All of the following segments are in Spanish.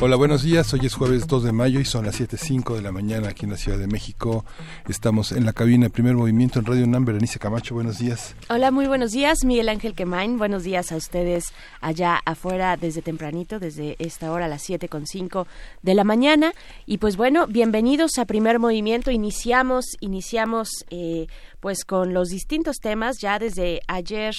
Hola, buenos días. Hoy es jueves 2 de mayo y son las 7.05 de la mañana aquí en la Ciudad de México. Estamos en la cabina primer movimiento en Radio UNAM. Berenice Camacho, buenos días. Hola, muy buenos días. Miguel Ángel Quemain, buenos días a ustedes allá afuera desde tempranito, desde esta hora a las 7.05 de la mañana. Y pues bueno, bienvenidos a primer movimiento. Iniciamos, iniciamos eh, pues con los distintos temas ya desde ayer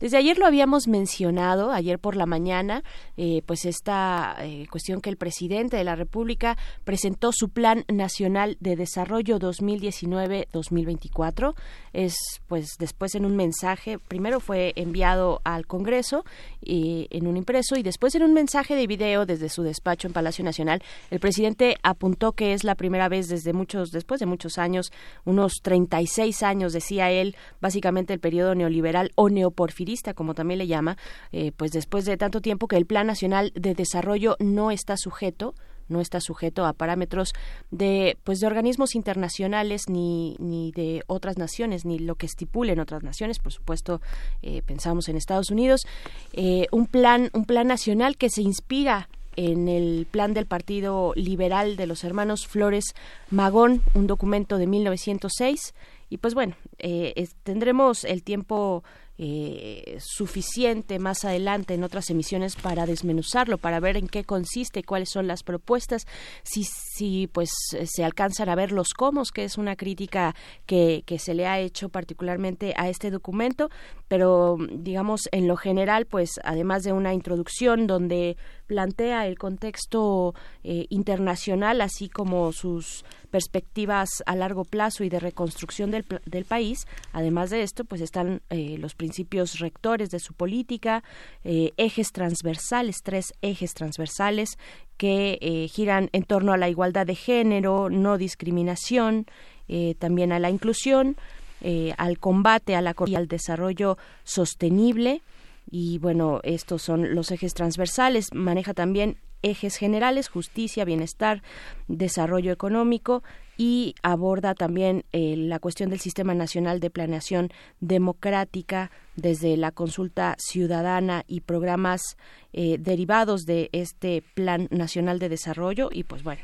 desde ayer lo habíamos mencionado, ayer por la mañana, eh, pues esta eh, cuestión que el presidente de la República presentó su Plan Nacional de Desarrollo 2019-2024. Es, pues, después en un mensaje, primero fue enviado al Congreso y, en un impreso y después en un mensaje de video desde su despacho en Palacio Nacional, el presidente apuntó que es la primera vez desde muchos, después de muchos años, unos 36 años, decía él, básicamente el periodo neoliberal o como también le llama, eh, pues después de tanto tiempo que el Plan Nacional de Desarrollo no está sujeto no está sujeto a parámetros de pues de organismos internacionales ni, ni de otras naciones ni lo que estipulen otras naciones por supuesto eh, pensamos en Estados Unidos eh, un plan un plan nacional que se inspira en el plan del Partido Liberal de los hermanos Flores Magón, un documento de 1906. Y pues bueno, tendremos el tiempo eh, suficiente más adelante en otras emisiones para desmenuzarlo, para ver en qué consiste, cuáles son las propuestas, si, si pues se alcanzan a ver los cómo, que es una crítica que, que se le ha hecho particularmente a este documento, pero digamos en lo general, pues además de una introducción donde plantea el contexto eh, internacional, así como sus perspectivas a largo plazo y de reconstrucción del, del país. Además de esto, pues están eh, los principios rectores de su política, eh, ejes transversales, tres ejes transversales que eh, giran en torno a la igualdad de género, no discriminación, también a la inclusión, al combate a la y al desarrollo sostenible. Y bueno, estos son los ejes transversales. Maneja también ejes generales, justicia, bienestar, desarrollo económico y aborda también eh, la cuestión del Sistema Nacional de Planeación Democrática desde la consulta ciudadana y programas eh, derivados de este Plan Nacional de Desarrollo y pues bueno,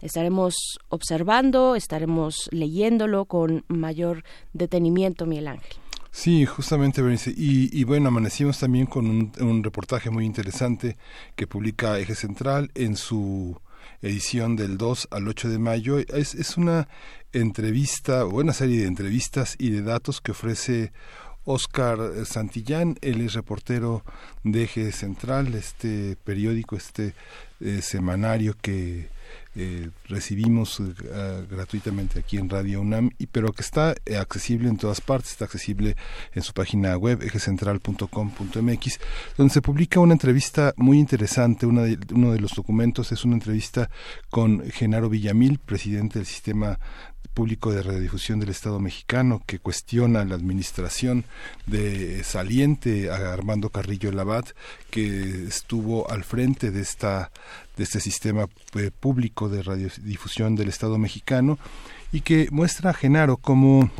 estaremos observando, estaremos leyéndolo con mayor detenimiento, Miguel Ángel. Sí, justamente, Berenice. Y, bueno, amanecimos también con un, reportaje muy interesante que publica Eje Central en su edición del 2 al 8 de mayo. Es, es una entrevista, o una serie de entrevistas y de datos que ofrece Oscar Santillán, él es reportero de Eje Central, este periódico, este eh, semanario que eh, recibimos eh, gratuitamente aquí en Radio UNAM, y, pero que está eh, accesible en todas partes, está accesible en su página web ejescentral.com.mx, donde se publica una entrevista muy interesante, una de, uno de los documentos es una entrevista con Genaro Villamil, presidente del sistema público de radiodifusión del Estado mexicano que cuestiona la administración de saliente Armando Carrillo Labat que estuvo al frente de esta de este sistema eh, público de radiodifusión del Estado mexicano y que muestra a Genaro como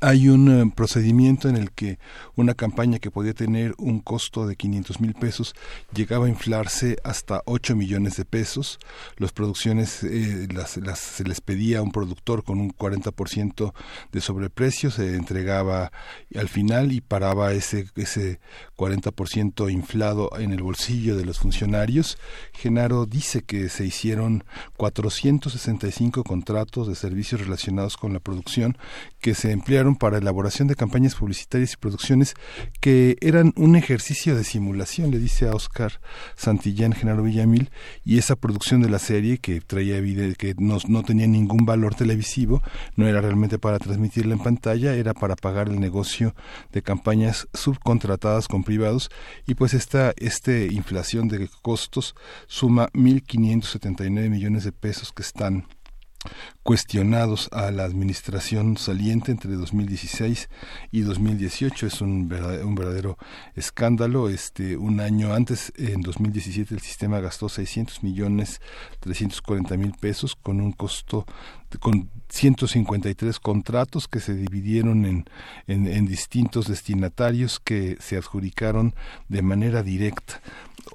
hay un eh, procedimiento en el que una campaña que podía tener un costo de 500 mil pesos llegaba a inflarse hasta 8 millones de pesos. Las producciones eh, las, las, se les pedía a un productor con un 40% de sobreprecio, se entregaba al final y paraba ese, ese 40% inflado en el bolsillo de los funcionarios. Genaro dice que se hicieron 465 contratos de servicios relacionados con la producción que se emplearon para elaboración de campañas publicitarias y producciones que eran un ejercicio de simulación, le dice a Oscar Santillán, Genaro Villamil, y esa producción de la serie que traía que no, no tenía ningún valor televisivo, no era realmente para transmitirla en pantalla, era para pagar el negocio de campañas subcontratadas con privados y pues esta este inflación de costos suma 1.579 millones de pesos que están cuestionados a la administración saliente entre 2016 y 2018 es un verdadero, un verdadero escándalo. Este un año antes en 2017 el sistema gastó 600 millones 340 mil pesos con un costo con 153 contratos que se dividieron en, en, distintos destinatarios que se adjudicaron de manera directa.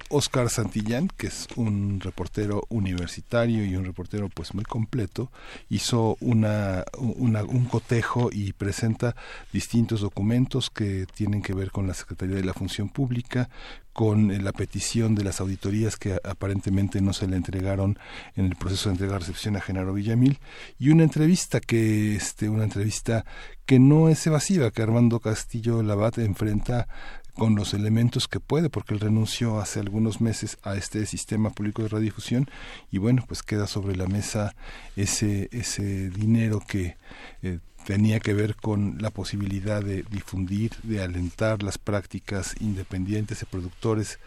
Oscar Santillán, que es un reportero universitario y un reportero pues muy completo, hizo una, un cotejo y presenta distintos documentos que tienen que ver con la Secretaría de la Función Pública, con eh, la petición de las auditorías que aparentemente no se le entregaron en el proceso de entrega-recepción a Genaro Villamil y una entrevista que este una entrevista que no es evasiva que Armando Castillo Labat enfrenta con los elementos que puede, porque él renunció hace algunos meses a este sistema público de radiodifusión y bueno, pues queda sobre la mesa ese, ese dinero que eh, tenía que ver con la posibilidad de difundir, de alentar las prácticas independientes de productores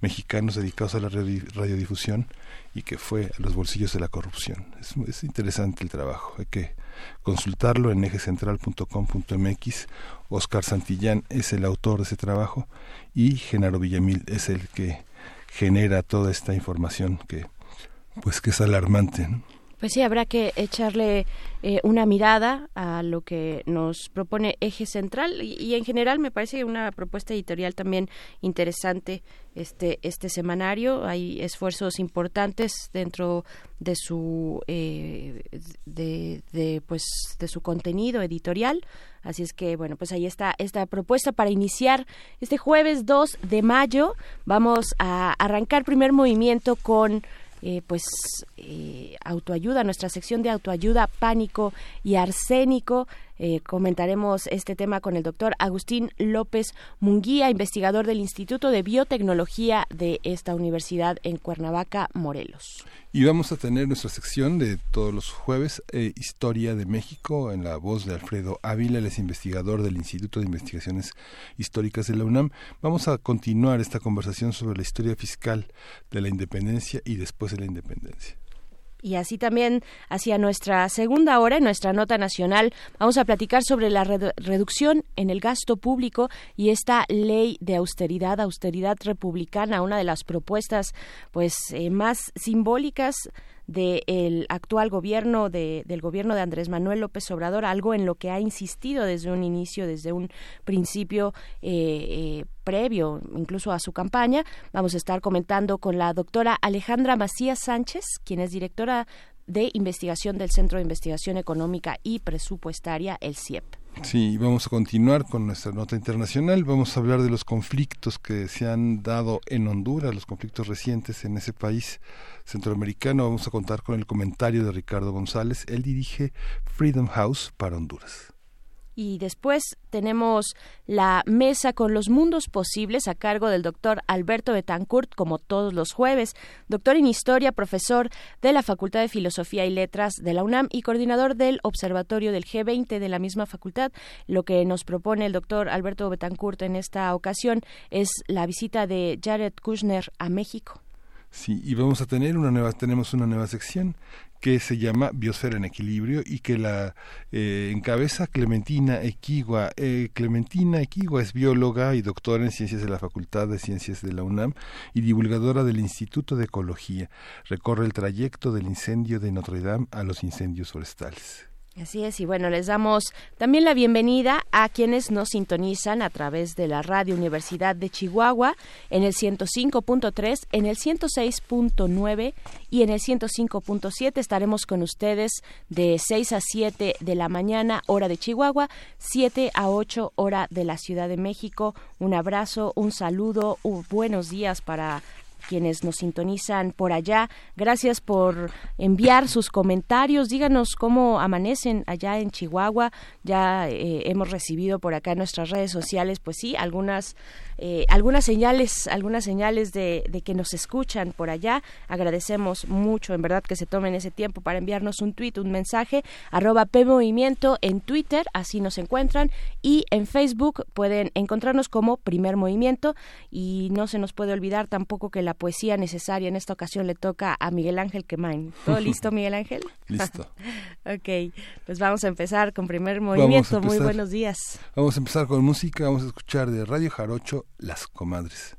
mexicanos dedicados a la radiodifusión y que fue a los bolsillos de la corrupción. Es, es interesante el trabajo, hay que consultarlo en ejesentral.com.mx. Oscar Santillán es el autor de ese trabajo y Genaro Villamil es el que genera toda esta información que pues que es alarmante. Pues sí, habrá que echarle eh, una mirada a lo que nos propone Eje Central y, en general me parece una propuesta editorial también interesante este este semanario. Hay esfuerzos importantes dentro de su eh, de, de, pues de su contenido editorial. Así es que bueno, pues ahí está esta propuesta para iniciar este jueves 2 de mayo. Vamos a arrancar primer movimiento con eh, pues eh, autoayuda, nuestra sección de autoayuda, pánico y arsénico. Eh, comentaremos este tema con el doctor Agustín López Munguía, investigador del Instituto de Biotecnología de esta universidad en Cuernavaca, Morelos. Y vamos a tener nuestra sección de todos los jueves, eh, Historia de México, en la voz de Alfredo Ávila, el es investigador del Instituto de Investigaciones Históricas de la UNAM. Vamos a continuar esta conversación sobre la historia fiscal de la independencia y después de la independencia. Y así también hacia nuestra segunda hora, en nuestra nota nacional, vamos a platicar sobre la reducción en el gasto público y esta ley de austeridad, austeridad republicana, una de las propuestas pues eh, más simbólicas del actual gobierno de, del gobierno de Andrés Manuel López Obrador, algo en lo que ha insistido desde un inicio, desde un principio eh, eh, previo incluso a su campaña. Vamos a estar comentando con la doctora Alejandra Macías Sánchez, quien es directora de investigación del Centro de Investigación Económica y Presupuestaria, el CIEP. Sí, vamos a continuar con nuestra nota internacional. Vamos a hablar de los conflictos que se han dado en Honduras, los conflictos recientes en ese país centroamericano. Vamos a contar con el comentario de Ricardo González. Él dirige Freedom House para Honduras. Y después tenemos la mesa con los mundos posibles a cargo del doctor Alberto Betancourt, como todos los jueves, doctor en historia, profesor de la Facultad de Filosofía y Letras de la UNAM y coordinador del Observatorio del G20 de la misma facultad. Lo que nos propone el doctor Alberto Betancourt en esta ocasión es la visita de Jared Kushner a México. Sí, y vamos a tener una nueva, tenemos una nueva sección que se llama Biosfera en Equilibrio y que la eh, encabeza Clementina Equigua. Eh, Clementina Equigua es bióloga y doctora en ciencias de la Facultad de Ciencias de la UNAM y divulgadora del Instituto de Ecología. Recorre el trayecto del incendio de Notre Dame a los incendios forestales. Así es, y bueno, les damos también la bienvenida a quienes nos sintonizan a través de la Radio Universidad de Chihuahua en el 105.3, en el 106.9 y en el 105.7. Estaremos con ustedes de 6 a 7 de la mañana, hora de Chihuahua, 7 a 8 hora de la Ciudad de México. Un abrazo, un saludo, buenos días para quienes nos sintonizan por allá. Gracias por enviar sus comentarios. Díganos cómo amanecen allá en Chihuahua. Ya eh, hemos recibido por acá en nuestras redes sociales, pues sí, algunas eh, algunas señales, algunas señales de, que nos escuchan por allá. Agradecemos mucho, en verdad, que se tomen ese tiempo para enviarnos un tweet, un mensaje, arroba PMovimiento en Twitter, así nos encuentran, y en Facebook pueden encontrarnos como Primer Movimiento, y no se nos puede olvidar tampoco que la poesía necesaria en esta ocasión le toca a Miguel Ángel Quemain. ¿Todo listo, Miguel Ángel? Listo. ok, pues vamos a empezar con Primer Movimiento. Muy buenos días. Vamos a empezar con música, vamos a escuchar de Radio Jarocho las Comadres.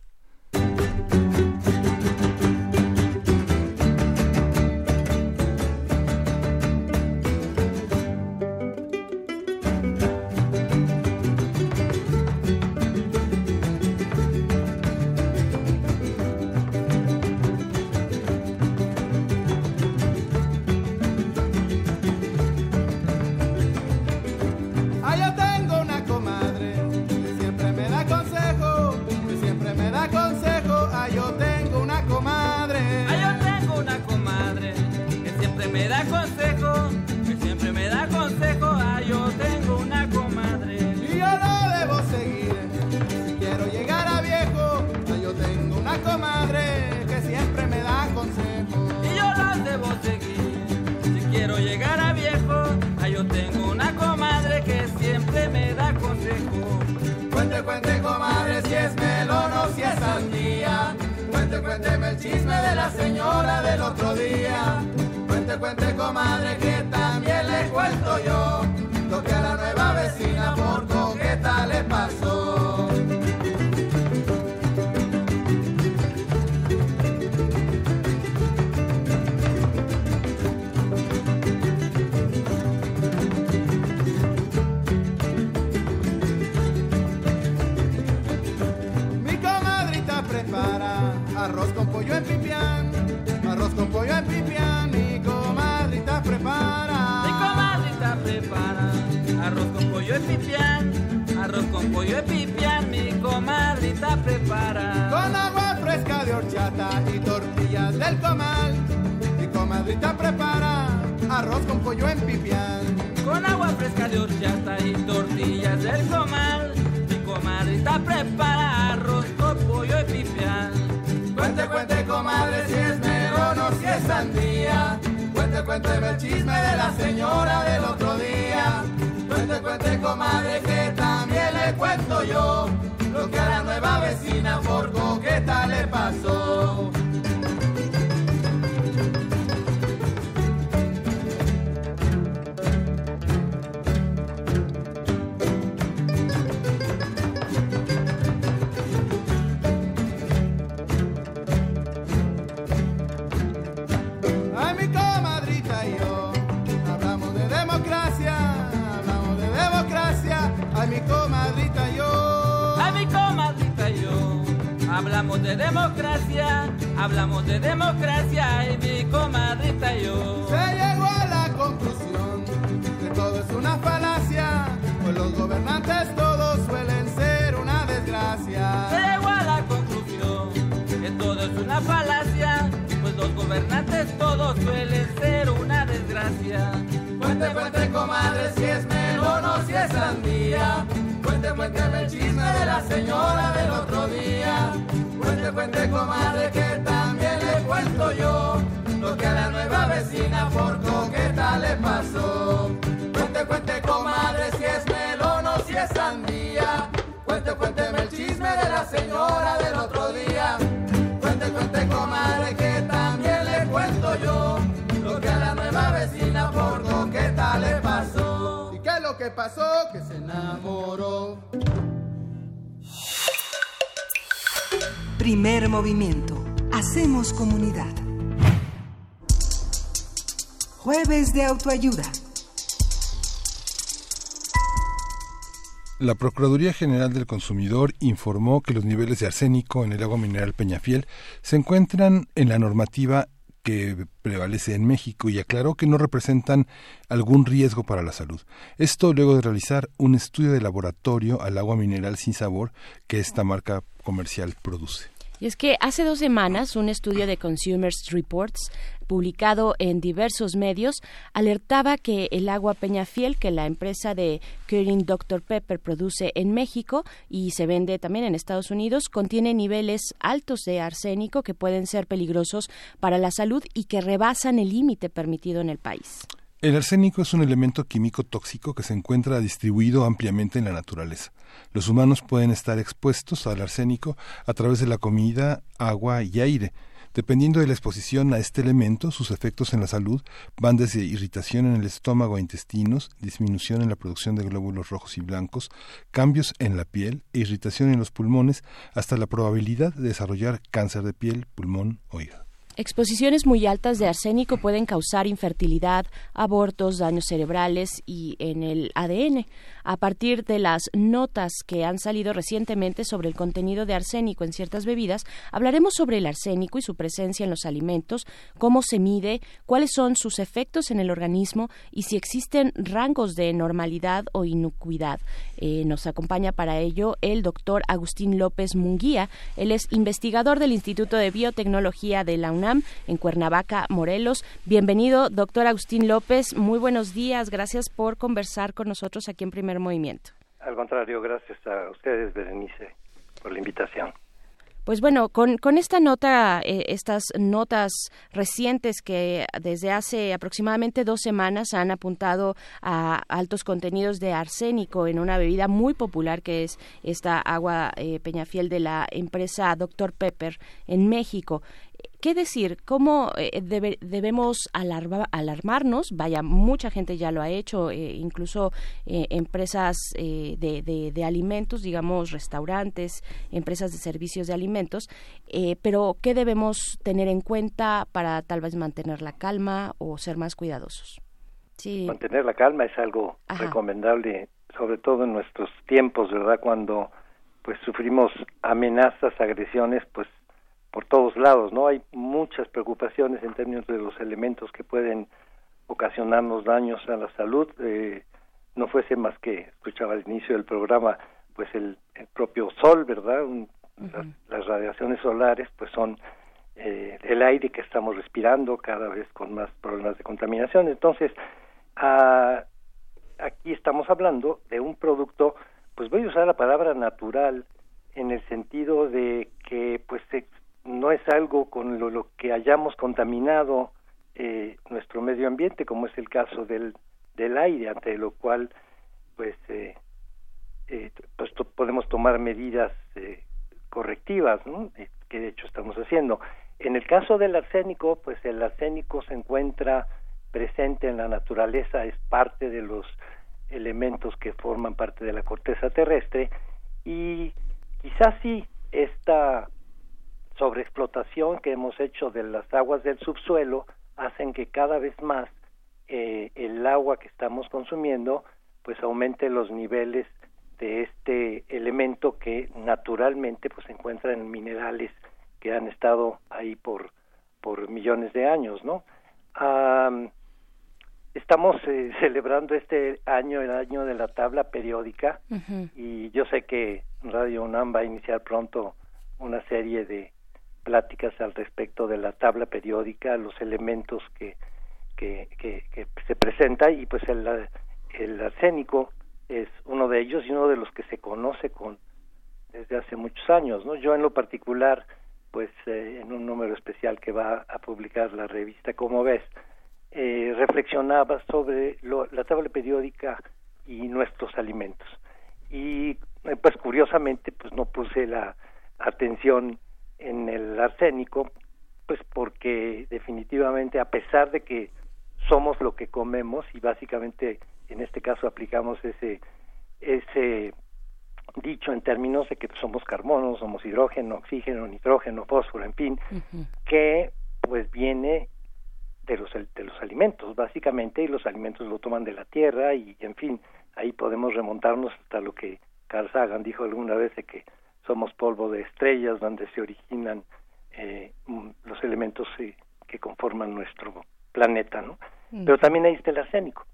Cuénteme el chisme de la señora del otro día. Cuente, cuente, comadre, que también le cuento yo. Lo que a la nueva vecina por coqueta pollo en pipián, mi comadrita prepara. Mi comadrita prepara, arroz con pollo en pipián, arroz con pollo en pipián, mi comadrita prepara. Con agua fresca de horchata y tortillas del comal, mi comadrita prepara, arroz con pollo en pipián. Con agua fresca de horchata y tortillas del comal, mi comadrita prepara arroz con pollo en pipián. Cuente, cuente, comadre, si es melón o si es sandía. Cuente, cuente el chisme de la señora del otro día. Cuente, cuente, comadre, que también le cuento yo. Lo que a la nueva vecina por coqueta le pasó. De democracia, hablamos de democracia y mi comadrita y yo. Se llegó a la conclusión que todo es una falacia, pues los gobernantes todos suelen ser una desgracia. Se llegó a la conclusión que todo es una falacia, pues los gobernantes todos suelen ser una desgracia. Cuente, cuente, comadre, si es melón o si es sandía. Cuente, cuénteme el chisme de la señora del otro día. Cuente, cuente, comadre, que también le cuento yo. Lo que a la nueva vecina por coqueta le pasó. Cuente, cuente, comadre, si es melón o si es sandía. Cuente, cuénteme el chisme de la señora del otro día. Pasó, que se enamoró. Primer movimiento. Hacemos comunidad. Jueves de autoayuda. La Procuraduría General del Consumidor informó que los niveles de arsénico en el agua mineral Peñafiel se encuentran en la normativa que prevalece en México y aclaró que no representan algún riesgo para la salud. Esto luego de realizar un estudio de laboratorio al agua mineral sin sabor que esta marca comercial produce. Es que hace dos semanas un estudio de Consumers Reports publicado en diversos medios alertaba que el agua Peñafiel que la empresa de Keurig Dr Pepper produce en México y se vende también en Estados Unidos contiene niveles altos de arsénico que pueden ser peligrosos para la salud y que rebasan el límite permitido en el país. El arsénico es un elemento químico tóxico que se encuentra distribuido ampliamente en la naturaleza. Los humanos pueden estar expuestos al arsénico a través de la comida, agua y aire. Dependiendo de la exposición a este elemento, sus efectos en la salud van desde irritación en el estómago e intestinos, disminución en la producción de glóbulos rojos y blancos, cambios en la piel e irritación en los pulmones, hasta la probabilidad de desarrollar cáncer de piel, pulmón o hígado. Exposiciones muy altas de arsénico pueden causar infertilidad, abortos, daños cerebrales y en el ADN. A partir de las notas que han salido recientemente sobre el contenido de arsénico en ciertas bebidas, hablaremos sobre el arsénico y su presencia en los alimentos, cómo se mide, cuáles son sus efectos en el organismo y si existen rangos de normalidad o inocuidad. Eh, nos acompaña para ello el doctor Agustín López Munguía. Él es investigador del Instituto de Biotecnología de la UNAM en Cuernavaca, Morelos. Bienvenido, doctor Agustín López. Muy buenos días. Gracias por conversar con nosotros aquí en Primer Movimiento. Al contrario, gracias a ustedes, Berenice, por la invitación. Pues bueno, con, con esta nota, eh, estas notas recientes que desde hace aproximadamente dos semanas han apuntado a altos contenidos de arsénico en una bebida muy popular que es esta agua eh, Peñafiel de la empresa Dr. Pepper en México. ¿Qué decir? ¿Cómo eh, debemos alarmarnos? Vaya, mucha gente ya lo ha hecho, eh, incluso eh, empresas de, alimentos, digamos, restaurantes, empresas de servicios de alimentos, pero ¿qué debemos tener en cuenta para tal vez mantener la calma o ser más cuidadosos? Sí. Mantener la calma es algo recomendable, sobre todo en nuestros tiempos, ¿verdad? Cuando pues sufrimos amenazas, agresiones, pues por todos lados, ¿no? Hay muchas preocupaciones en términos de los elementos que pueden ocasionarnos daños a la salud. Eh, no fuese más que, escuchaba al inicio del programa, pues el, propio sol, ¿verdad? las, radiaciones solares, pues son eh, el aire que estamos respirando cada vez con más problemas de contaminación. Entonces, aquí estamos hablando de un producto, pues voy a usar la palabra natural en el sentido de que pues se, no es algo con lo, que hayamos contaminado eh, nuestro medio ambiente, como es el caso del, del aire, ante lo cual pues, eh, eh, pues podemos tomar medidas correctivas, que de hecho estamos haciendo. En el caso del arsénico, pues el arsénico se encuentra presente en la naturaleza, es parte de los elementos que forman parte de la corteza terrestre y quizás sí esta sobreexplotación que hemos hecho de las aguas del subsuelo hacen que cada vez más eh, el agua que estamos consumiendo pues aumente los niveles de este elemento que naturalmente pues se encuentra en minerales que han estado ahí por por millones de años no estamos eh, celebrando este año el año de la tabla periódica y yo sé que Radio UNAM va a iniciar pronto una serie de pláticas al respecto de la tabla periódica, los elementos que, que, que, se presenta y pues el, el arsénico es uno de ellos y uno de los que se conoce con desde hace muchos años, ¿no? Yo en lo particular, pues eh, en un número especial que va a publicar la revista Como ves, eh, reflexionaba sobre la tabla periódica y nuestros alimentos. Y eh, pues curiosamente, pues no puse la atención en el arsénico, pues porque definitivamente a pesar de que somos lo que comemos y básicamente en este caso aplicamos ese ese dicho en términos de que somos carbono, somos hidrógeno, oxígeno, nitrógeno, fósforo, en fin, que pues viene de los de los alimentos básicamente y los alimentos lo toman de la tierra y en fin, ahí podemos remontarnos hasta lo que Carl Sagan dijo alguna vez de que somos polvo de estrellas donde se originan eh, mm, los elementos eh, que conforman nuestro planeta, ¿no? Pero también el arsénico.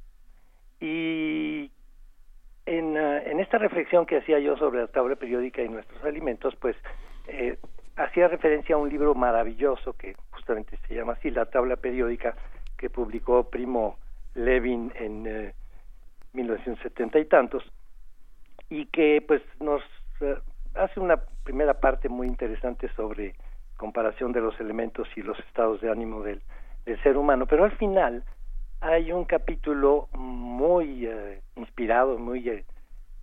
Y en, ah, en esta reflexión que hacía yo sobre la tabla periódica y nuestros alimentos, pues eh, hacía referencia a un libro maravilloso que justamente se llama así, La tabla periódica, que publicó Primo Levin en 1970 y tantos, y que pues nos hace una primera parte muy interesante sobre comparación de los elementos y los estados de ánimo del, del ser humano, pero al final hay un capítulo muy eh, inspirado, muy eh,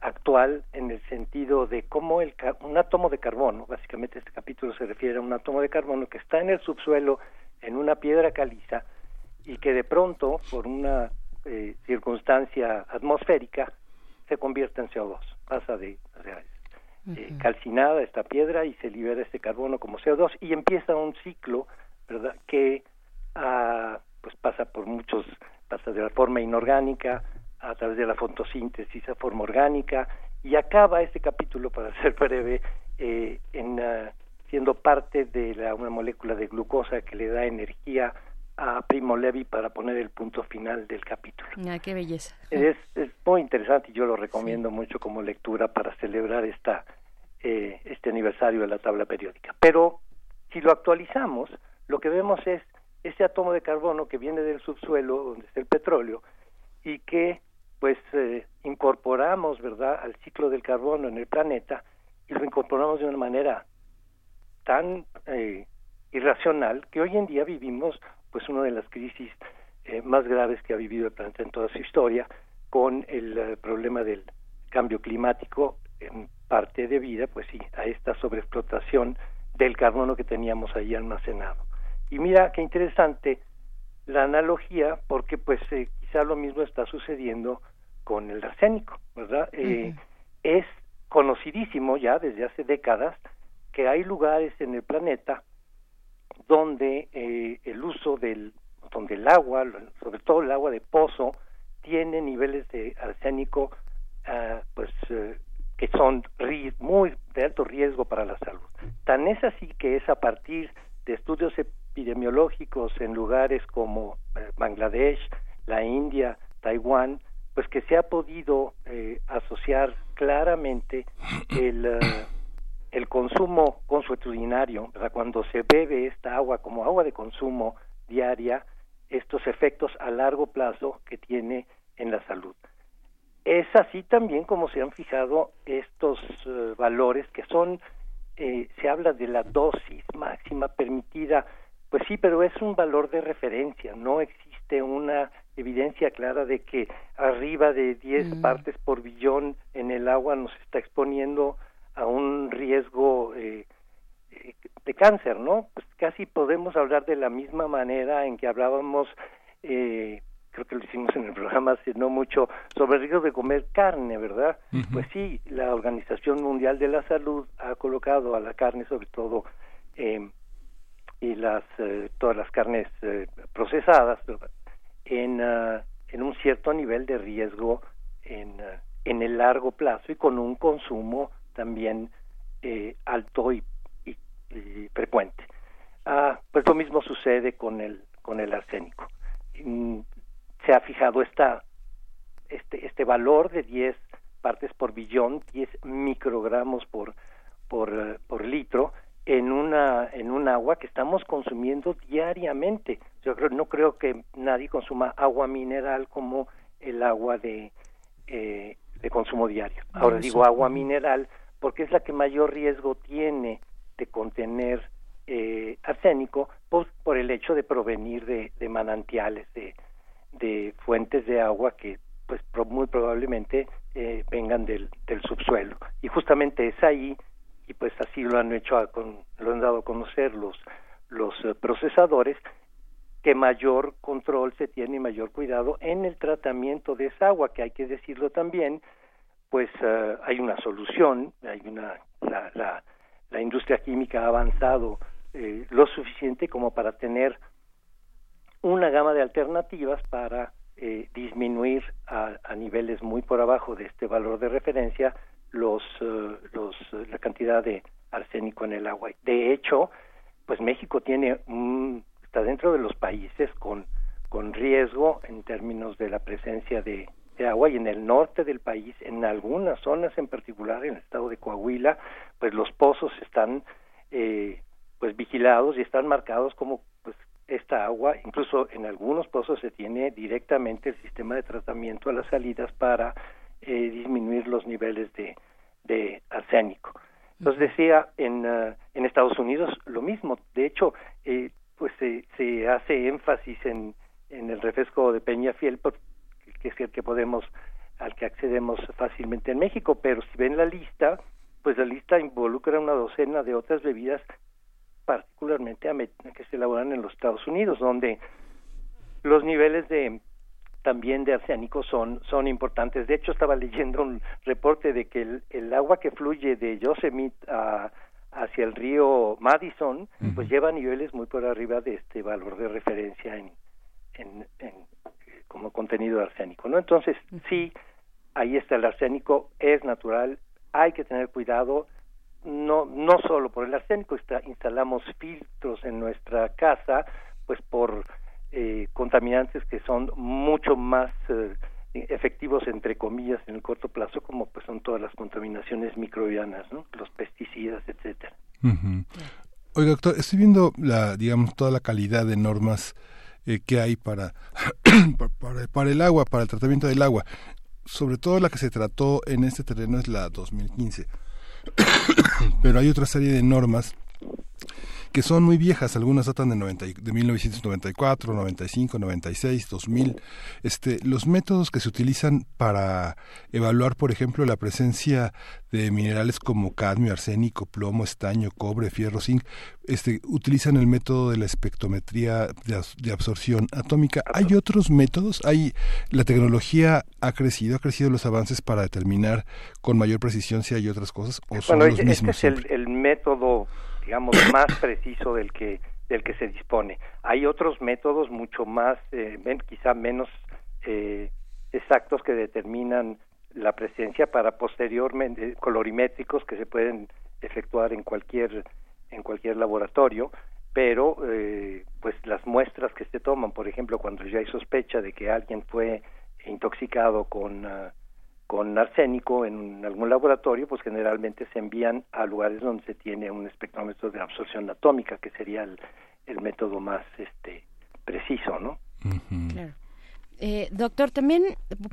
actual en el sentido de cómo el, un átomo de carbono, básicamente este capítulo se refiere a un átomo de carbono que está en el subsuelo en una piedra caliza y que de pronto, por una eh, circunstancia atmosférica, se convierte en CO2, pasa de, o sea, eh, calcinada esta piedra y se libera este carbono como CO2 y empieza un ciclo, ¿verdad? Que ah, pues pasa por muchos, pasa de la forma inorgánica a través de la fotosíntesis a forma orgánica y acaba este capítulo, para ser breve, eh, en ah, siendo parte de la, una molécula de glucosa que le da energía a Primo Levi para poner el punto final del capítulo. Ah, qué belleza. Es, es muy interesante y yo lo recomiendo mucho como lectura para celebrar esta eh, este aniversario de la tabla periódica. Pero si lo actualizamos, lo que vemos es ese átomo de carbono que viene del subsuelo, donde está el petróleo, y que pues eh, incorporamos, ¿verdad?, al ciclo del carbono en el planeta y lo incorporamos de una manera tan eh, irracional que hoy en día vivimos pues una de las crisis eh, más graves que ha vivido el planeta en toda su historia con el problema del cambio climático en parte de vida, pues sí, a esta sobreexplotación del carbono que teníamos ahí almacenado. Y mira qué interesante la analogía, porque pues eh, quizá lo mismo está sucediendo con el arsénico, ¿verdad? Eh, es conocidísimo ya desde hace décadas que hay lugares en el planeta donde eh, el uso del donde el agua, sobre todo el agua de pozo, tiene niveles de arsénico ah, pues que son muy de alto riesgo para la salud. Tan es así que es a partir de estudios epidemiológicos en lugares como eh, Bangladesh, la India, Taiwán, pues que se ha podido eh, asociar claramente el, eh, el consumo consuetudinario, cuando se bebe esta agua como agua de consumo diaria, estos efectos a largo plazo que tiene en la salud. Es así también como se han fijado estos eh, valores que son, eh, se habla de la dosis máxima permitida, pues sí, pero es un valor de referencia, no existe una evidencia clara de que arriba de 10 mm. partes por billón en el agua nos está exponiendo a un riesgo eh, de cáncer, ¿no? Pues casi podemos hablar de la misma manera en que hablábamos eh, creo que lo hicimos en el programa hace no mucho, sobre el riesgo de comer carne, ¿verdad? Pues sí, la Organización Mundial de la Salud ha colocado a la carne, sobre todo, eh, y las eh, todas las carnes eh, procesadas, en, uh, en un cierto nivel de riesgo en, uh, en el largo plazo y con un consumo también eh, alto y, y, y frecuente. Ah, pues lo mismo sucede con el con el arsénico. Se ha fijado esta, este, este valor de 10 partes por billón, 10 microgramos por, por, eh, por litro, en una en un agua que estamos consumiendo diariamente. Yo creo, no creo que nadie consuma agua mineral como el agua de, eh, de consumo diario. Ahora digo agua mineral porque es la que mayor riesgo tiene de contener eh, arsénico por, por el hecho de provenir de, de manantiales, de, de fuentes de agua que pues muy probablemente eh, vengan del, del subsuelo. Y justamente es ahí y pues así lo han hecho lo han dado a conocer los los eh, procesadores que mayor control se tiene y mayor cuidado en el tratamiento de esa agua que hay que decirlo también pues eh, hay una solución hay una la, la, la industria química ha avanzado lo suficiente como para tener una gama de alternativas para eh, disminuir a, a, niveles muy por abajo de este valor de referencia los, uh, los la cantidad de arsénico en el agua. De hecho, pues México tiene un, está dentro de los países con con riesgo en términos de la presencia de, de agua y en el norte del país, en algunas zonas en particular, en el estado de Coahuila, pues los pozos están eh, pues vigilados y están marcados como esta agua, incluso en algunos pozos se tiene directamente el sistema de tratamiento a las salidas para eh, disminuir los niveles de, de arsénico. Entonces decía, en, uh, en Estados Unidos lo mismo. De hecho, eh, pues se, se hace énfasis en, en el refresco de Peñafiel, que es el que podemos, al que accedemos fácilmente en México. Pero si ven la lista, pues la lista involucra una docena de otras bebidas particularmente que se elaboran en los Estados Unidos, donde los niveles de también de arsénico son son importantes. De hecho, estaba leyendo un reporte de que el, el agua que fluye de Yosemite a, hacia el río Madison, pues lleva niveles muy por arriba de este valor de referencia en, en, en como contenido de arsénico, ¿no? Entonces, sí, ahí está el arsénico, es natural, hay que tener cuidado, no no solo por el arsénico instalamos filtros en nuestra casa pues por eh, contaminantes que son mucho más eh, efectivos entre comillas en el corto plazo como pues son todas las contaminaciones microbianas los pesticidas etcétera. Oiga doctor estoy viendo la digamos toda la calidad de normas eh, que hay para, para, para el agua para el tratamiento del agua. Sobre todo la que se trató en este terreno es la 2015 pero hay otra serie de normas que son muy viejas, algunas datan de, 90, de 1994, 95, 96, 2000. Este, los métodos que se utilizan para evaluar, por ejemplo, la presencia de minerales como cadmio, arsénico, plomo, estaño, cobre, fierro, zinc, este, utilizan el método de la espectrometría de, absorción atómica. ¿Hay otros métodos? ¿Hay, la tecnología ha crecido, ha crecido los avances para determinar con mayor precisión si hay otras cosas o son los mismos? Este es el método digamos, más preciso del que del que se dispone. Hay otros métodos mucho más, eh, quizá menos eh, exactos que determinan la presencia para posteriormente colorimétricos que se pueden efectuar en cualquier en cualquier laboratorio, pero eh, pues las muestras que se toman, por ejemplo, cuando ya hay sospecha de que alguien fue intoxicado con uh, con arsénico en algún laboratorio, pues generalmente se envían a lugares donde se tiene un espectrómetro de absorción atómica, que sería el, el método más este preciso, ¿no? Claro. Eh, doctor, también,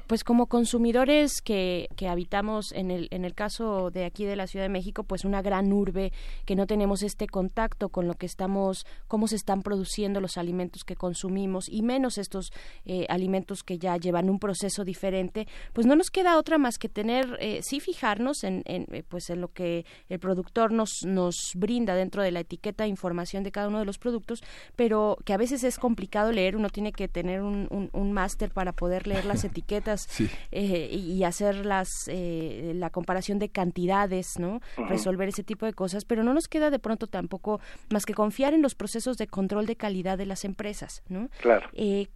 pues como consumidores que, que, habitamos en el, en el caso de aquí de la Ciudad de México, pues una gran urbe que no tenemos este contacto con lo que estamos, cómo se están produciendo los alimentos que consumimos y menos estos eh, alimentos que ya llevan un proceso diferente, pues no nos queda otra más que tener, eh, sí fijarnos en, en, eh, pues en lo que el productor nos, nos brinda dentro de la etiqueta información de cada uno de los productos, pero que a veces es complicado leer, uno tiene que tener un, un, un más para poder leer las etiquetas eh, y hacer las, eh, la comparación de cantidades, ¿no? Resolver ese tipo de cosas, pero no nos queda de pronto tampoco más que confiar en los procesos de control de calidad de las empresas, ¿no? Claro. Eh,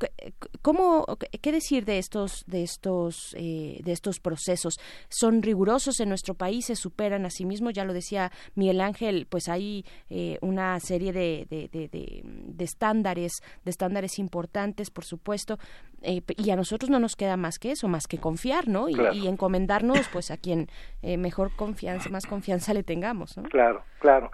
¿Cómo, qué decir de estos, de estos, de estos procesos? ¿Son rigurosos en nuestro país? ¿Se superan a sí mismos? Ya lo decía Miguel Ángel, pues hay una serie de, de, de, de, estándares, de estándares importantes, por supuesto, eh, y a nosotros no nos queda más que eso, más que confiar, ¿no? Y, encomendarnos, pues, a quien eh, mejor confianza, más confianza le tengamos, ¿no? Claro, claro.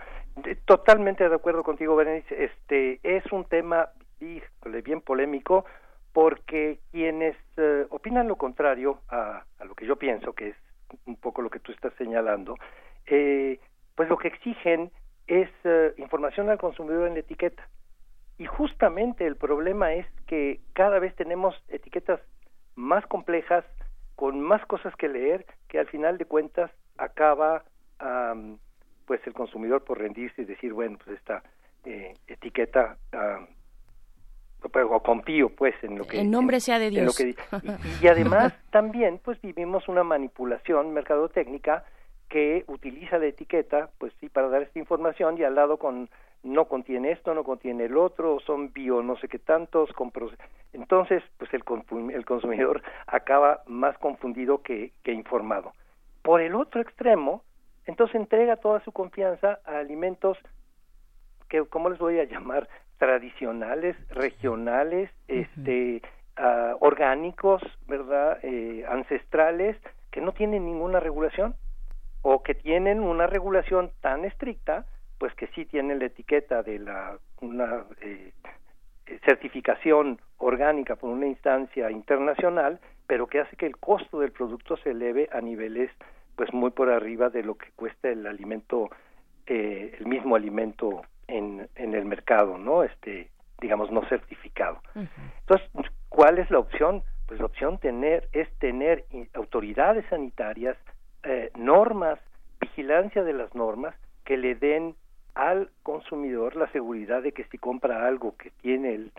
Totalmente de acuerdo contigo, Berenice. Este es un tema bien polémico porque quienes eh, opinan lo contrario a, a, lo que yo pienso, que es un poco lo que tú estás señalando, pues lo que exigen es información al consumidor en la etiqueta y justamente el problema es que cada vez tenemos etiquetas más complejas, con más cosas que leer, que al final de cuentas acaba pues el consumidor por rendirse y decir, bueno, pues esta eh, etiqueta o confío pues en lo que el nombre sea de Dios y, y, además también pues vivimos una manipulación mercadotécnica que utiliza la etiqueta pues sí para dar esta información y al lado con no contiene esto, no contiene el otro, son bio no sé qué tantos, entonces pues el, el consumidor acaba más confundido que, que informado. Por el otro extremo, entonces entrega toda su confianza a alimentos que, ¿cómo les voy a llamar? Tradicionales, regionales, este, uh, orgánicos, ¿verdad? Eh, ancestrales, que no tienen ninguna regulación o que tienen una regulación tan estricta pues que sí tienen la etiqueta de la una eh, certificación orgánica por una instancia internacional, pero que hace que el costo del producto se eleve a niveles pues muy por arriba de lo que cuesta el alimento eh, el mismo alimento en, en el mercado, ¿no? Este, digamos, no certificado. Entonces, ¿cuál es la opción? Pues la opción tener es tener autoridades sanitarias, eh, normas, vigilancia de las normas que le den al consumidor la seguridad de que si compra algo que tiene el,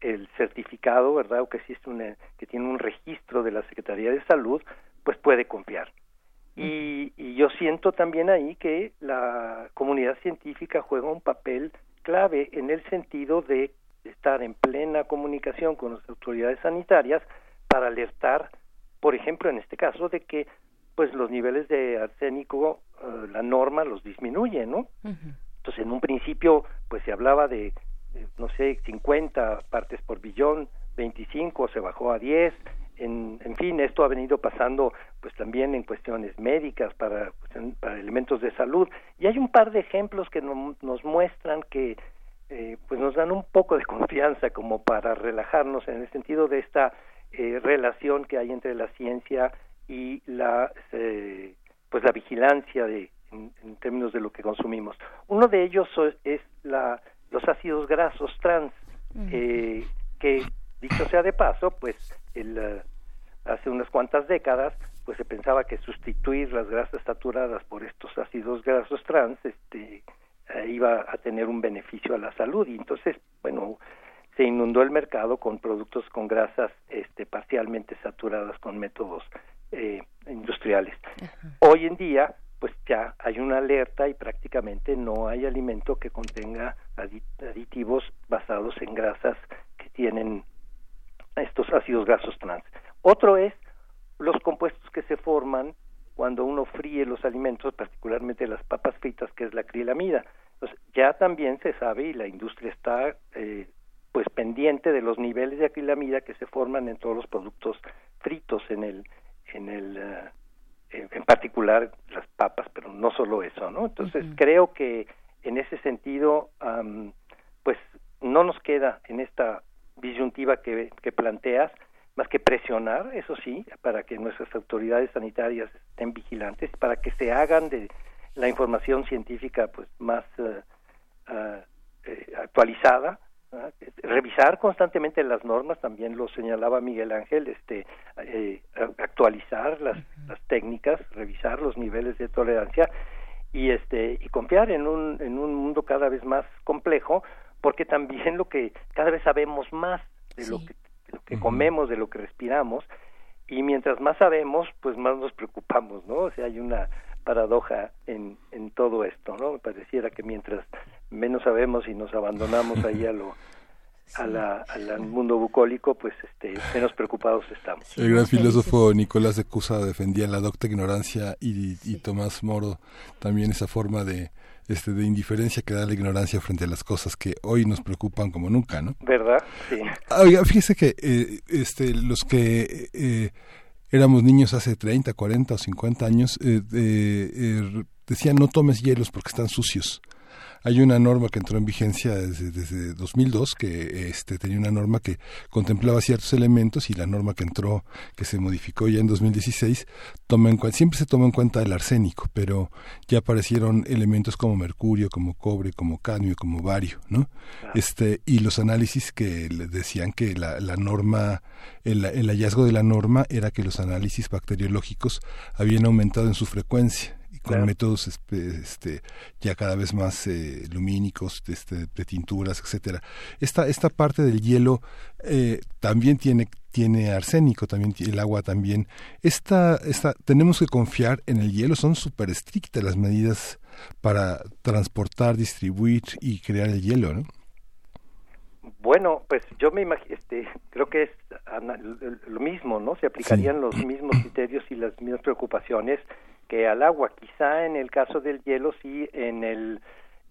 el certificado, ¿verdad? O que existe una, que tiene un registro de la Secretaría de Salud, pues puede confiar. Y, y, yo siento también ahí que la comunidad científica juega un papel clave en el sentido de estar en plena comunicación con las autoridades sanitarias para alertar, por ejemplo, en este caso, de que pues los niveles de arsénico, eh, la norma los disminuye, ¿no? Entonces, en un principio, pues se hablaba de, no sé, 50 partes por billón, 25 se bajó a 10, en, en, fin, esto ha venido pasando pues también en cuestiones médicas para, para elementos de salud y hay un par de ejemplos que nos muestran que eh, pues nos dan un poco de confianza como para relajarnos en el sentido de esta eh, relación que hay entre la ciencia y la eh, pues la vigilancia de en, en, términos de lo que consumimos. Uno de ellos es la los ácidos grasos trans eh, que dicho sea de paso pues el, uh, hace unas cuantas décadas pues se pensaba que sustituir las grasas saturadas por estos ácidos grasos trans este eh, iba a tener un beneficio a la salud. Y entonces bueno se inundó el mercado con productos con grasas este parcialmente saturadas con métodos eh, industriales hoy en día pues ya hay una alerta y prácticamente no hay alimento que contenga aditivos basados en grasas que tienen estos ácidos grasos trans. Otro es los compuestos que se forman cuando uno fríe los alimentos, particularmente las papas fritas, que es la acrilamida. Entonces, ya también se sabe y la industria está eh, pues pendiente de los niveles de acrilamida que se forman en todos los productos fritos en el en el uh, en particular las papas, pero no solo eso, ¿no? Entonces, uh -huh. creo que en ese sentido um, pues no nos queda en esta disyuntiva que, que planteas, más que presionar, eso sí, para que nuestras autoridades sanitarias estén vigilantes, para que se hagan de la información científica pues más uh, uh, eh, actualizada, revisar constantemente las normas, también lo señalaba Miguel Ángel, este, eh, actualizar las, las técnicas, revisar los niveles de tolerancia y este y confiar en un en un mundo cada vez más complejo porque también lo que cada vez sabemos más de sí. lo que, de lo que uh -huh. comemos, de lo que respiramos, y mientras más sabemos, pues más nos preocupamos, ¿no? O sea, hay una paradoja en, en todo esto, ¿no? Me pareciera que mientras menos sabemos y nos abandonamos ahí a lo Sí, a la, al mundo bucólico, pues este, menos preocupados estamos. El gran filósofo Nicolás de Cusa defendía la docta ignorancia y, y Tomás Moro también esa forma de, este, de indiferencia que da la ignorancia frente a las cosas que hoy nos preocupan como nunca, ¿no? ¿Verdad? Sí. Oiga, fíjese que eh, este, los que eh, éramos niños hace 30, 40 o 50 años eh, eh, decían no tomes hielos porque están sucios. Hay una norma que entró en vigencia desde, desde 2002 que este, tenía una norma que contemplaba ciertos elementos y la norma que entró, que se modificó ya en 2016, toma en cuenta, siempre se toma en cuenta el arsénico, pero ya aparecieron elementos como mercurio, como cobre, como cadmio, como bario, ¿no? Este, y los análisis que decían que la, la norma, el, el hallazgo de la norma era que los análisis bacteriológicos habían aumentado en su frecuencia con claro. métodos este, ya cada vez más eh, lumínicos, este, de tinturas, etcétera. Esta, esta parte del hielo eh, también tiene tiene arsénico, también el agua también. Esta, esta, tenemos que confiar en el hielo, son súper estrictas las medidas para transportar, distribuir y crear el hielo, ¿no? Bueno, pues yo me imagino, este, creo que es lo mismo, ¿no? Se aplicarían sí. los mismos criterios y las mismas preocupaciones que al agua. Quizá en el caso del hielo sí en el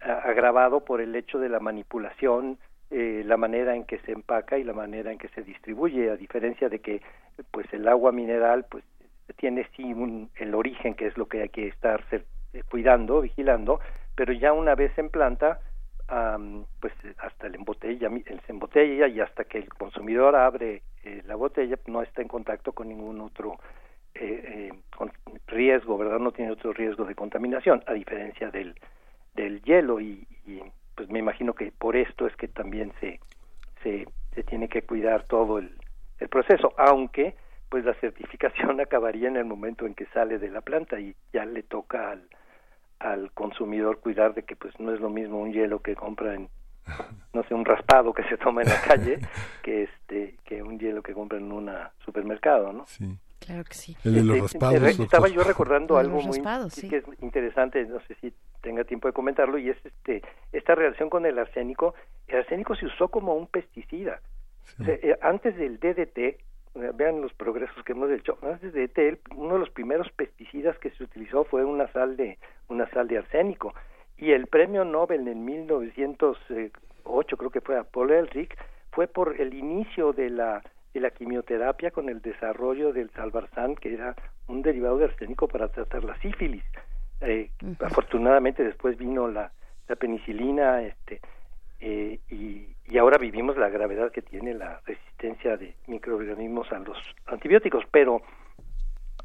agravado por el hecho de la manipulación, eh, la manera en que se empaca y la manera en que se distribuye, a diferencia de que pues el agua mineral pues tiene sí un, el origen que es lo que hay que estar cuidando, vigilando, pero ya una vez en planta, pues hasta el embotella, se embotella y hasta que el consumidor abre eh, la botella no está en contacto con ningún otro eh, eh riesgo, ¿verdad? No tiene otro riesgo de contaminación, a diferencia del, del hielo. Y, pues me imagino que por esto es que también se, se, se tiene que cuidar todo el, el proceso, aunque pues la certificación acabaría en el momento en que sale de la planta y ya le toca al, al consumidor cuidar de que pues no es lo mismo un hielo que compra en no sé un raspado que se toma en la calle que este que un hielo que compra en un supermercado no sí claro que sí. El de los este, raspados estaba yo recordando algo muy que es interesante no sé si tenga tiempo de comentarlo y es este esta relación con el arsénico. El arsénico se usó como un pesticida. Eh, antes del DDT vean los progresos que hemos hecho. Antes de ETL, uno de los primeros pesticidas que se utilizó fue una sal de una sal de arsénico. Y el premio Nobel en 1908 creo que fue a Paul Ehrlich fue por el inicio de la de la quimioterapia con el desarrollo del salvarsan que era un derivado de arsénico para tratar la sífilis. Eh, afortunadamente después vino la, la penicilina este eh, y, y ahora vivimos la gravedad que tiene la resistencia de microorganismos a los antibióticos, pero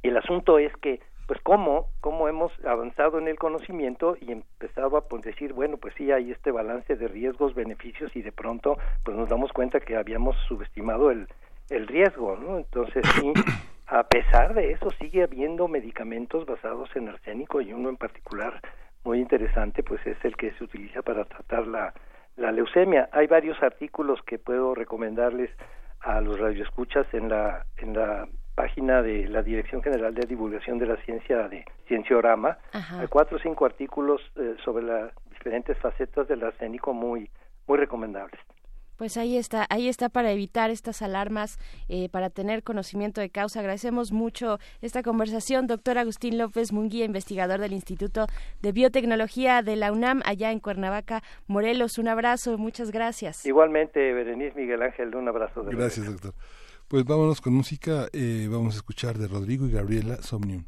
el asunto es que pues cómo cómo hemos avanzado en el conocimiento y empezado a pues, decir bueno pues sí hay este balance de riesgos beneficios y de pronto pues nos damos cuenta que habíamos subestimado el el riesgo no entonces sí a pesar de eso sigue habiendo medicamentos basados en arsénico y uno en particular muy interesante pues es el que se utiliza para tratar la la leucemia. Hay varios artículos que puedo recomendarles a los radioescuchas en la en la página de la Dirección General de Divulgación de la Ciencia de Cienciorama. Hay cuatro o cinco artículos eh, sobre las diferentes facetas del arsénico muy muy recomendables. Pues ahí está, ahí está para evitar estas alarmas, eh, para tener conocimiento de causa. Agradecemos mucho esta conversación, doctor Agustín López Munguía, investigador del Instituto de Biotecnología de la UNAM, allá en Cuernavaca, Morelos. Un abrazo, muchas gracias. Igualmente, Berenice Miguel Ángel, un abrazo. De gracias, doctor. Pues vámonos con música, eh, vamos a escuchar de Rodrigo y Gabriela Somnium.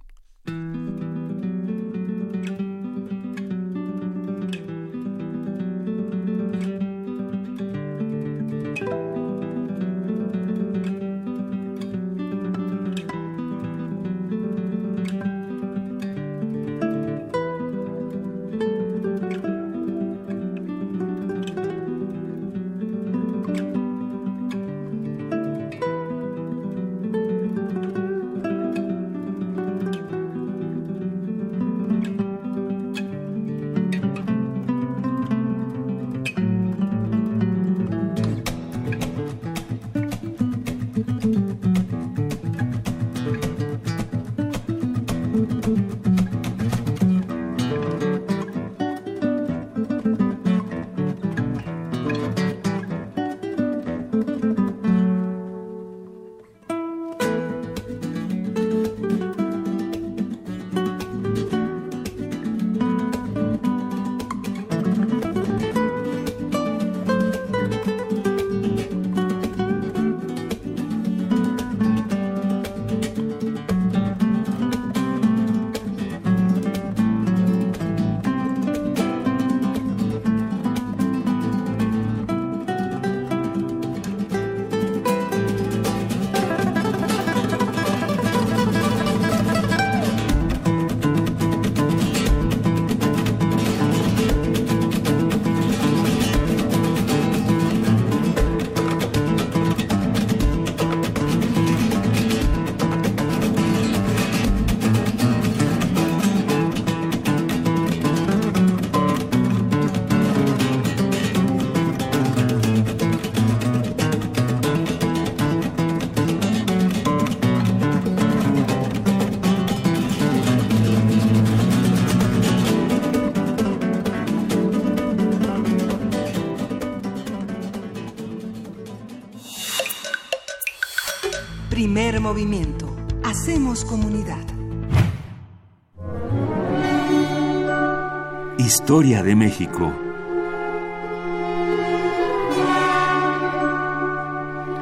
Historia de México.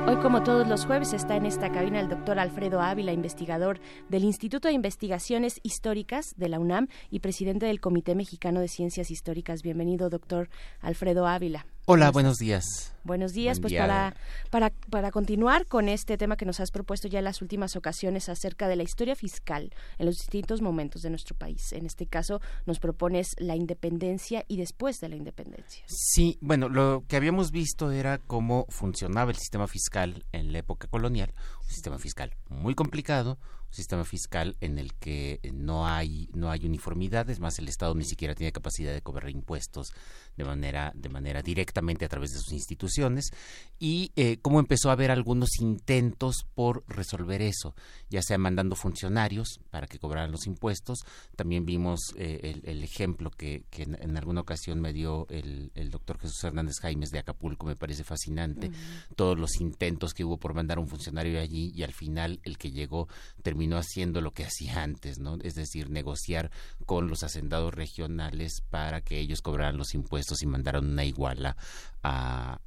Hoy, como todos los jueves, está en esta cabina el doctor Alfredo Ávila, investigador del Instituto de Investigaciones Históricas de la UNAM y presidente del Comité Mexicano de Ciencias Históricas. Bienvenido, doctor Alfredo Ávila. Hola, buenos días. Buenos días, pues para, para, para continuar con este tema que nos has propuesto ya en las últimas ocasiones acerca de la historia fiscal en los distintos momentos de nuestro país. En este caso nos propones la independencia y después de la independencia. Sí, bueno, lo que habíamos visto era cómo funcionaba el sistema fiscal en la época colonial, un sistema fiscal muy complicado, un sistema fiscal en el que no hay no hay uniformidad, es más el Estado ni siquiera tiene capacidad de cobrar impuestos de manera, de manera directamente a través de sus instituciones. Y eh, cómo empezó a haber algunos intentos por resolver eso, ya sea mandando funcionarios para que cobraran los impuestos. También vimos eh, el, ejemplo que, que en, alguna ocasión me dio el, el, doctor Jesús Hernández Jaimes de Acapulco, me parece fascinante, todos los intentos que hubo por mandar un funcionario allí y al final el que llegó terminó haciendo lo que hacía antes, ¿no? Es decir, negociar con los hacendados regionales para que ellos cobraran los impuestos y mandaron una iguala a,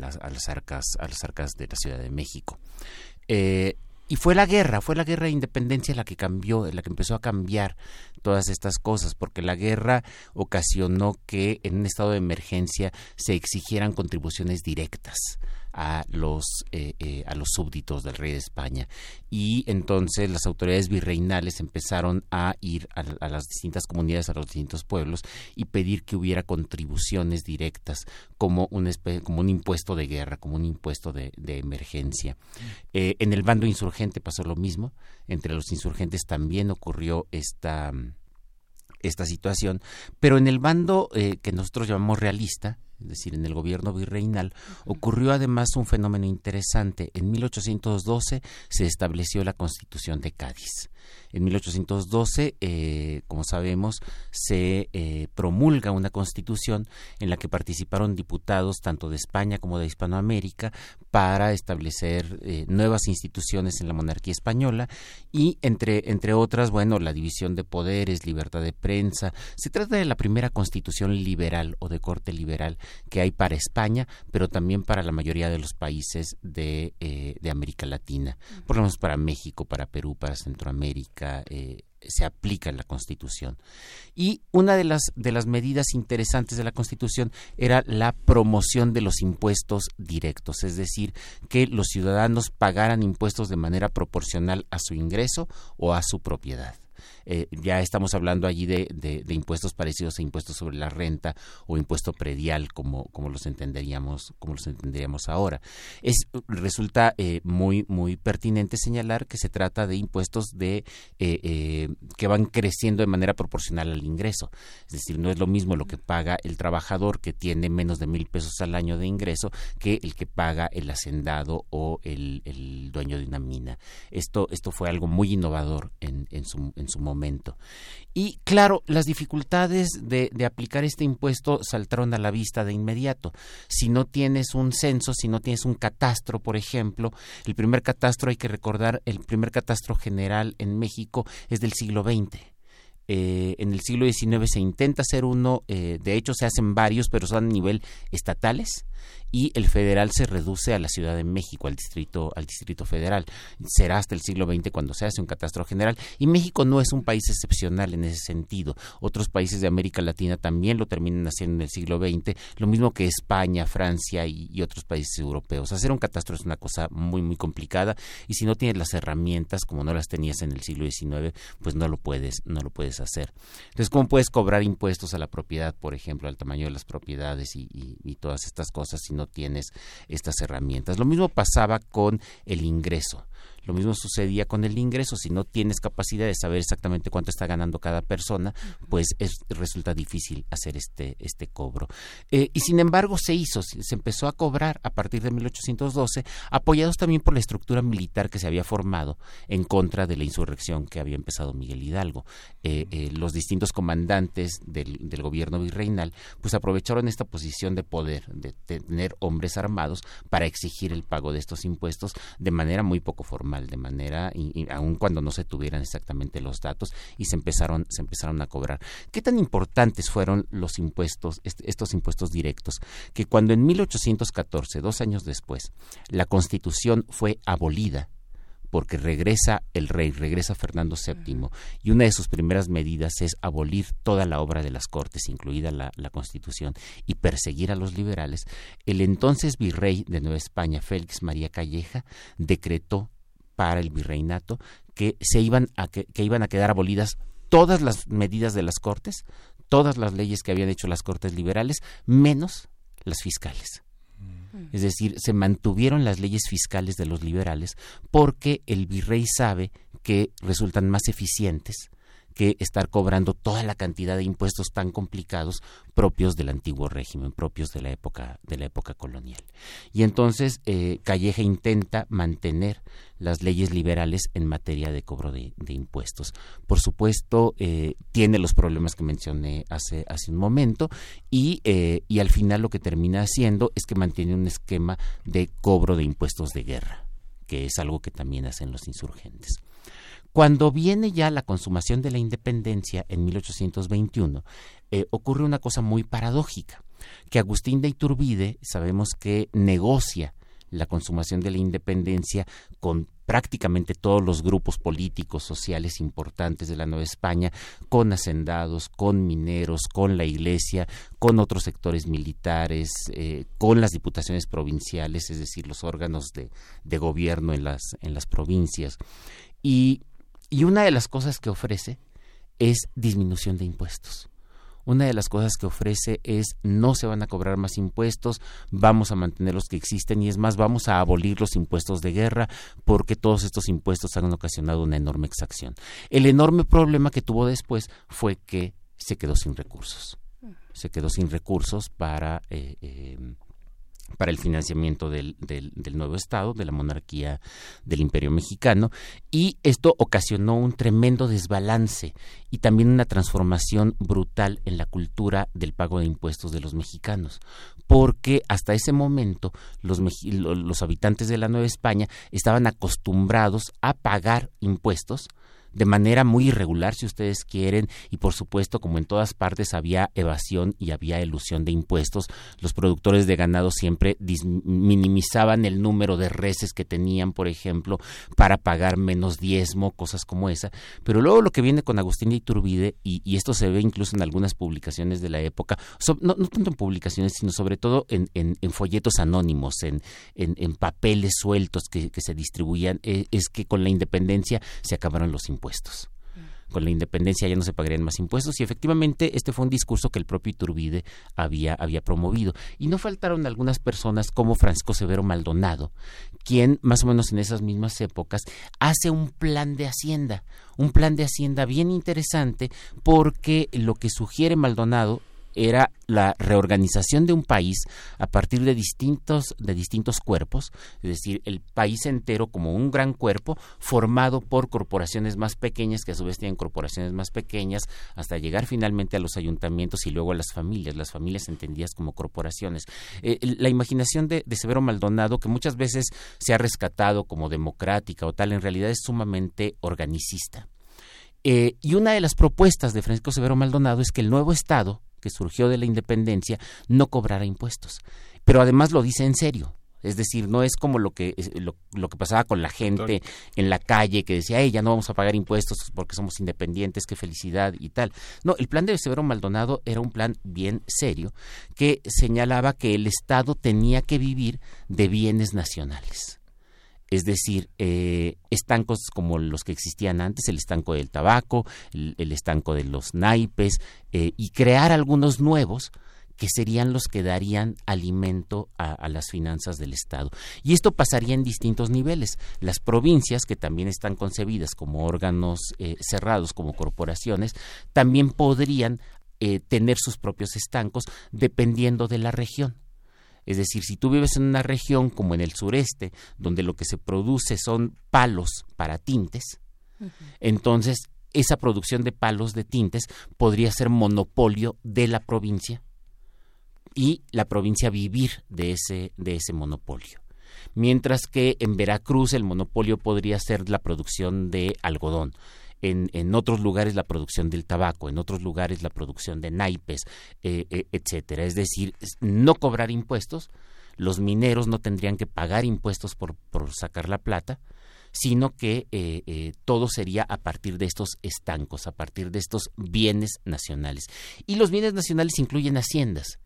las, arcas a las arcas de la Ciudad de México. Eh, y fue la guerra, fue la guerra de independencia la que cambió, la que empezó a cambiar todas estas cosas, porque la guerra ocasionó que en un estado de emergencia se exigieran contribuciones directas a los eh, eh, a los súbditos del rey de España. Y entonces las autoridades virreinales empezaron a ir a, las distintas comunidades a los distintos pueblos y pedir que hubiera contribuciones directas como un como un impuesto de guerra como un impuesto de, emergencia. Eh, en el bando insurgente pasó lo mismo. Entre los insurgentes también ocurrió esta esta situación. Pero en el bando que nosotros llamamos realista es decir, en el gobierno virreinal, ocurrió además un fenómeno interesante. En 1812 se estableció la Constitución de Cádiz. En 1812, eh, como sabemos, se eh, promulga una constitución en la que participaron diputados tanto de España como de Hispanoamérica para establecer eh, nuevas instituciones en la monarquía española y entre entre otras, bueno, la división de poderes, libertad de prensa. Se trata de la primera constitución liberal o de corte liberal que hay para España, pero también para la mayoría de los países de, de América Latina, por lo menos para México, para Perú, para Centroamérica eh, se aplica en la Constitución. Y una de las, de las medidas interesantes de la Constitución era la promoción de los impuestos directos, es decir, que los ciudadanos pagaran impuestos de manera proporcional a su ingreso o a su propiedad. Eh, ya estamos hablando allí de, de, impuestos parecidos a impuestos sobre la renta o impuesto predial como, como los entenderíamos como los entenderíamos ahora. Es resulta eh, muy muy pertinente señalar que se trata de impuestos de eh, que van creciendo de manera proporcional al ingreso. Es decir no es lo mismo lo que paga el trabajador que tiene menos de mil pesos al año de ingreso que el que paga el hacendado o el, el dueño de una mina. Esto esto fue algo muy innovador en, en su en su momento y claro, las dificultades de, aplicar este impuesto saltaron a la vista de inmediato. Si no tienes un censo, si no tienes un catastro, por ejemplo, el primer catastro hay que recordar, el primer catastro general en México es del siglo XX. Eh, en el siglo XIX se intenta hacer uno, eh, de hecho se hacen varios, pero son a nivel estatales y el federal se reduce a la Ciudad de México, al distrito, al distrito federal. Será hasta el siglo XX cuando se hace un catastro general y México no es un país excepcional en ese sentido. Otros países de América Latina también lo terminan haciendo en el siglo XX, lo mismo que España, Francia y, otros países europeos. Hacer un catastro es una cosa muy muy complicada y si no tienes las herramientas como no las tenías en el siglo XIX, pues no lo puedes no lo puedes hacer. Entonces, ¿cómo puedes cobrar impuestos a la propiedad, por ejemplo, al tamaño de las propiedades y, y todas estas cosas si no tienes estas herramientas. Lo mismo pasaba con el ingreso. Lo mismo sucedía con el ingreso. Si no tienes capacidad de saber exactamente cuánto está ganando cada persona, pues es, resulta difícil hacer este, este cobro. Eh, y sin embargo se hizo, se empezó a cobrar a partir de 1812, apoyados también por la estructura militar que se había formado en contra de la insurrección que había empezado Miguel Hidalgo. Eh, eh, los distintos comandantes del, del gobierno virreinal pues aprovecharon esta posición de poder, de tener hombres armados para exigir el pago de estos impuestos de manera muy poco formal, de manera, y, aun cuando no se tuvieran exactamente los datos, y se empezaron, se empezaron a cobrar. ¿Qué tan importantes fueron los impuestos, estos impuestos directos? Que cuando en 1814, dos años después, la Constitución fue abolida, porque regresa el rey, regresa Fernando VII, y una de sus primeras medidas es abolir toda la obra de las Cortes, incluida la, Constitución, y perseguir a los liberales, el entonces virrey de Nueva España, Félix María Calleja, decretó para el virreinato que se iban a que iban a quedar abolidas todas las medidas de las Cortes, todas las leyes que habían hecho las Cortes liberales, menos las fiscales. Es decir, se mantuvieron las leyes fiscales de los liberales porque el virrey sabe que resultan más eficientes que estar cobrando toda la cantidad de impuestos tan complicados propios del antiguo régimen, propios de la época de la época colonial. Y entonces eh, Calleja intenta mantener las leyes liberales en materia de cobro de, impuestos. Por supuesto, eh, tiene los problemas que mencioné hace, hace un momento y, eh, y al final lo que termina haciendo es que mantiene un esquema de cobro de impuestos de guerra, que es algo que también hacen los insurgentes. Cuando viene ya la consumación de la independencia en 1821, eh, ocurre una cosa muy paradójica, que Agustín de Iturbide sabemos que negocia la consumación de la independencia con prácticamente todos los grupos políticos, sociales importantes de la Nueva España, con hacendados, con mineros, con la Iglesia, con otros sectores militares, eh, con las diputaciones provinciales, es decir, los órganos de, gobierno en las, en las provincias. Y y una de las cosas que ofrece es disminución de impuestos. Una de las cosas que ofrece es no se van a cobrar más impuestos, vamos a mantener los que existen y es más, vamos a abolir los impuestos de guerra porque todos estos impuestos han ocasionado una enorme exacción. El enorme problema que tuvo después fue que se quedó sin recursos. Se quedó sin recursos para eh, eh, para el financiamiento del, del, nuevo Estado, de la monarquía del Imperio Mexicano, y esto ocasionó un tremendo desbalance y también una transformación brutal en la cultura del pago de impuestos de los mexicanos, porque hasta ese momento los, los habitantes de la Nueva España estaban acostumbrados a pagar impuestos de manera muy irregular, si ustedes quieren, y por supuesto, como en todas partes había evasión y había elusión de impuestos, los productores de ganado siempre minimizaban el número de reses que tenían, por ejemplo, para pagar menos diezmo, cosas como esa. Pero luego lo que viene con Agustín de Iturbide, y, esto se ve incluso en algunas publicaciones de la época, no, tanto en publicaciones, sino sobre todo en, folletos anónimos, en, papeles sueltos que, se distribuían, eh, es que con la independencia se acabaron los impuestos impuestos. Con la independencia ya no se pagarían más impuestos y efectivamente este fue un discurso que el propio Iturbide había, había promovido. Y no faltaron algunas personas como Francisco Severo Maldonado, quien más o menos en esas mismas épocas hace un plan de hacienda, un plan de hacienda bien interesante porque lo que sugiere Maldonado era la reorganización de un país a partir de distintos, de distintos cuerpos, es decir, el país entero como un gran cuerpo formado por corporaciones más pequeñas que a su vez tienen corporaciones más pequeñas hasta llegar finalmente a los ayuntamientos y luego a las familias, las familias entendidas como corporaciones. Eh, la imaginación de, Severo Maldonado, que muchas veces se ha rescatado como democrática o tal, en realidad es sumamente organicista. Eh, y una de las propuestas de Francisco Severo Maldonado es que el nuevo Estado, que surgió de la independencia no cobrara impuestos. Pero además lo dice en serio. Es decir, no es como lo que, lo, que pasaba con la gente en la calle que decía, hey, ya no vamos a pagar impuestos porque somos independientes, qué felicidad y tal. No, el plan de Severo Maldonado era un plan bien serio que señalaba que el Estado tenía que vivir de bienes nacionales es decir, eh, estancos como los que existían antes, el estanco del tabaco, el, estanco de los naipes, eh, y crear algunos nuevos que serían los que darían alimento a, las finanzas del Estado. Y esto pasaría en distintos niveles. Las provincias, que también están concebidas como órganos eh, cerrados, como corporaciones, también podrían tener sus propios estancos dependiendo de la región. Es decir, si tú vives en una región como en el sureste, donde lo que se produce son palos para tintes, entonces esa producción de palos de tintes podría ser monopolio de la provincia y la provincia vivir de ese, de ese monopolio. mientras que en Veracruz el monopolio podría ser la producción de algodón. En, en, otros lugares la producción del tabaco, en otros lugares la producción de naipes, eh, eh, etcétera. Es decir, no cobrar impuestos, los mineros no tendrían que pagar impuestos por, por sacar la plata, sino que eh, eh, todo sería a partir de estos estancos, a partir de estos bienes nacionales. Y los bienes nacionales incluyen haciendas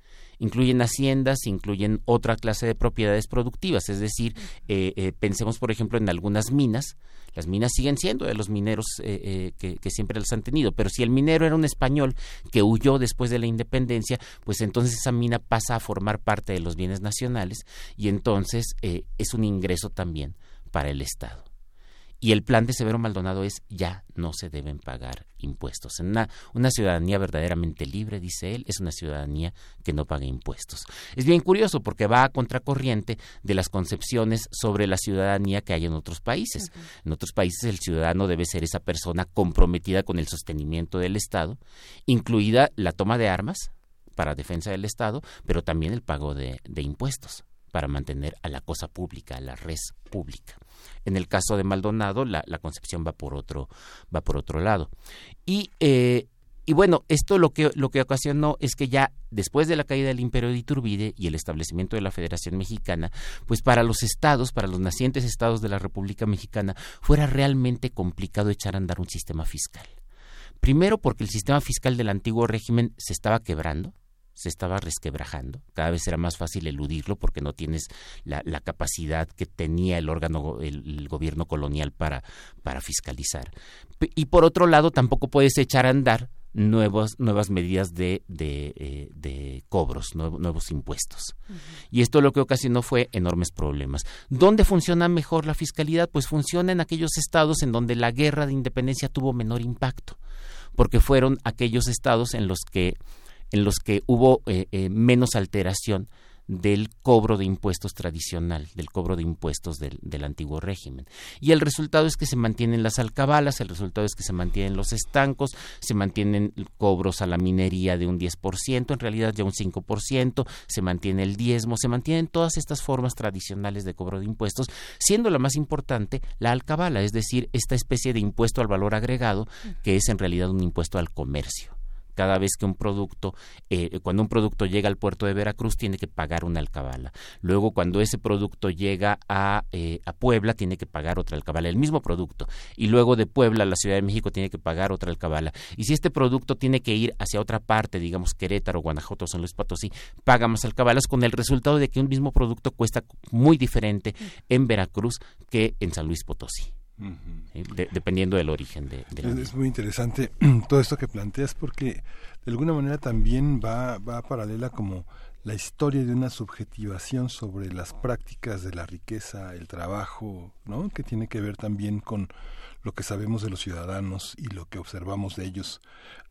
incluyen haciendas, incluyen otra clase de propiedades productivas, es decir, eh, pensemos por ejemplo en algunas minas, las minas siguen siendo de los mineros que, que, siempre las han tenido, pero si el minero era un español que huyó después de la independencia, pues entonces esa mina pasa a formar parte de los bienes nacionales y entonces es un ingreso también para el Estado. Y el plan de Severo Maldonado es ya no se deben pagar impuestos. Una, una ciudadanía verdaderamente libre, dice él, es una ciudadanía que no paga impuestos. Es bien curioso porque va a contracorriente de las concepciones sobre la ciudadanía que hay en otros países. En otros países el ciudadano debe ser esa persona comprometida con el sostenimiento del Estado, incluida la toma de armas para defensa del Estado, pero también el pago de impuestos para mantener a la cosa pública, a la res pública. En el caso de Maldonado, la, concepción va por otro, va por otro lado. Y, eh, y bueno, esto lo que, lo que ocasionó es que ya después de la caída del imperio de Iturbide y el establecimiento de la Federación Mexicana, pues para los estados, para los nacientes estados de la República Mexicana, fuera realmente complicado echar a andar un sistema fiscal. Primero porque el sistema fiscal del antiguo régimen se estaba quebrando, se estaba resquebrajando. Cada vez era más fácil eludirlo porque no tienes la, capacidad que tenía el órgano, el, gobierno colonial para, para fiscalizar. Y por otro lado, tampoco puedes echar a andar nuevas, nuevas medidas de, de, eh, cobros, nuevos impuestos. Y esto lo que ocasionó fue enormes problemas. ¿Dónde funciona mejor la fiscalidad? Pues funciona en aquellos estados en donde la guerra de independencia tuvo menor impacto, porque fueron aquellos estados en los que en los que hubo eh, eh, menos alteración del cobro de impuestos tradicional, del cobro de impuestos del, del, antiguo régimen. Y el resultado es que se mantienen las alcabalas, el resultado es que se mantienen los estancos, se mantienen cobros a la minería de un 10%, en realidad ya un 5%, se mantiene el diezmo, se mantienen todas estas formas tradicionales de cobro de impuestos, siendo la más importante la alcabala, es decir, esta especie de impuesto al valor agregado, que es en realidad un impuesto al comercio cada vez que un producto, eh, cuando un producto llega al puerto de Veracruz, tiene que pagar una alcabala. Luego, cuando ese producto llega a, eh, a Puebla, tiene que pagar otra alcabala, el mismo producto. Y luego de Puebla a la Ciudad de México tiene que pagar otra alcabala. Y si este producto tiene que ir hacia otra parte, digamos Querétaro, Guanajuato, San Luis Potosí, paga más alcabalas con el resultado de que un mismo producto cuesta muy diferente en Veracruz que en San Luis Potosí dependiendo del origen de, es, muy interesante todo esto que planteas porque de alguna manera también va, va paralela como la historia de una subjetivación sobre las prácticas de la riqueza, el trabajo, ¿no? que tiene que ver también con lo que sabemos de los ciudadanos y lo que observamos de ellos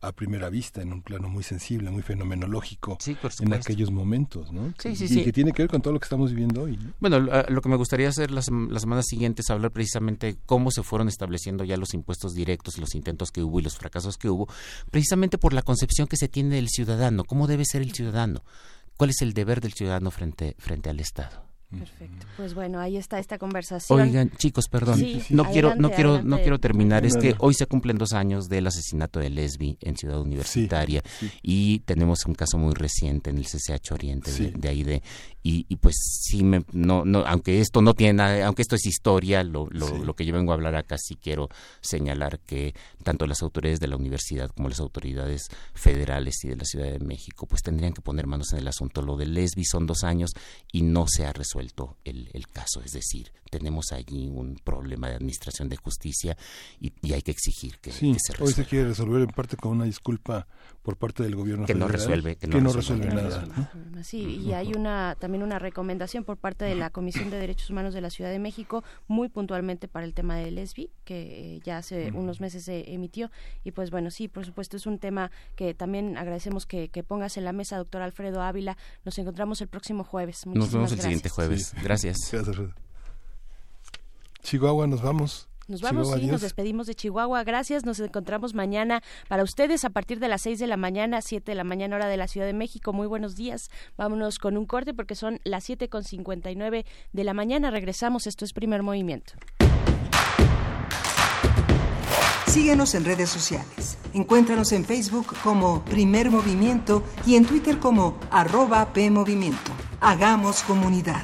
a primera vista en un plano muy sensible, muy fenomenológico en aquellos momentos, ¿no? Sí, sí, y que tiene que ver con todo lo que estamos viviendo hoy. Bueno, lo que me gustaría hacer las, las semanas siguientes es hablar precisamente de cómo se fueron estableciendo ya los impuestos directos, los intentos que hubo y los fracasos que hubo, precisamente por la concepción que se tiene del ciudadano, cómo debe ser el ciudadano, cuál es el deber del ciudadano frente, frente al Estado. Perfecto. Pues bueno, ahí está esta conversación. Oigan, chicos, perdón. no quiero no quiero no quiero terminar, es que hoy se cumplen dos años del asesinato de Lesbi en Ciudad Universitaria y tenemos un caso muy reciente en el CCH Oriente de, ahí de y, pues sí me no no aunque esto no tiene nada, aunque esto es historia, lo, lo, que yo vengo a hablar acá sí quiero señalar que tanto las autoridades de la universidad como las autoridades federales y de la Ciudad de México pues tendrían que poner manos en el asunto. Lo de Lesbi son dos años y no se ha resuelto el, caso. Es decir, tenemos allí un problema de administración de justicia y, hay que exigir que, se resuelva. Hoy se quiere resolver en parte con una disculpa por parte del gobierno que no resuelve que no, resuelve, nada. Sí, y hay una también una recomendación por parte de la Comisión de Derechos Humanos de la Ciudad de México muy puntualmente para el tema de lesbi que ya hace unos meses se emitió. Y pues bueno sí por supuesto es un tema que también agradecemos que, pongas en la mesa doctor Alfredo Ávila. Nos encontramos el próximo jueves. Nos vemos el siguiente jueves. Gracias. Gracias Chihuahua nos vamos Nos vamos y nos despedimos de Chihuahua. Gracias, nos encontramos mañana para ustedes a partir de las 6 de la mañana, 7 de la mañana hora de la Ciudad de México. Muy buenos días. Vámonos con un corte porque son las 7 con 59 de la mañana. Regresamos, esto es Primer Movimiento. Síguenos en redes sociales. Encuéntranos en Facebook como Primer Movimiento y en Twitter como arroba PMovimiento. Hagamos comunidad.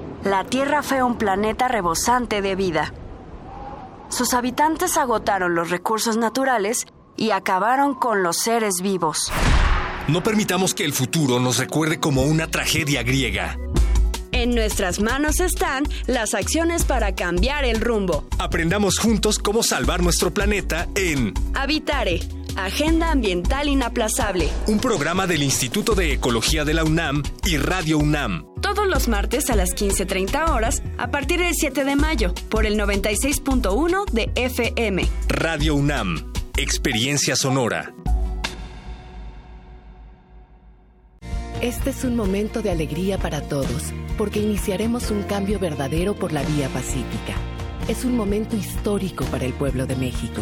la Tierra fue un planeta rebosante de vida. Sus habitantes agotaron los recursos naturales y acabaron con los seres vivos. No permitamos que el futuro nos recuerde como una tragedia griega. En nuestras manos están las acciones para cambiar el rumbo. Aprendamos juntos cómo salvar nuestro planeta en Habitare Agenda Ambiental Inaplazable. Un programa del Instituto de Ecología de la UNAM y Radio UNAM. Todos los martes a las 15.30 horas a partir del 7 de mayo por el 96.1 de FM. Radio UNAM. Experiencia sonora. Este es un momento de alegría para todos, porque iniciaremos un cambio verdadero por la vía pacífica. Es un momento histórico para el pueblo de México.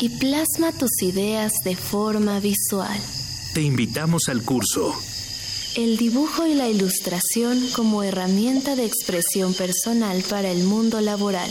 y plasma tus ideas de forma visual. Te invitamos al curso. El dibujo y la ilustración como herramienta de expresión personal para el mundo laboral.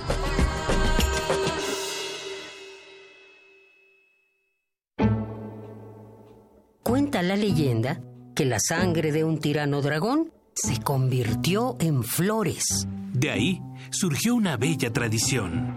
La leyenda que la sangre de un tirano dragón se convirtió en flores. De ahí surgió una bella tradición.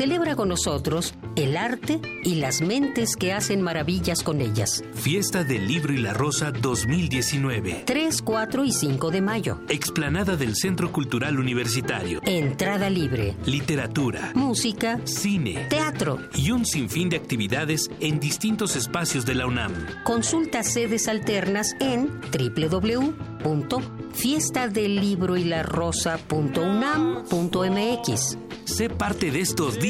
Celebra con nosotros el arte y las mentes que hacen maravillas con ellas. Fiesta del Libro y la Rosa 2019. 3, 4 y 5 de mayo. Explanada del Centro Cultural Universitario. Entrada libre. Literatura. Música. Cine. Teatro. Y un sinfín de actividades en distintos espacios de la UNAM. Consulta sedes alternas en www.fiestadelibroylarosa.unam.mx. Sé parte de estos días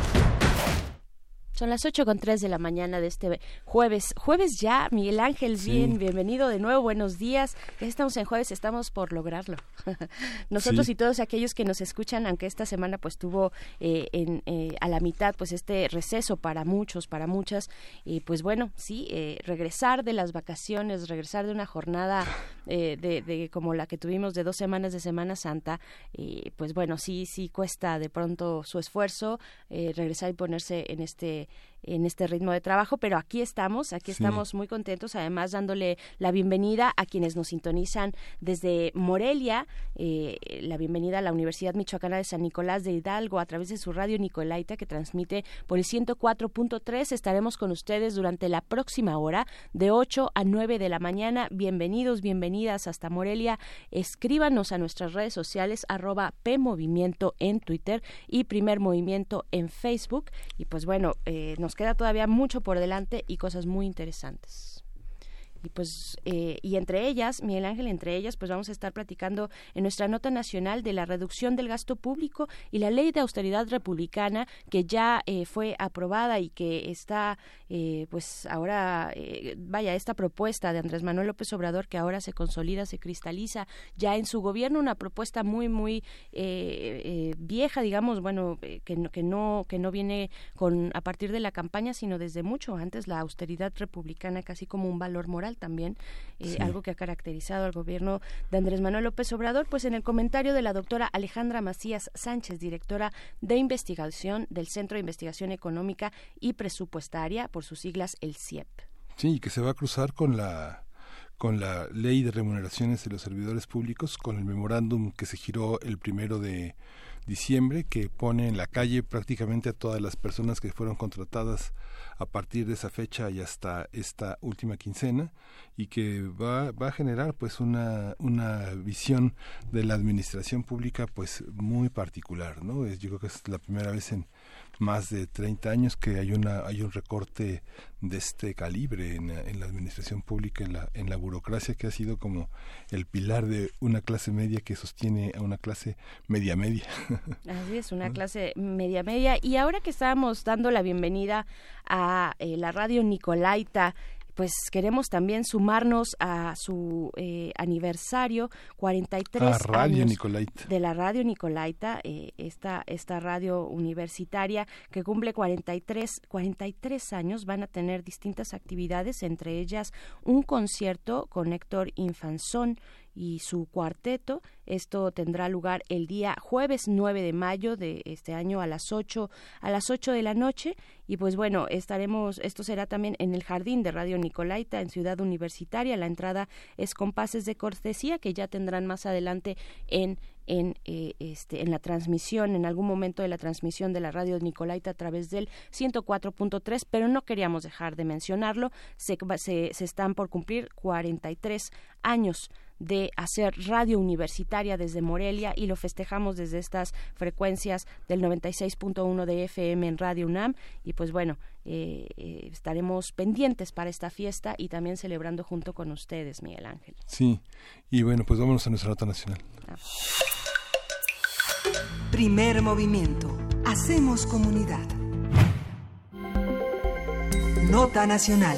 Son las ocho con tres de la mañana de este jueves. Jueves ya, Miguel Ángel, bien, bienvenido de nuevo, buenos días. Ya estamos en jueves, estamos por lograrlo. Nosotros y todos aquellos que nos escuchan, aunque esta semana pues tuvo eh, en, eh, a la mitad pues este receso para muchos, para muchas, y pues bueno, sí, eh, regresar de las vacaciones, regresar de una jornada de, de, como la que tuvimos de dos semanas de Semana Santa, pues bueno, sí, sí cuesta de pronto su esfuerzo regresar y ponerse en este en este ritmo de trabajo, pero aquí estamos, aquí estamos muy contentos, además dándole la bienvenida a quienes nos sintonizan desde Morelia, eh, la bienvenida a la Universidad Michoacana de San Nicolás de Hidalgo a través de su radio Nicolaita que transmite por el 104.3. Estaremos con ustedes durante la próxima hora de 8 a 9 de la mañana. Bienvenidos, bienvenidas hasta Morelia. Escríbanos a nuestras redes sociales arroba PMovimiento en Twitter y Primer Movimiento en Facebook. Y pues bueno, eh, nos queda todavía mucho por delante y cosas muy interesantes y pues eh, y entre ellas Miguel Ángel entre ellas pues vamos a estar platicando en nuestra nota nacional de la reducción del gasto público y la ley de austeridad republicana que ya eh, fue aprobada y que está eh, pues ahora vaya esta propuesta de Andrés Manuel López Obrador que ahora se consolida se cristaliza ya en su gobierno una propuesta muy muy vieja digamos bueno que, que no que no viene con a partir de la campaña sino desde mucho antes la austeridad republicana casi como un valor moral también, eh, algo que ha caracterizado al gobierno de Andrés Manuel López Obrador, pues en el comentario de la doctora Alejandra Macías Sánchez, directora de investigación del Centro de Investigación Económica y Presupuestaria, por sus siglas el CIEP. Sí, que se va a cruzar con la con la ley de remuneraciones de los servidores públicos, con el memorándum que se giró el primero de diciembre, que pone en la calle prácticamente a todas las personas que fueron contratadas a partir de esa fecha y hasta esta última quincena y que va, va a generar pues una, una visión de la administración pública pues muy particular, ¿no? Es, yo creo que es la primera vez en más de 30 años que hay una hay un recorte de este calibre en, en, la administración pública en la en la burocracia que ha sido como el pilar de una clase media que sostiene a una clase media media. Así es una clase media media. Y ahora que estábamos dando la bienvenida a eh, la radio Nicolaita pues queremos también sumarnos a su eh, aniversario 43 ah, radio años de la radio Nicolaita eh, esta esta radio universitaria que cumple 43 43 años. Van a tener distintas actividades entre ellas un concierto con Héctor Infanzón y su cuarteto. Esto tendrá lugar el día jueves 9 de mayo de este año a las 8 a las 8 de la noche y pues bueno, estaremos esto será también en el Jardín de Radio Nicolaita en Ciudad Universitaria. La entrada es con pases de cortesía que ya tendrán más adelante en en, eh, este, en la transmisión, en algún momento de la transmisión de la radio Nicolaita a través del 104.3, pero no queríamos dejar de mencionarlo. Se, se, se están por cumplir 43 años de hacer radio universitaria desde Morelia y lo festejamos desde estas frecuencias del 96.1 de FM en Radio UNAM y pues bueno, eh, eh, estaremos pendientes para esta fiesta y también celebrando junto con ustedes, Miguel Ángel. Sí, y bueno, pues vámonos a nuestra nota nacional. Ah. Primer movimiento. Hacemos comunidad. Nota nacional.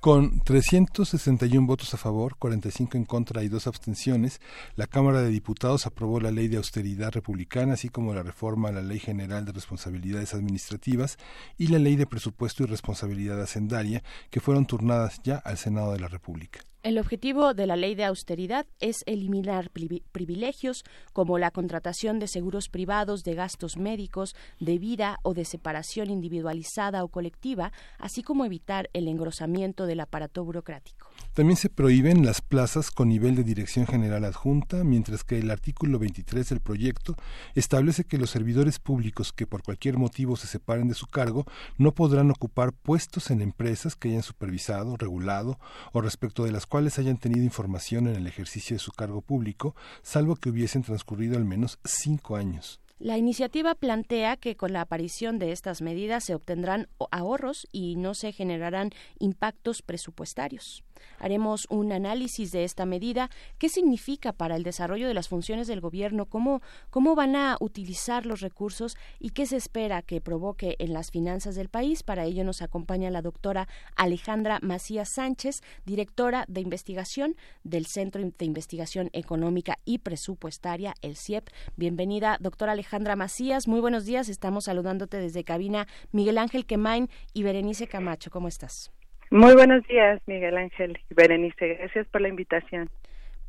Con 361 votos a favor, 45 en contra y dos abstenciones, la Cámara de Diputados aprobó la Ley de Austeridad Republicana, así como la reforma a la Ley General de Responsabilidades Administrativas y la Ley de Presupuesto y Responsabilidad Hacendaria, que fueron turnadas ya al Senado de la República. El objetivo de la ley de austeridad es eliminar privilegios como la contratación de seguros privados de gastos médicos, de vida o de separación individualizada o colectiva, así como evitar el engrosamiento del aparato burocrático. También se prohíben las plazas con nivel de dirección general adjunta, mientras que el artículo 23 del proyecto establece que los servidores públicos que por cualquier motivo se separen de su cargo no podrán ocupar puestos en empresas que hayan supervisado, regulado o respecto de las cuales hayan tenido información en el ejercicio de su cargo público, salvo que hubiesen transcurrido al menos cinco años. La iniciativa plantea que con la aparición de estas medidas se obtendrán ahorros y no se generarán impactos presupuestarios. Haremos un análisis de esta medida, qué significa para el desarrollo de las funciones del gobierno, cómo, cómo van a utilizar los recursos y qué se espera que provoque en las finanzas del país. Para ello nos acompaña la doctora Alejandra Macías Sánchez, directora de investigación del Centro de Investigación Económica y Presupuestaria, el CIEP. Bienvenida, doctora Alejandra Macías. Muy buenos días. Estamos saludándote desde cabina Miguel Ángel Quemain y Berenice Camacho. ¿Cómo estás? Muy buenos días, Miguel Ángel y Berenice. Gracias por la invitación.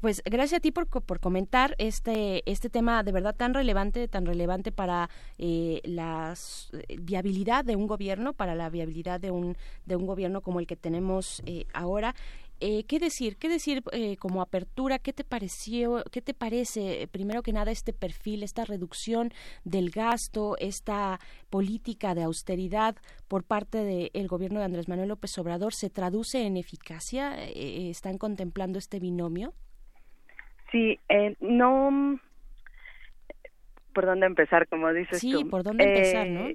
Pues gracias a ti por, por comentar este este tema de verdad tan relevante, tan relevante para eh, la eh, viabilidad de un gobierno, para la viabilidad de un de un gobierno como el que tenemos eh, ahora. Eh, ¿Qué decir? ¿Qué decir eh, como apertura? ¿Qué te pareció? ¿Qué te parece, eh, primero que nada, este perfil, esta reducción del gasto, esta política de austeridad por parte del gobierno de Andrés Manuel López Obrador se traduce en eficacia? ¿Están contemplando este binomio? Sí, no. ¿Por dónde empezar, como dices sí, tú? Sí, ¿por dónde empezar, no?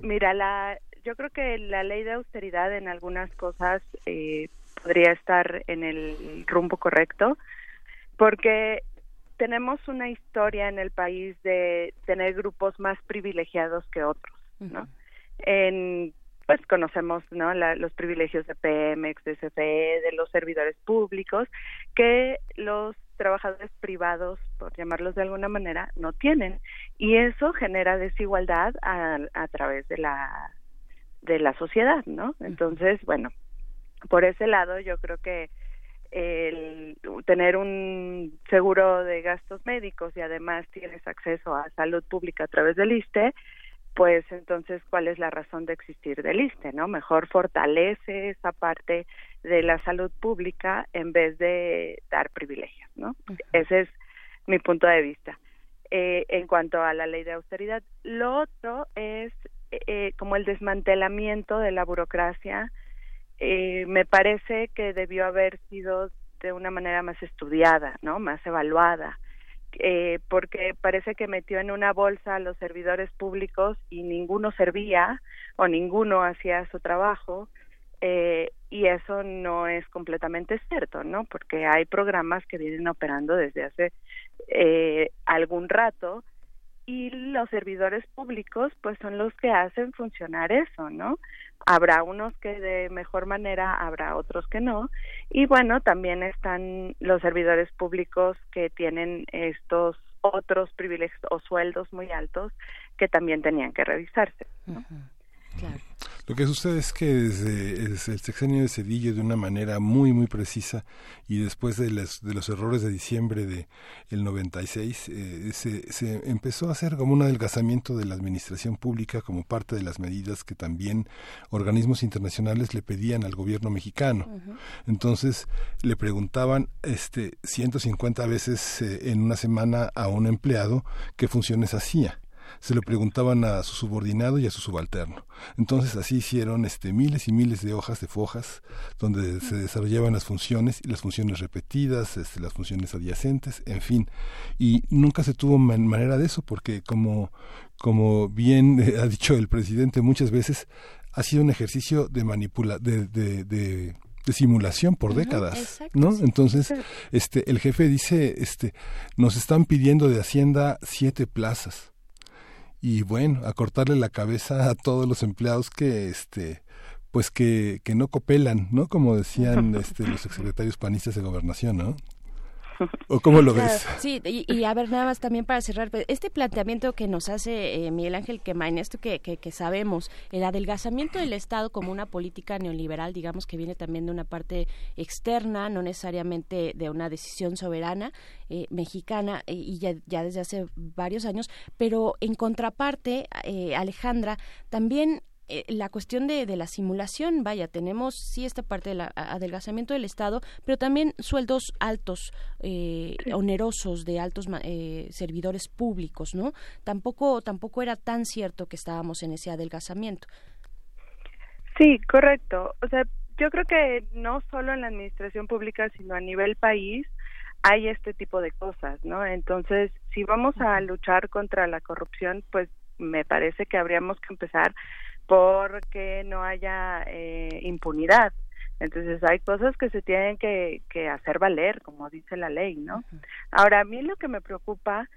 Mira, la, yo creo que la ley de austeridad en algunas cosas eh, podría estar en el rumbo correcto, porque tenemos una historia en el país de tener grupos más privilegiados que otros, ¿no? En pues conocemos no los privilegios de Pemex, de CFE, de los servidores públicos que los trabajadores privados, por llamarlos de alguna manera, no tienen y eso genera desigualdad a, a través de la de la sociedad, ¿no? Entonces, bueno, por ese lado yo creo que el tener un seguro de gastos médicos y además tienes acceso a salud pública a través del ISTE, pues entonces cuál es la razón de existir del ISTE, ¿no? Mejor fortalece esa parte de la salud pública en vez de dar privilegios, ¿no? Ese es mi punto de vista. Eh, en cuanto a la ley de austeridad, lo otro es eh, como el desmantelamiento de la burocracia, eh, me parece que debió haber sido de una manera más estudiada, ¿no? Más evaluada, eh, porque parece que metió en una bolsa a los servidores públicos y ninguno servía o ninguno hacía su trabajo. Eh, y eso no es completamente cierto, ¿no? Porque hay programas que vienen operando desde hace eh, algún rato y los servidores públicos pues son los que hacen funcionar eso, ¿no? Habrá unos que de mejor manera, habrá otros que no. Y bueno, también están los servidores públicos que tienen estos otros privilegios o sueldos muy altos que también tenían que revisarse. Claro. Lo que sucede es que desde, desde, el sexenio de Cedillo, de una manera muy, muy precisa, y después de, las, de los errores de diciembre de el 96, eh, se, se empezó a hacer como un adelgazamiento de la administración pública como parte de las medidas que también organismos internacionales le pedían al gobierno mexicano. Uh -huh. Entonces le preguntaban este 150 veces eh, en una semana a un empleado qué funciones hacía se lo preguntaban a su subordinado y a su subalterno. Entonces así hicieron este miles y miles de hojas de fojas donde se desarrollaban las funciones y las funciones repetidas, este, las funciones adyacentes, en fin. Y nunca se tuvo man manera de eso porque como como bien eh, ha dicho el presidente muchas veces ha sido un ejercicio de manipula de, de, de de simulación por décadas, exacto, ¿no? Entonces, este, el jefe dice, este, nos están pidiendo de Hacienda siete plazas y bueno, a cortarle la cabeza a todos los empleados que este pues que, que no copelan, ¿no? Como decían este, los exsecretarios panistas de gobernación, ¿no? ¿O cómo lo Claro, ves? Sí, y, y, a ver, nada más también para cerrar, pues, este planteamiento que nos hace eh, Miguel Ángel Quemain, esto que, que, que, sabemos, el adelgazamiento del Estado como una política neoliberal, digamos que viene también de una parte externa, no necesariamente de una decisión soberana eh, mexicana, eh, y ya, ya, desde hace varios años, pero en contraparte, eh, Alejandra, también eh, la cuestión de, de, la simulación, vaya, tenemos sí esta parte del adelgazamiento del Estado, pero también sueldos altos, eh, onerosos de altos eh, servidores públicos, ¿no? Tampoco, tampoco era tan cierto que estábamos en ese adelgazamiento. Sí, correcto. O sea, yo creo que no solo en la administración pública, sino a nivel país hay este tipo de cosas, ¿no? Entonces, si vamos a luchar contra la corrupción, pues me parece que habríamos que empezar porque no haya eh, impunidad. Entonces hay cosas que se tienen que, que, hacer valer, como dice la ley, ¿no? Uh -huh. Ahora, a mí lo que me preocupa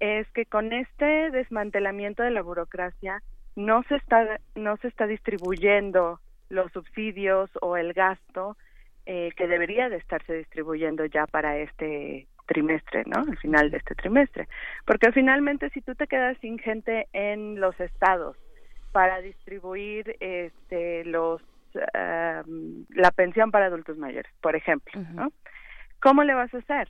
es que con este desmantelamiento de la burocracia no se está, no se está distribuyendo los subsidios o el gasto eh, que debería de estarse distribuyendo ya para este trimestre, ¿no? Al final de este trimestre. Porque finalmente si tú te quedas sin gente en los estados, para distribuir este los la pensión para adultos mayores, por ejemplo, uh -huh. ¿no? ¿Cómo le vas a hacer?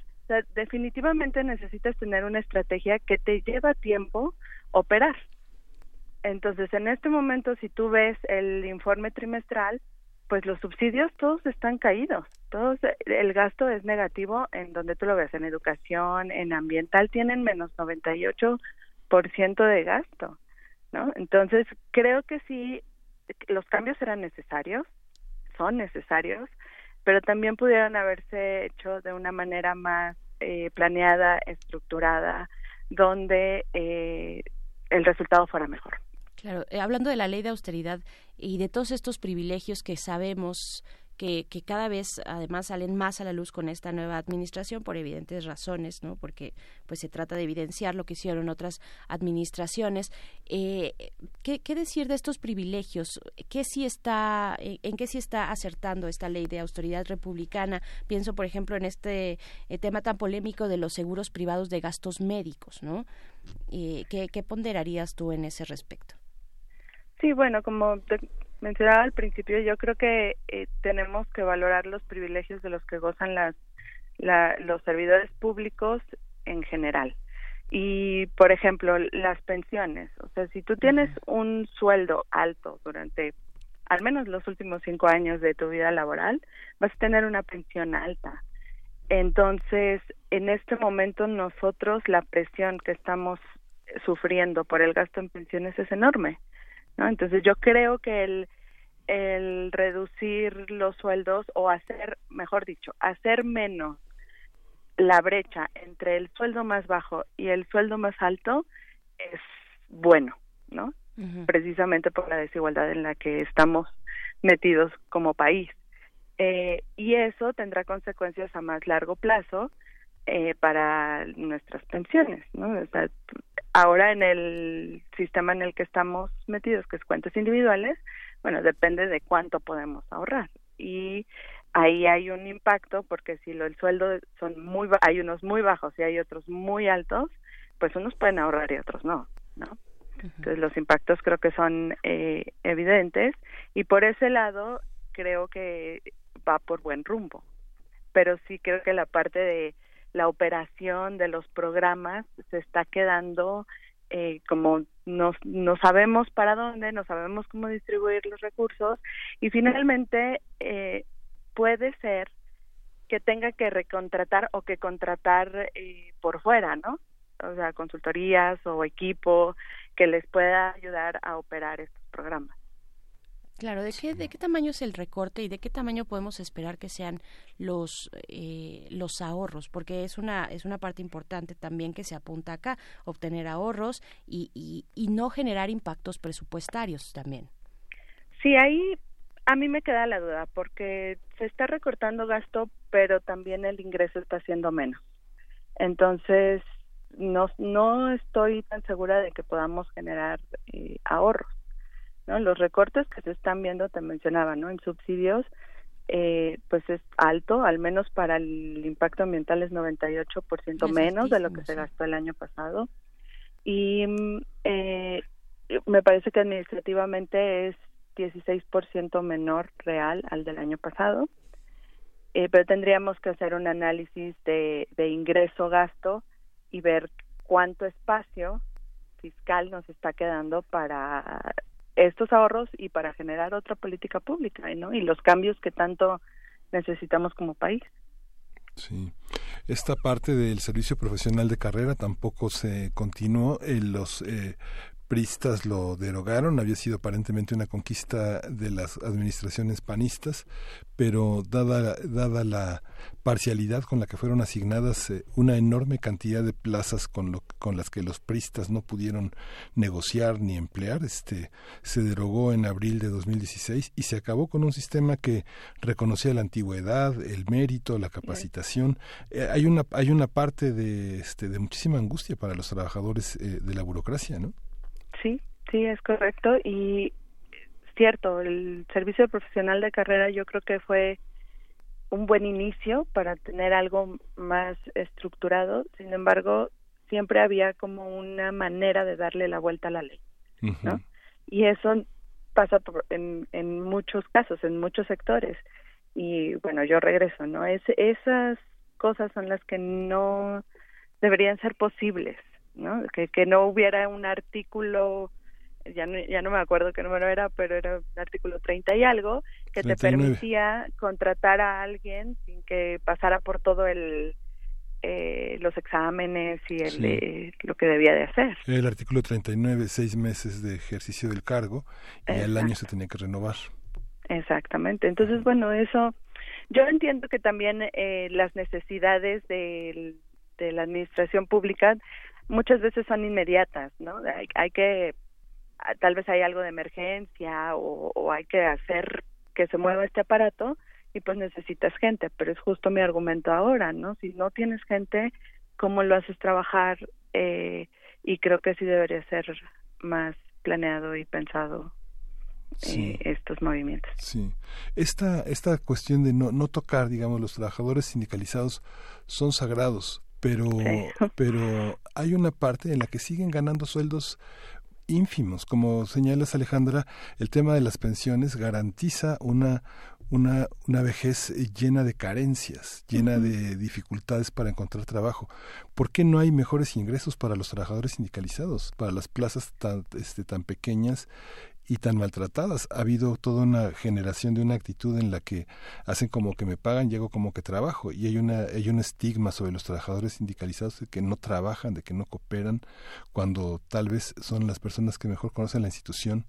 definitivamente necesitas tener una estrategia que te lleva tiempo operar. Entonces, en este momento, si tú ves el informe trimestral, pues los subsidios todos están caídos. Todos, el gasto es negativo en donde tú lo ves, en educación, en ambiental, tienen menos 98% de gasto, ¿no? Entonces, creo que sí, los cambios eran necesarios, son necesarios, pero también pudieron haberse hecho de una manera más eh, planeada, estructurada, donde eh, el resultado fuera mejor. Claro, eh, hablando de la ley de austeridad y de todos estos privilegios que sabemos que, que, cada vez además salen más a la luz con esta nueva administración por evidentes razones, ¿no? Porque pues se trata de evidenciar lo que hicieron otras administraciones. Eh, ¿qué, ¿qué, decir de estos privilegios? ¿Qué sí está, en qué sí está acertando esta ley de austeridad republicana? Pienso, por ejemplo, en este eh, tema tan polémico de los seguros privados de gastos médicos, ¿no? Eh, ¿qué, ¿Qué ponderarías tú en ese respecto? Sí, bueno, como mencionaba al principio, yo creo que eh, tenemos que valorar los privilegios de los que gozan las, la, los servidores públicos en general. Y, por ejemplo, las pensiones. O sea, si tú tienes un sueldo alto durante al menos los últimos cinco años de tu vida laboral, vas a tener una pensión alta. Entonces, en este momento nosotros la presión que estamos sufriendo por el gasto en pensiones es enorme. ¿No? Entonces yo creo que el, el reducir los sueldos o hacer, mejor dicho, hacer menos la brecha entre el sueldo más bajo y el sueldo más alto es bueno, ¿no? Precisamente por la desigualdad en la que estamos metidos como país. Eh, y eso tendrá consecuencias a más largo plazo eh, para nuestras pensiones, ¿no? O sea, ahora en el sistema en el que estamos metidos, que es cuentas individuales, bueno, depende de cuánto podemos ahorrar. Y ahí hay un impacto porque si lo, el sueldo son muy hay unos muy bajos y hay otros muy altos, pues unos pueden ahorrar y otros no, ¿no? Entonces los impactos creo que son eh, evidentes y por ese lado creo que va por buen rumbo. Pero sí creo que la parte de la operación de los programas se está quedando eh, como no, no sabemos para dónde, no sabemos cómo distribuir los recursos y finalmente eh, puede ser que tenga que recontratar o que contratar eh, por fuera, ¿no? O sea, consultorías o equipo que les pueda ayudar a operar estos programas. Claro, ¿de qué, ¿de qué tamaño es el recorte y de qué tamaño podemos esperar que sean los, eh, los ahorros? Porque es una, es una parte importante también que se apunta acá, obtener ahorros y, y, y no generar impactos presupuestarios también. Sí, ahí a mí me queda la duda, porque se está recortando gasto, pero también el ingreso está siendo menos. Entonces, no, no estoy tan segura de que podamos generar eh, ahorros. ¿No? Los recortes que se están viendo, te mencionaba, ¿no? En subsidios, eh, pues es alto, al menos para el impacto ambiental es 98% menos de lo que se gastó el año pasado. Y mm, eh, me parece que administrativamente es 16% menor real al del año pasado. Eh, pero tendríamos que hacer un análisis de, de ingreso-gasto y ver cuánto espacio fiscal nos está quedando para estos ahorros y para generar otra política pública, ¿no? Y los cambios que tanto necesitamos como país. Sí. Esta parte del servicio profesional de carrera tampoco se continuó. en los eh, pristas lo derogaron, había sido aparentemente una conquista de las administraciones panistas, pero dada, dada la parcialidad con la que fueron asignadas eh, una enorme cantidad de plazas con, lo, con las que los pristas no pudieron negociar ni emplear, este, se derogó en abril de 2016 y se acabó con un sistema que reconocía la antigüedad, el mérito, la capacitación. Eh, hay, una, hay una parte de, este, de muchísima angustia para los trabajadores eh, de la burocracia, ¿no? Sí, sí, es correcto. Y cierto, el servicio profesional de carrera yo creo que fue un buen inicio para tener algo más estructurado. Sin embargo, siempre había como una manera de darle la vuelta a la ley, ¿no? Y eso pasa por, en, muchos casos, en muchos sectores. Y bueno, yo regreso, ¿no? Es, esas cosas son las que no deberían ser posibles, ¿no? Que, que no hubiera un artículo, ya no, ya no me acuerdo qué número era, pero era un artículo 30 y algo, que te 39. permitía contratar a alguien sin que pasara por todo el eh, los exámenes y el, Sí. eh, lo que debía de hacer. El artículo 39, seis meses de ejercicio del cargo y al año Exacto. se tenía que renovar. Exactamente. Entonces, bueno, eso, yo entiendo que también eh, las necesidades del- de la administración pública muchas veces son inmediatas, ¿no? Hay, hay que, ah, tal vez hay algo de emergencia o, o hay que hacer que se mueva este aparato y pues necesitas gente, pero es justo mi argumento ahora, ¿no? Si no tienes gente, ¿cómo lo haces trabajar? Eh, y creo que sí debería ser más planeado y pensado Sí. eh, estos movimientos. Sí. Esta, esta cuestión de no, no tocar, digamos, los trabajadores sindicalizados son sagrados, pero, pero hay una parte en la que siguen ganando sueldos ínfimos. Como señalas Alejandra, el tema de las pensiones garantiza una, una, una vejez llena de carencias, llena de dificultades para encontrar trabajo. ¿Por qué no hay mejores ingresos para los trabajadores sindicalizados, para las plazas tan, este, tan pequeñas y tan maltratadas. Ha habido toda una generación de una actitud en la que hacen como que me pagan, llego como que trabajo y hay una hay un estigma sobre los trabajadores sindicalizados de que no trabajan, de que no cooperan, cuando tal vez son las personas que mejor conocen la institución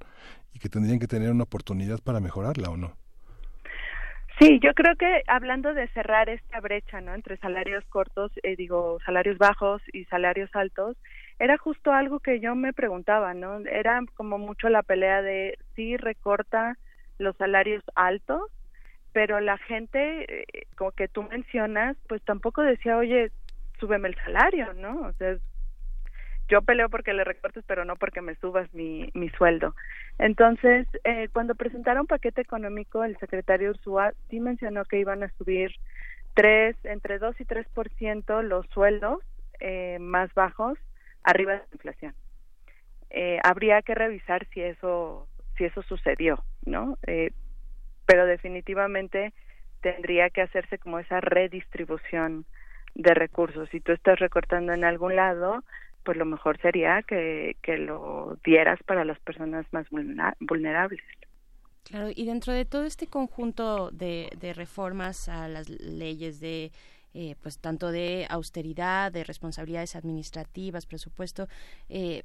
y que tendrían que tener una oportunidad para mejorarla o no. Sí, yo creo que hablando de cerrar esta brecha, ¿no? Entre salarios cortos, eh, digo, salarios bajos y salarios altos, era justo algo que yo me preguntaba, ¿no? Era como mucho la pelea de sí recorta los salarios altos, pero la gente, eh, como que tú mencionas, pues tampoco decía, oye, súbeme el salario, ¿no? O sea, yo peleo porque le recortes, pero no porque me subas mi, mi sueldo. Entonces, eh, cuando presentaron paquete económico, el secretario Ursúa sí mencionó que iban a subir tres, entre 2 y 3% los sueldos eh, más bajos arriba de la inflación. Eh, habría que revisar si eso, si eso sucedió, ¿no? Eh, pero definitivamente tendría que hacerse como esa redistribución de recursos. Si tú estás recortando en algún lado, pues lo mejor sería que, que lo dieras para las personas más vulnera- vulnerables. Claro, y dentro de todo este conjunto de reformas a las leyes de eh, pues tanto de austeridad, de responsabilidades administrativas, presupuesto, eh,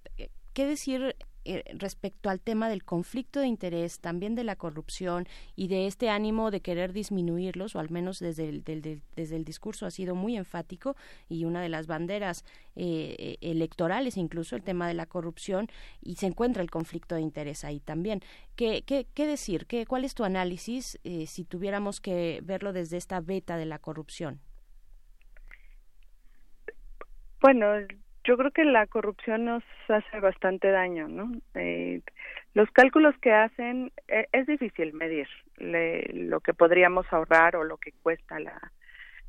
¿qué decir eh, respecto al tema del conflicto de interés, también de la corrupción y de este ánimo de querer disminuirlos, o al menos desde el, desde el discurso ha sido muy enfático y una de las banderas eh, eh, electorales, incluso el tema de la corrupción, y se encuentra el conflicto de interés ahí también. ¿Qué, qué, qué decir? ¿Qué, ¿Cuál es tu análisis si tuviéramos que verlo desde esta beta de la corrupción? Bueno, yo creo que la corrupción nos hace bastante daño, ¿no? Eh, los cálculos que hacen eh, es difícil medir lo que podríamos ahorrar o lo que cuesta la,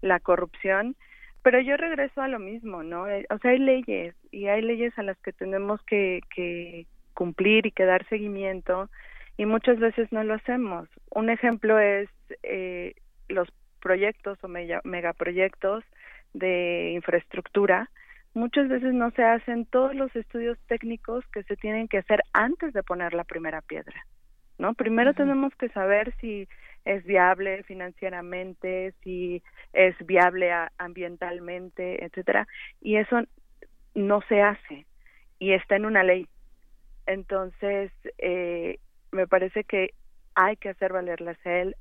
la corrupción, pero yo regreso a lo mismo, ¿no? Eh, o sea, hay leyes y hay leyes a las que tenemos que, que cumplir y que dar seguimiento y muchas veces no lo hacemos. Un ejemplo es eh, los proyectos o mega- megaproyectos de infraestructura muchas veces no se hacen todos los estudios técnicos que se tienen que hacer antes de poner la primera piedra, ¿no? Primero tenemos que saber si es viable financieramente, si es viable ambientalmente, etcétera, y eso no se hace y está en una ley. Entonces, eh, me parece que hay que hacer valer la, cel-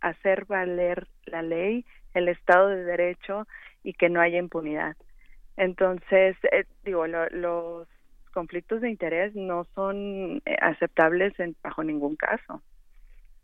hacer valer la ley, el Estado de Derecho y que no haya impunidad. Entonces, eh, digo, lo- los conflictos de interés no son eh, aceptables en, bajo ningún caso.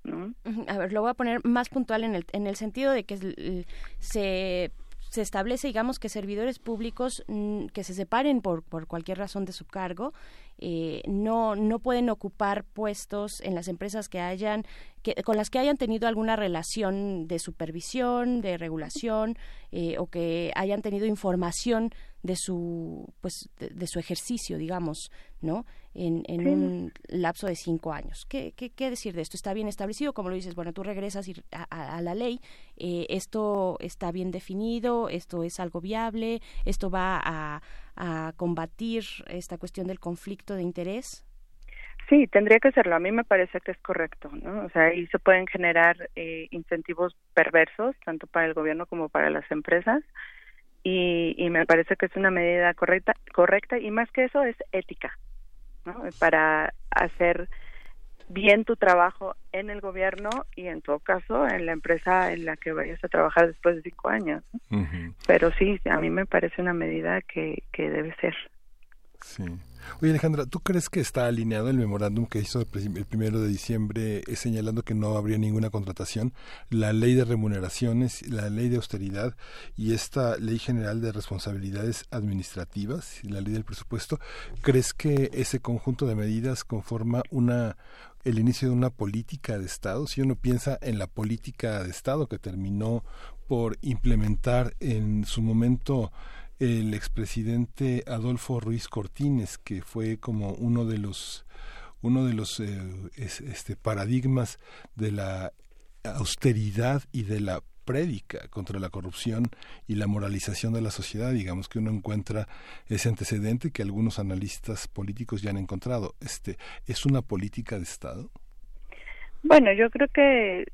¿no? A ver, lo voy a poner más puntual en el, en el sentido de que se, se establece, digamos, que servidores públicos mm, que se separen por, por cualquier razón de su cargo eh, no, no pueden ocupar puestos en las empresas que hayan, que, con las que hayan tenido alguna relación de supervisión, de regulación, eh, o que hayan tenido información de su pues de, su ejercicio digamos no en, un lapso de cinco años. ¿Qué, ¿Qué, decir de esto está bien establecido como lo dices bueno tú regresas a, la ley eh, esto está bien definido esto es algo viable esto va a, a combatir esta cuestión del conflicto de interés Sí, tendría que serlo. A mí me parece que es correcto, ¿no? O sea, ahí se pueden generar eh, incentivos perversos, tanto para el gobierno como para las empresas, y, y me parece que es una medida correcta, correcta, y más que eso es ética, ¿no? Para hacer bien tu trabajo en el gobierno y en todo caso en la empresa en la que vayas a trabajar después de cinco años. Pero sí, a mí me parece una medida que, que debe ser. Sí. Oye Alejandra, ¿tú crees que está alineado el memorándum que hizo el primero de diciembre eh, señalando que no habría ninguna contratación, la ley de remuneraciones, la ley de austeridad y esta ley general de responsabilidades administrativas, la ley del presupuesto? ¿Crees que ese conjunto de medidas conforma una el inicio de una política de Estado? Si uno piensa en la política de Estado que terminó por implementar en su momento el expresidente Adolfo Ruiz Cortines, que fue como uno de los uno de los eh, este, paradigmas de la austeridad y de la prédica contra la corrupción y la moralización de la sociedad, digamos que uno encuentra ese antecedente que algunos analistas políticos ya han encontrado. Este es una política de Estado. Bueno, yo creo que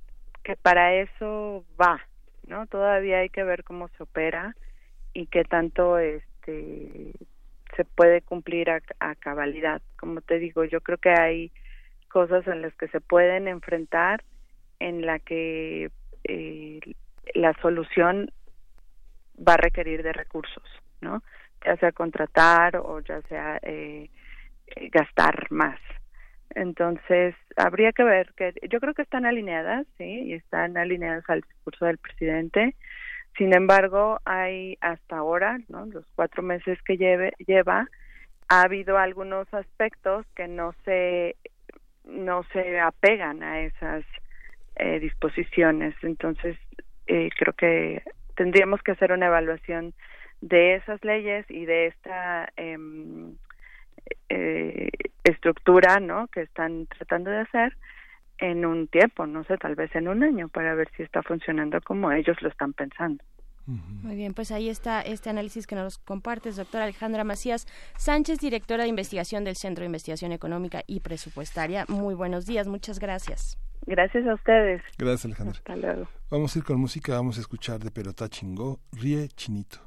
que para eso va, ¿no? Todavía hay que ver cómo se opera y qué tanto este se puede cumplir a, cabalidad. Como te digo, yo creo que hay cosas en las que se pueden enfrentar, en la que eh, la solución va a requerir de recursos, ¿no? Ya sea contratar o ya sea eh, eh, gastar más. Entonces, habría que ver que yo creo que están alineadas, sí, y están alineadas al discurso del presidente. Sin embargo, hay hasta ahora, ¿no? los cuatro meses que lleva, ha habido algunos aspectos que no se no se apegan a esas eh, disposiciones. Entonces, eh, creo que tendríamos que hacer una evaluación de esas leyes y de esta em, eh, estructura, ¿no? Que están tratando de hacer en un tiempo, no sé, tal vez en un año, para ver si está funcionando como ellos lo están pensando. Muy bien, pues ahí está este análisis que nos compartes, doctora Alejandra Macías Sánchez, directora de investigación del Centro de Investigación Económica y Presupuestaria. Muy buenos días, muchas gracias. Gracias a ustedes. Gracias, Alejandra. Hasta luego. Vamos a ir con música, vamos a escuchar de Perota Chingó, Ríe Chinito.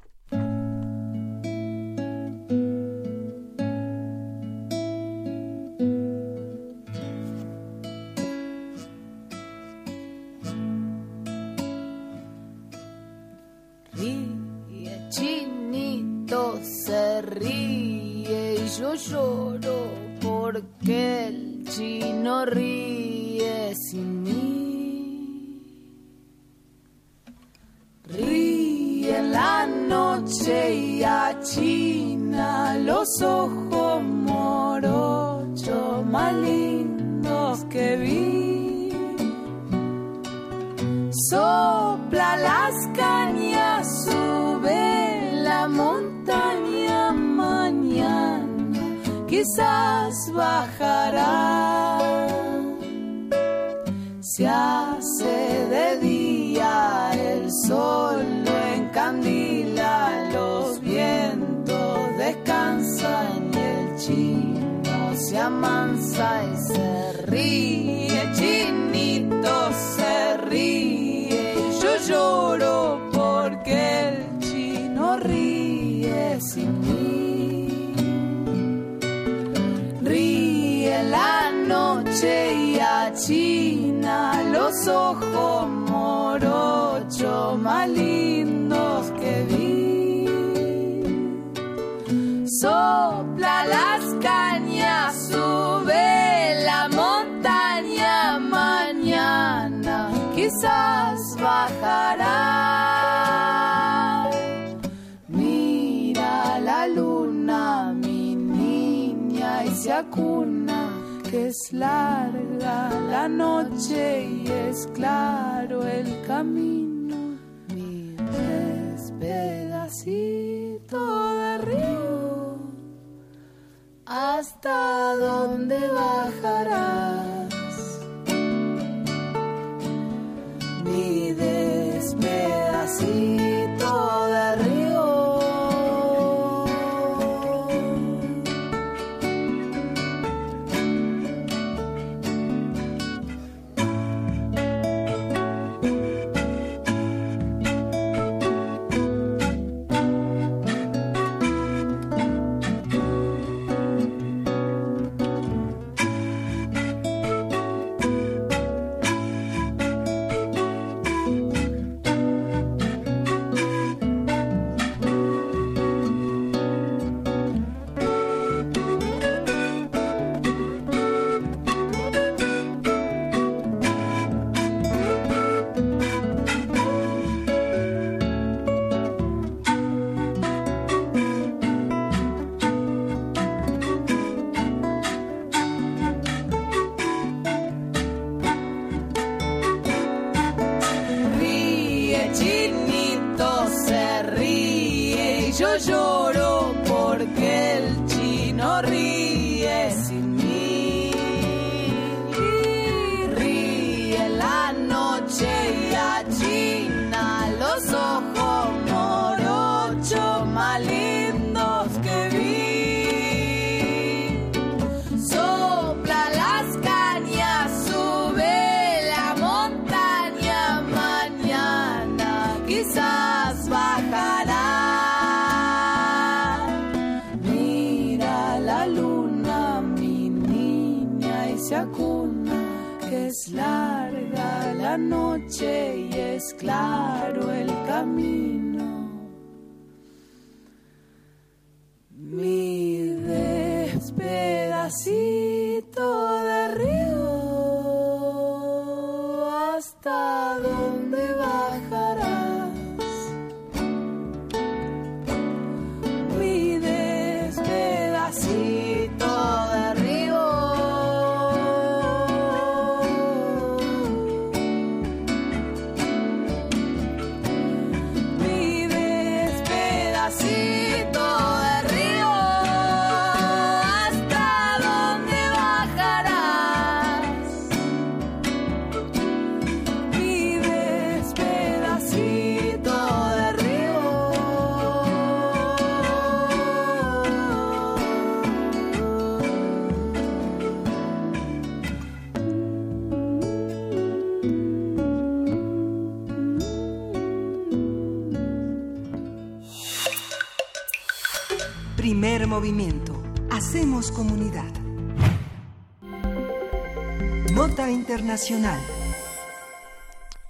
Ríe y yo lloro porque el chino ríe sin mí. Ríe en la noche y achina los ojos morochos más lindos que vi. Sopla las cañas, sube la montaña quizás bajará. Se hace de día, el sol lo encandila, los vientos descansan y el chino se amansa y se ríe, chinito se ríe, yo lloro ojos morochos más lindos que vi. Sopla es larga la noche y es claro el camino. Mi pedacito de río, ¿hasta dónde bajarás? Mi despedacito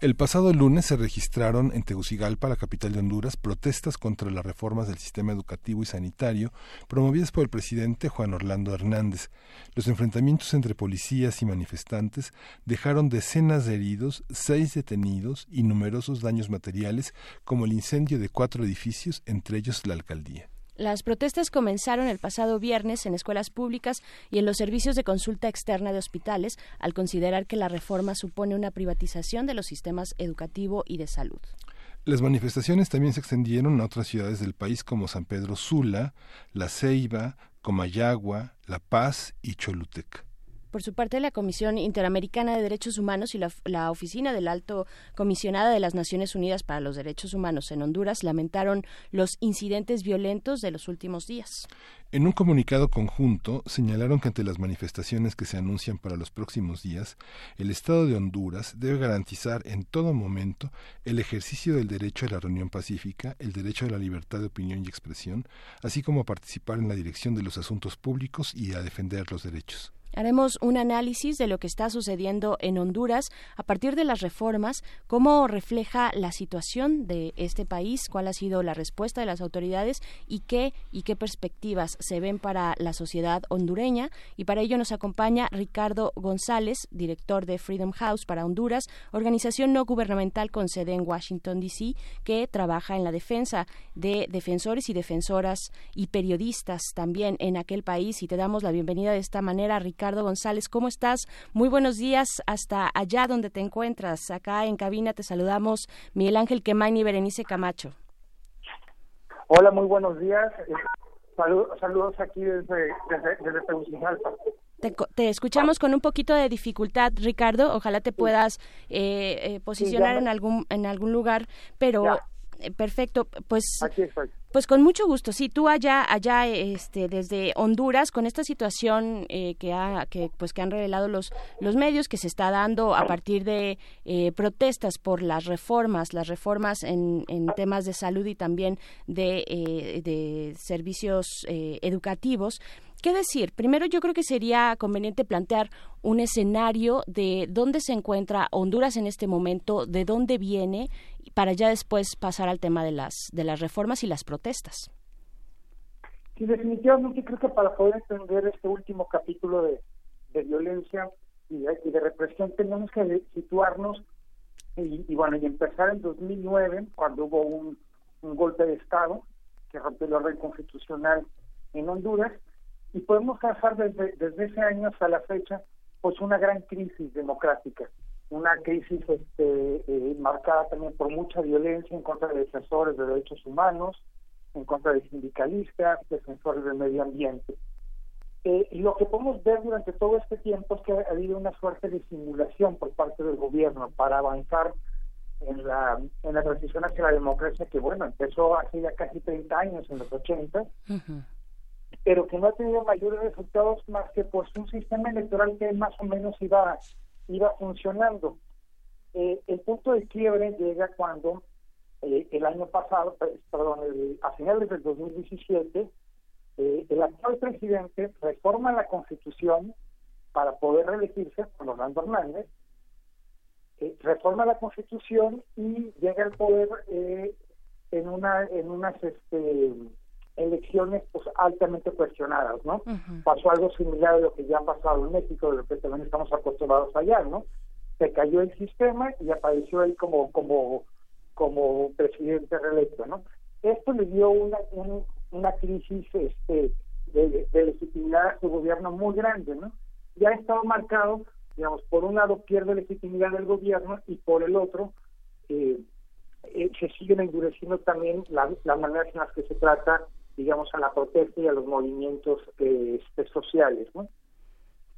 El pasado lunes se registraron en Tegucigalpa, la capital de Honduras, protestas contra las reformas del sistema educativo y sanitario promovidas por el presidente Juan Orlando Hernández. Los enfrentamientos entre policías y manifestantes dejaron decenas de heridos, seis detenidos y numerosos daños materiales, como el incendio de cuatro edificios, entre ellos la alcaldía. Las protestas comenzaron el pasado viernes en escuelas públicas y en los servicios de consulta externa de hospitales, al considerar que la reforma supone una privatización de los sistemas educativo y de salud. Las manifestaciones también se extendieron a otras ciudades del país como San Pedro Sula, La Ceiba, Comayagua, La Paz y Cholutec. Por su parte, la Comisión Interamericana de Derechos Humanos y la, la, Oficina del Alto Comisionada de las Naciones Unidas para los Derechos Humanos en Honduras lamentaron los incidentes violentos de los últimos días. En un comunicado conjunto señalaron que ante las manifestaciones que se anuncian para los próximos días, el Estado de Honduras debe garantizar en todo momento el ejercicio del derecho a la reunión pacífica, el derecho a la libertad de opinión y expresión, así como a participar en la dirección de los asuntos públicos y a defender los derechos. Haremos un análisis de lo que está sucediendo en Honduras a partir de las reformas, cómo refleja la situación de este país, cuál ha sido la respuesta de las autoridades y qué y qué perspectivas se ven para la sociedad hondureña. Y para ello nos acompaña Ricardo González, director de Freedom House para Honduras, organización no gubernamental con sede en Washington D.C. que trabaja en la defensa de defensores y defensoras y periodistas también en aquel país. Y te damos la bienvenida de esta manera, Ricardo. Ricardo González. ¿Cómo estás? Muy buenos días hasta allá donde te encuentras. Acá en cabina te saludamos Miguel Ángel Quemain y Berenice Camacho. Hola, muy buenos días. Eh, saludos, saludos aquí desde, desde, desde Tegucigalpa. Te, te, escuchamos con un poquito de dificultad, Ricardo. Ojalá te puedas eh, eh, posicionar sí, en algún en algún lugar, pero eh, perfecto. Pues pues con mucho gusto. Sí, tú allá allá este desde Honduras con esta situación eh, que ha que pues que han revelado los los medios que se está dando a partir de eh, protestas por las reformas, las reformas en, en temas de salud y también de de servicios educativos. ¿Qué decir? Primero yo creo que sería conveniente plantear un escenario de dónde se encuentra Honduras en este momento, de dónde viene, para ya después pasar al tema de las, de las reformas y las protestas. Sí, definitivamente creo que para poder entender este último capítulo de, de violencia y de, y de, represión tenemos que situarnos y, y, bueno, y empezar en 2009, cuando hubo un, un golpe de Estado que rompió el orden constitucional en Honduras, y podemos pasar desde, desde ese año hasta la fecha pues una gran crisis democrática, una crisis este, eh, marcada también por mucha violencia en contra de defensores de derechos humanos, en contra de sindicalistas, defensores del medio ambiente. Eh, y lo que podemos ver durante todo este tiempo es que ha habido una suerte de simulación por parte del gobierno para avanzar en la, en la transición hacia la democracia que, bueno, empezó hace ya casi 30 años, en los 80, uh-huh pero que no ha tenido mayores resultados más que pues un sistema electoral que más o menos iba iba funcionando. Eh, el punto de quiebre llega cuando eh, el año pasado, perdón, el, a finales del 2017, eh, el actual presidente reforma la constitución para poder reelegirse, con Orlando Hernández, reforma la constitución y llega al poder en una en unas este elecciones pues altamente cuestionadas, ¿no? Pasó algo similar a lo que ya ha pasado en México, de lo que también estamos acostumbrados allá, ¿no? Se cayó el sistema y apareció él como como como presidente reelecto, ¿no? Esto le dio una una crisis este de, de, legitimidad a su gobierno muy grande, ¿no? Ya ha estado marcado, digamos, por un lado pierde legitimidad del gobierno y por el otro eh, eh, se siguen endureciendo también las maneras en las que se trata digamos, a la protesta y a los movimientos eh, este, sociales. ¿no?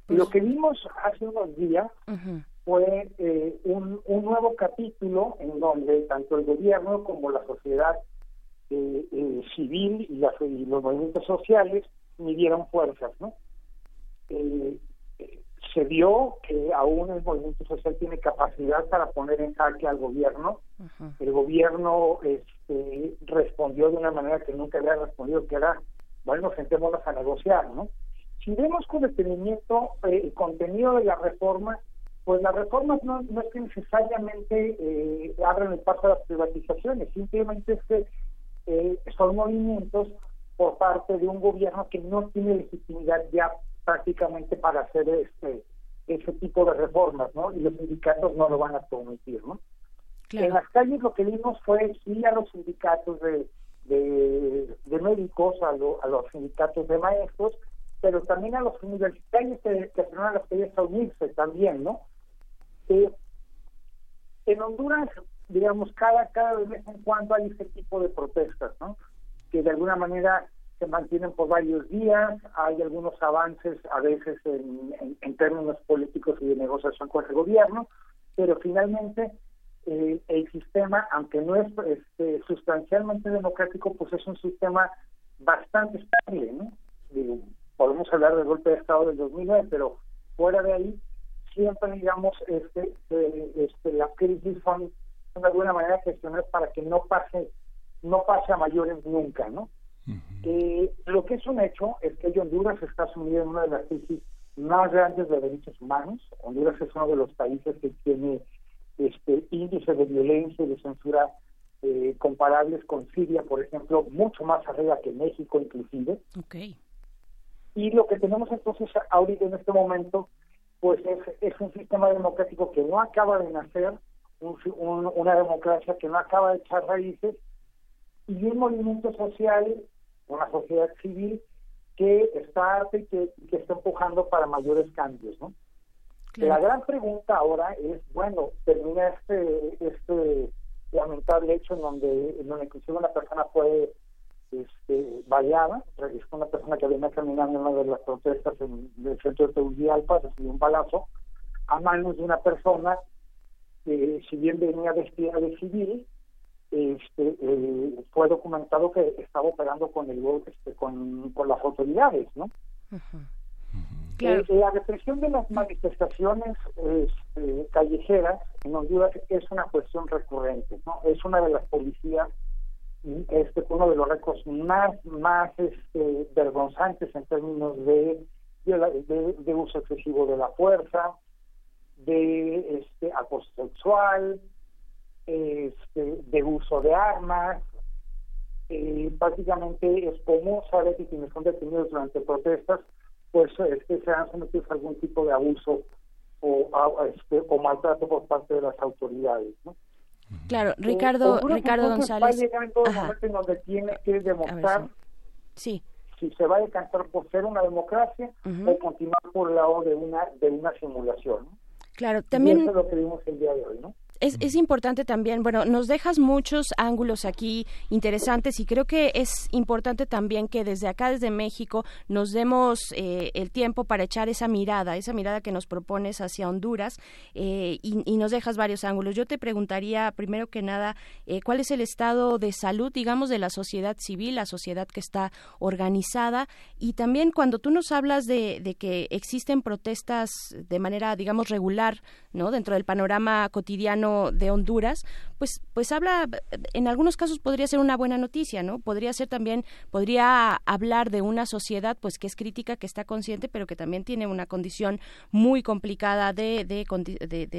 Pues, Lo que vimos hace unos días fue eh, un, un, nuevo capítulo en donde tanto el gobierno como la sociedad eh, eh civil y, la, y, los movimientos sociales midieron fuerzas. ¿no? Se vio que aún el movimiento social tiene capacidad para poner en jaque al gobierno. El gobierno este, respondió de una manera que nunca había respondido, que era, bueno, sentémonos a negociar, ¿no? Si vemos con detenimiento eh, el contenido de la reforma, pues las reformas no, no es que necesariamente eh, abran el paso a las privatizaciones, simplemente es que eh, son movimientos por parte de un gobierno que no tiene legitimidad ya prácticamente para hacer este ese tipo de reformas, ¿no? Y los sindicatos no lo van a permitir, ¿no? Claro. En las calles lo que vimos fue sí a los sindicatos de, de, de médicos, a, lo, a, los sindicatos de maestros, pero también a los universitarios que, que a las calles a unirse también, ¿no? Eh, en Honduras, digamos, cada, cada vez en cuando hay ese tipo de protestas, ¿no? Que de alguna manera se mantienen por varios días, hay algunos avances a veces en, términos políticos y de negociación con el gobierno, pero finalmente eh, el sistema, aunque no es este, sustancialmente democrático, pues es un sistema bastante estable, ¿no? Podemos hablar del golpe de Estado del 2009, pero fuera de ahí, siempre, digamos, este, eh, este, las crisis son, de alguna manera gestionadas para que no pase no pase a mayores nunca, ¿no? Eh, lo que es un hecho es que Honduras está sumido en una de las crisis más grandes de derechos humanos. Honduras es uno de los países que tiene este índice de violencia y de censura eh, comparables con Siria, por ejemplo, mucho más arriba que México inclusive. Okay. Y lo que tenemos entonces ahorita en este momento, pues es, es un sistema democrático que no acaba de nacer, un, un, una democracia que no acaba de echar raíces y un movimiento social, una sociedad civil que está y que, que está empujando para mayores cambios, ¿no? Claro. La gran pregunta ahora es, bueno, termina este este lamentable hecho en donde en donde inclusive una persona fue este, baleada, es una persona que venía caminando en una de las protestas en el centro de Tegucigalpa, recibió un balazo a manos de una persona que si bien venía vestida de civil, este, eh, fue documentado que estaba operando con el este, con, con las autoridades, ¿no? Eh, la represión de las manifestaciones este, callejeras en Honduras es una cuestión recurrente, ¿no? Es una de las policías este uno de los récords más más este, vergonzantes en términos de de, uso excesivo de la fuerza, de este acoso sexual, este, de uso de armas. Eh, básicamente es como saber que quienes son detenidos durante protestas, pues este, se han sometidos a algún tipo de abuso o, este, o maltrato por parte de las autoridades. ¿no? Claro, Ricardo, Ricardo González. Va a llegar en todo momento en donde tiene que demostrar sí. si se va a decantar por ser una democracia o continuar por el lado de una de una simulación. Claro, también. Y eso es lo que vimos el día de hoy, ¿no? es, es, importante también, bueno, nos dejas muchos ángulos aquí interesantes y creo que es importante también que desde acá, desde México, nos demos eh, el tiempo para echar esa mirada, esa mirada que nos propones hacia Honduras eh, y, nos dejas varios ángulos. Yo te preguntaría, primero que nada, eh, ¿cuál es el estado de salud, digamos, de la sociedad civil, la sociedad que está organizada? Y también cuando tú nos hablas de, de que existen protestas de manera, digamos, regular, Dentro del panorama cotidiano de Honduras, pues, pues habla, en algunos casos podría ser una buena noticia, ¿no? Podría ser también, podría hablar de una sociedad, pues que es crítica, que está consciente, pero que también tiene una condición muy complicada de, de,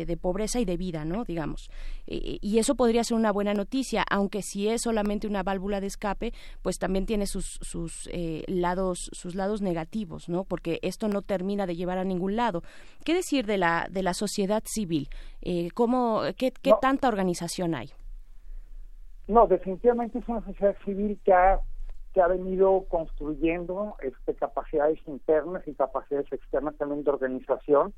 de, pobreza y de vida, ¿no? Digamos. y eso podría ser una buena noticia, aunque si es solamente una válvula de escape, pues también tiene sus, sus eh, lados, sus lados negativos, ¿no? Porque esto no termina de llevar a ningún lado. ¿Qué decir de la, de la sociedad civil? Eh, ¿Cómo, qué, qué tanta organización hay? No, definitivamente es una sociedad civil que ha, que ha venido construyendo este, capacidades internas y capacidades externas también de organización.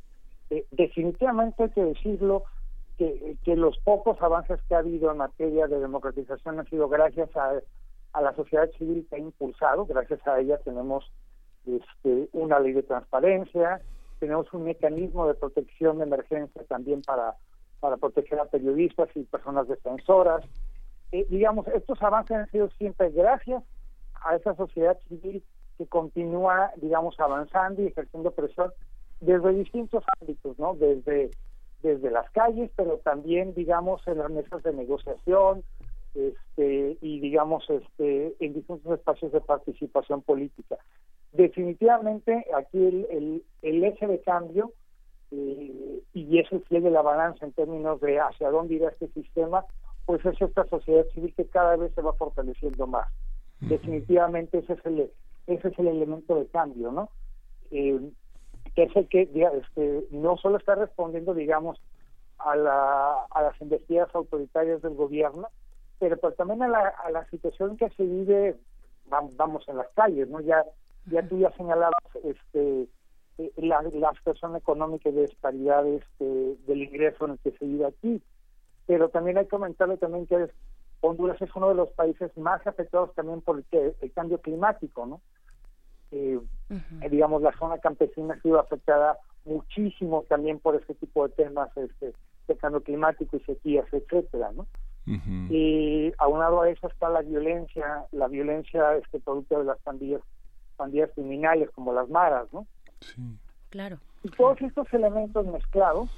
Eh, definitivamente hay que decirlo que, que los pocos avances que ha habido en materia de democratización han sido gracias a, a la sociedad civil que ha impulsado, gracias a ella tenemos este, una ley de transparencia, tenemos un mecanismo de protección de emergencia también para, para proteger a periodistas y personas defensoras. Eh, digamos, estos avances han sido siempre gracias a esa sociedad civil que continúa, digamos, avanzando y ejerciendo presión desde distintos ámbitos, ¿no? Desde, desde las calles, pero también, digamos, en las mesas de negociación, este, y digamos, este, en distintos espacios de participación política definitivamente aquí el, el, el eje de cambio eh, y es el pie de la balanza en términos de hacia dónde irá este sistema, pues es esta sociedad civil que cada vez se va fortaleciendo más. Definitivamente ese es el ese es el elemento de cambio, ¿no? Eh, que es el que este, no solo está respondiendo, digamos, a, la, a las investidas autoritarias del gobierno, pero, pero también a la, a la situación que se vive, vamos, en las calles, ¿no? Ya ya tú ya señalabas este, eh, la, la situación económica y de disparidad este, del ingreso en el que se vive aquí. Pero también hay que comentarle también que Honduras es uno de los países más afectados también por el, cambio climático, ¿no? Eh, digamos, la zona campesina ha sido afectada muchísimo también por este tipo de temas este, de cambio climático y sequías, etcétera, ¿no? Y aunado a eso está la violencia, la violencia este producto de las pandillas pandillas criminales como las maras, ¿no? Sí. Claro. Y todos estos elementos mezclados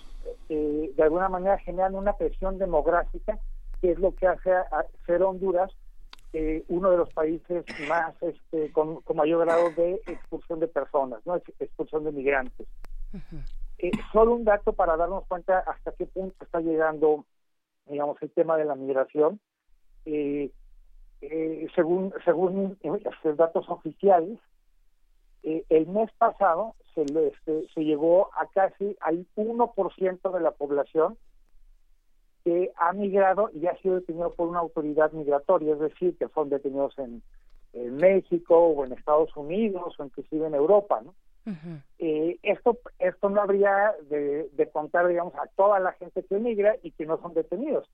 eh, de alguna manera generan una presión demográfica que es lo que hace a, ser Honduras eh, uno de los países más este, con, mayor grado de expulsión de personas, no expulsión de migrantes. Eh, solo un dato para darnos cuenta hasta qué punto está llegando, digamos, el tema de la migración. Eh, eh, según según los datos oficiales, eh, el mes pasado se, este, se llegó a casi al 1% de la población que ha migrado y ha sido detenido por una autoridad migratoria, es decir, que son detenidos en, México o en Estados Unidos o inclusive en Europa, ¿no? Eh, esto esto no habría de, de, contar, digamos, a toda la gente que migra y que no son detenidos.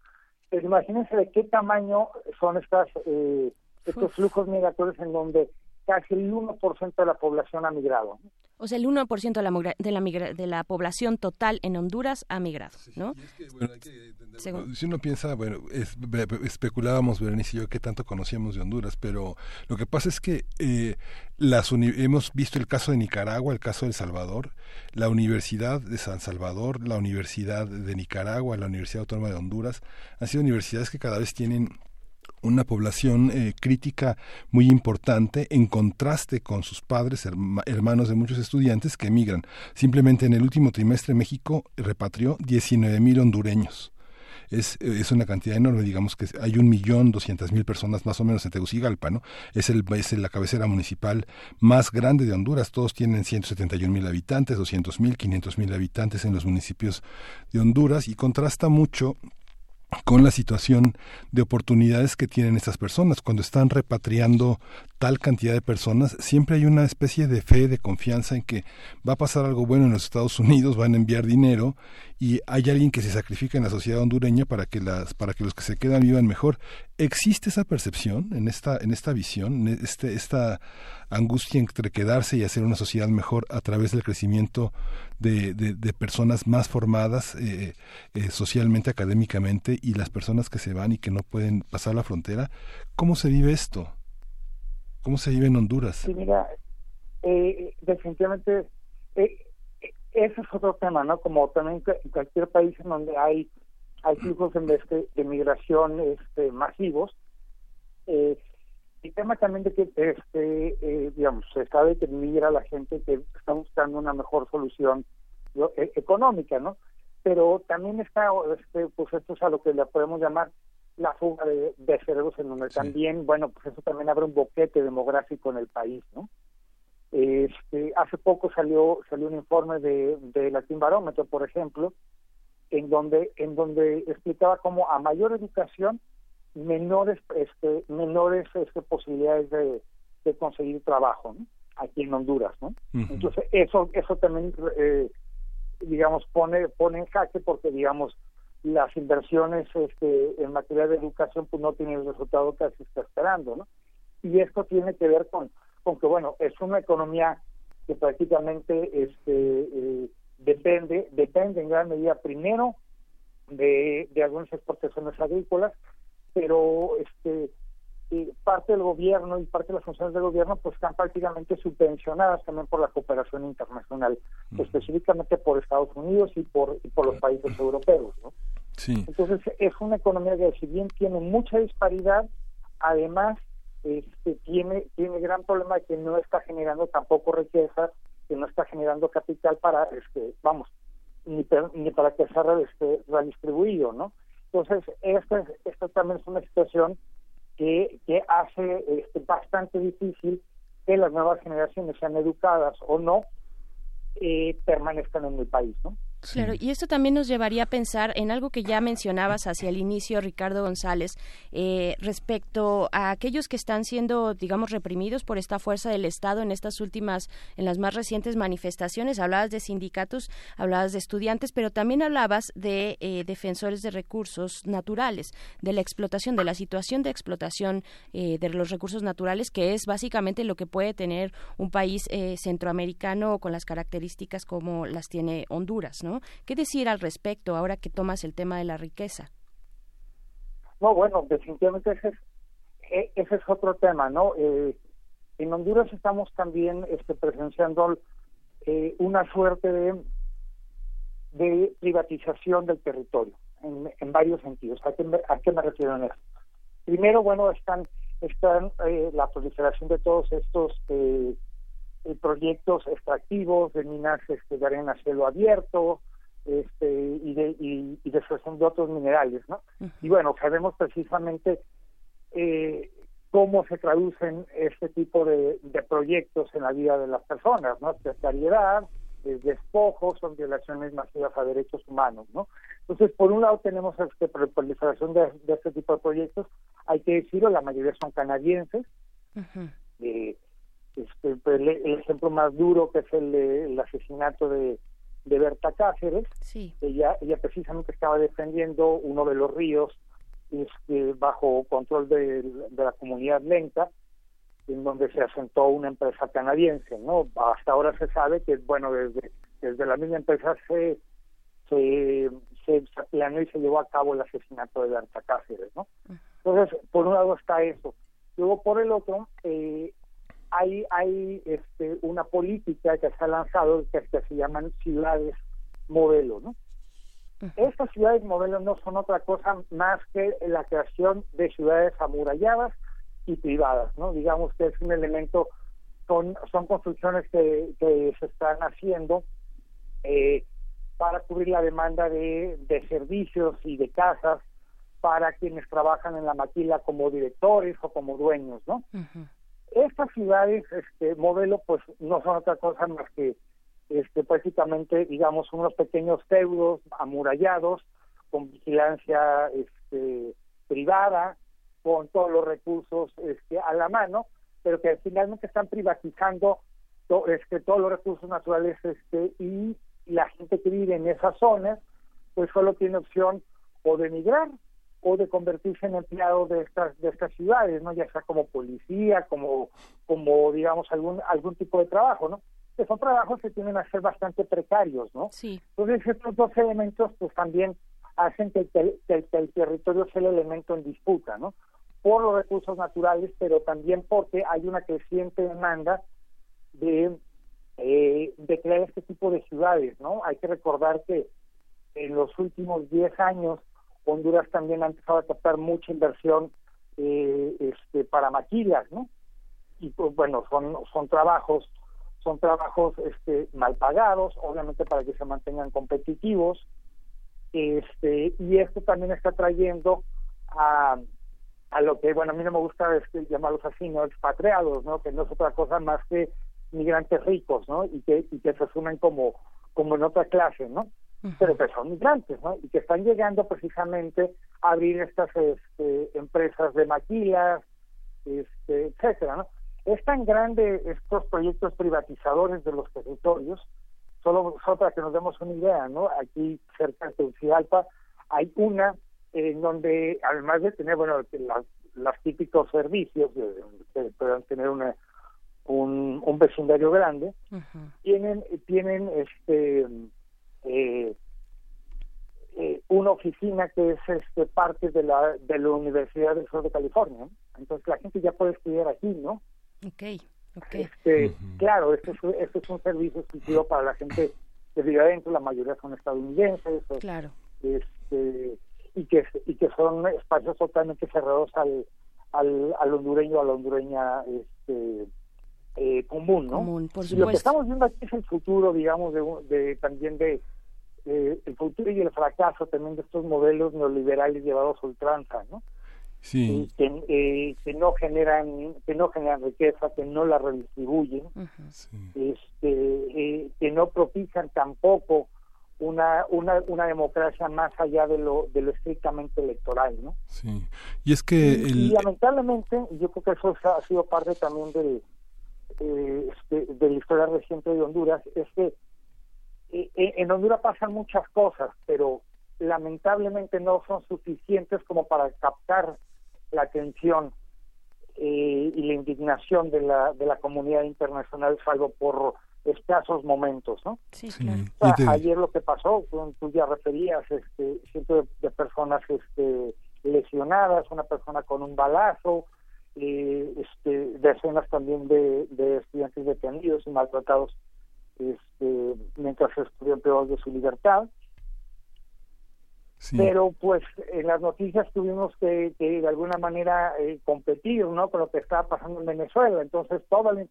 Pues imagínense de qué tamaño son estas eh, estos flujos migratorios en donde casi el 1% de la población ha migrado. O sea, el 1% de la, de, la de la población total en Honduras ha migrado, ¿no? si uno piensa, bueno, especulábamos, Berenice y yo, qué tanto conocíamos de Honduras, pero lo que pasa es que eh, las hemos visto el caso de Nicaragua, el caso de El Salvador, la Universidad de San Salvador, la Universidad de Nicaragua, la Universidad Autónoma de Honduras, han sido universidades que cada vez tienen una población eh, crítica muy importante en contraste con sus padres, hermanos de muchos estudiantes que emigran. Simplemente en el último trimestre México repatrió 19 mil hondureños. Es, es, una cantidad enorme, digamos que hay un millón doscientas mil personas más o menos en Tegucigalpa, ¿no? Es, el, es la cabecera municipal más grande de Honduras, todos tienen 171 mil habitantes, 200 mil, 500 mil habitantes en los municipios de Honduras y contrasta mucho con la situación de oportunidades que tienen estas personas. Cuando están repatriando tal cantidad de personas, siempre hay una especie de fe, de confianza en que va a pasar algo bueno en los Estados Unidos, van a enviar dinero y hay alguien que se sacrifica en la sociedad hondureña para que las para que los que se quedan vivan mejor. ¿Existe esa percepción en esta en esta visión, este esta angustia entre quedarse y hacer una sociedad mejor a través del crecimiento de, personas más formadas eh, eh, socialmente, académicamente y las personas que se van y que no pueden pasar la frontera? ¿Cómo se vive esto? ¿Cómo se vive en Honduras? Sí, mira, eh, definitivamente eh, ese es otro tema, ¿no? Como también en cualquier país en donde hay hay flujos de, de migración este, masivos. Eh, el tema también de que, este, eh, digamos, se sabe que migra la gente que está buscando una mejor solución e, económica, ¿no? Pero también está, este, pues esto es a lo que le podemos llamar la fuga de, cerebros en donde también, bueno, pues eso también abre un boquete demográfico en el país, ¿no? Este, hace poco salió salió un informe de, de Latin Barómetro, por ejemplo, en donde en donde explicaba cómo a mayor educación menores este menores este, posibilidades de, de conseguir trabajo ¿no? aquí en Honduras, ¿no? Entonces eso eso también eh, digamos pone pone en jaque porque digamos las inversiones este, en materia de educación pues no tienen el resultado que se está esperando, ¿no? Y esto tiene que ver con, con que, bueno, es una economía que prácticamente este, eh, depende, depende en gran medida primero de, de algunas exportaciones agrícolas, pero este parte del gobierno y parte de las funciones del gobierno pues están prácticamente subvencionadas también por la cooperación internacional, específicamente por Estados Unidos y por, y por los países europeos. ¿no? Entonces es una economía que si bien tiene mucha disparidad, además este, tiene tiene gran problema de que no está generando tampoco riqueza, que no está generando capital para, este vamos, ni, ni para que sea este, redistribuido, ¿no? Entonces esta, esta también es una situación que, hace este, bastante difícil que las nuevas generaciones sean educadas o no eh, permanezcan en el país, ¿no? Claro, y esto también nos llevaría a pensar en algo que ya mencionabas hacia el inicio, Ricardo González, eh, respecto a aquellos que están siendo, digamos, reprimidos por esta fuerza del Estado en estas últimas, en las más recientes manifestaciones. Hablabas de sindicatos, hablabas de estudiantes, pero también hablabas de eh, defensores de recursos naturales, de la explotación, de la situación de explotación eh, de los recursos naturales, que es básicamente lo que puede tener un país centroamericano con las características como las tiene Honduras, ¿no? ¿Qué decir al respecto ahora que tomas el tema de la riqueza? No, bueno, definitivamente ese es, e, otro tema, ¿no? Eh, en Honduras estamos también este, presenciando eh, una suerte de, privatización del territorio en, varios sentidos. ¿A qué, me, ¿A qué me refiero en eso? Primero, bueno, están, están eh, la proliferación de todos estos eh, proyectos extractivos de minas este, de arena a cielo abierto este, y de y, y de de otros minerales, ¿no? Y bueno, sabemos precisamente eh, cómo se traducen este tipo de, de, proyectos en la vida de las personas, ¿no? Precariedad, eh, despojos, son violaciones masivas a derechos humanos, ¿no? Entonces, por un lado tenemos esta proliferación de, de, este tipo de proyectos, hay que decirlo, la mayoría son canadienses, eh, este, pues, el, ejemplo más duro que es el, el asesinato de, Berta Cáceres. Ella, ella precisamente estaba defendiendo uno de los ríos este, bajo control de, de la comunidad lenta, en donde se asentó una empresa canadiense, ¿no? Hasta ahora se sabe que, bueno, desde, desde la misma empresa se, se, se, planeó y se llevó a cabo el asesinato de Berta Cáceres, ¿no? Entonces, por un lado está eso. Luego, por el otro, eh, hay, hay este, una política que se ha lanzado que, que se llaman ciudades modelo, ¿no? Estas ciudades modelo no son otra cosa más que la creación de ciudades amuralladas y privadas, ¿no? Digamos que es un elemento, son, son construcciones que, que se están haciendo eh, para cubrir la demanda de, de servicios y de casas para quienes trabajan en la maquila como directores o como dueños, ¿no? Estas ciudades, este modelo, pues no son otra cosa más que este, prácticamente, digamos, unos pequeños feudos amurallados con vigilancia este, privada, con todos los recursos este, a la mano, pero que finalmente están privatizando este, todos los recursos naturales este, y la gente que vive en esas zonas, pues solo tiene opción o de emigrar o de convertirse en empleado de estas de estas ciudades, no ya sea como policía, como como digamos algún algún tipo de trabajo, ¿no? que son trabajos que tienen a ser bastante precarios, ¿no? Sí. Entonces estos dos elementos pues también hacen que el, que, el territorio sea el elemento en disputa, ¿no? Por los recursos naturales, pero también porque hay una creciente demanda de, eh, de crear este tipo de ciudades, ¿no? Hay que recordar que en los últimos 10 años Honduras también ha empezado a captar mucha inversión eh, este, para maquilas, ¿no? Y pues bueno, son, son trabajos son trabajos este, mal pagados, obviamente para que se mantengan competitivos, este, y esto también está trayendo a, a lo que, bueno, a mí no me gusta este, llamarlos así, ¿no? Expatriados, ¿no? Que no es otra cosa más que migrantes ricos, ¿no? Y que, y que se asumen como, como en otra clase, ¿no? Pero que son migrantes, ¿no? Y que están llegando precisamente a abrir estas este, empresas de maquilas, este, etcétera, ¿no? Es tan grande estos proyectos privatizadores de los territorios, solo, para que nos demos una idea, ¿no? Aquí cerca de Tegucigalpa hay una en donde, además de tener, bueno, los típicos servicios, que puedan tener una, un, un vecindario grande, tienen, tienen este eh, eh, una oficina que es este parte de la de la Universidad del Sur de California. Entonces la gente ya puede estudiar aquí, ¿no? Okay, Este, Claro, este es, este es un servicio exclusivo para la gente que vive adentro, la mayoría son estadounidenses. Claro. Este, y que y que son espacios totalmente cerrados al, al, al hondureño a la hondureña este, eh, común, ¿no? Común, por y lo que estamos viendo aquí es el futuro, digamos, de, de también de eh, el futuro y el fracaso también de estos modelos neoliberales llevados a ultranza, ¿no? sí. que, eh, que no generan que no generan riqueza que no la redistribuyen este eh, que no propician tampoco una, una una democracia más allá de lo de lo estrictamente electoral no sí y es que y, lamentablemente yo creo que eso ha sido parte también de eh, este, de la historia reciente de Honduras es que en Honduras pasan muchas cosas pero lamentablemente no son suficientes como para captar la atención eh, y la indignación de la, de la comunidad internacional, salvo por escasos momentos, ¿no? Sí, ayer lo que pasó, tú ya referías, este, cientos de, personas este, lesionadas, una persona con un balazo, eh, este, decenas también de, de estudiantes detenidos y maltratados este, mientras estuvieron peor de su libertad. Pero pues en las noticias tuvimos que, de alguna manera eh, competir ¿no? con lo que estaba pasando en Venezuela. Entonces toda la,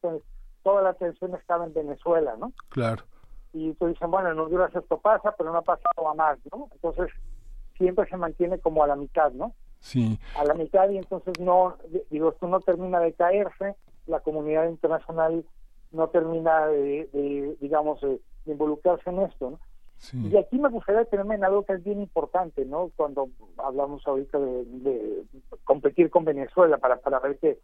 toda la atención estaba en Venezuela, ¿no? Claro. Y pues dicen, bueno, en Honduras esto pasa, pero no ha pasado a más, ¿no? Entonces siempre se mantiene como a la mitad, ¿no? Sí. A la mitad y entonces no, digo, esto no termina de caerse, la comunidad internacional no termina de, digamos, de involucrarse en esto, ¿no? Y aquí me gustaría detenerme en algo que es bien importante, ¿no? Cuando hablamos ahorita de, competir con Venezuela para, para ver qué,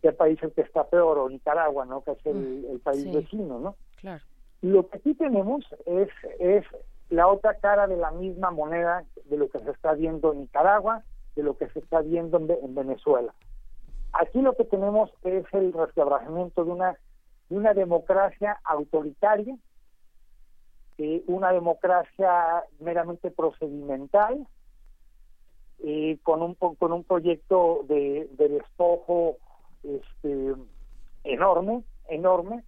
qué país es el que está peor, o Nicaragua, ¿no? Que es el, mm, país vecino, ¿no? Claro. Lo que aquí tenemos es, es la otra cara de la misma moneda de lo que se está viendo en Nicaragua de lo que se está viendo en, Venezuela. Aquí lo que tenemos es el resquebrajamiento de una, de una democracia autoritaria, eh, una democracia meramente procedimental, eh, con un con un proyecto de, de despojo este, enorme, enorme,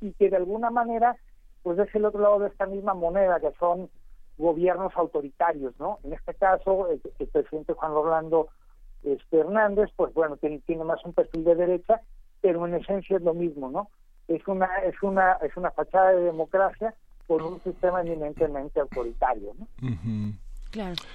y que de alguna manera pues es el otro lado de esta misma moneda que son gobiernos autoritarios, ¿no? En este caso, el, presidente Juan Orlando este, Hernández, pues bueno, tiene más un perfil de derecha, pero en esencia es lo mismo, ¿no? Es una es una es una fachada de democracia con un sistema eminentemente autoritario, ¿no?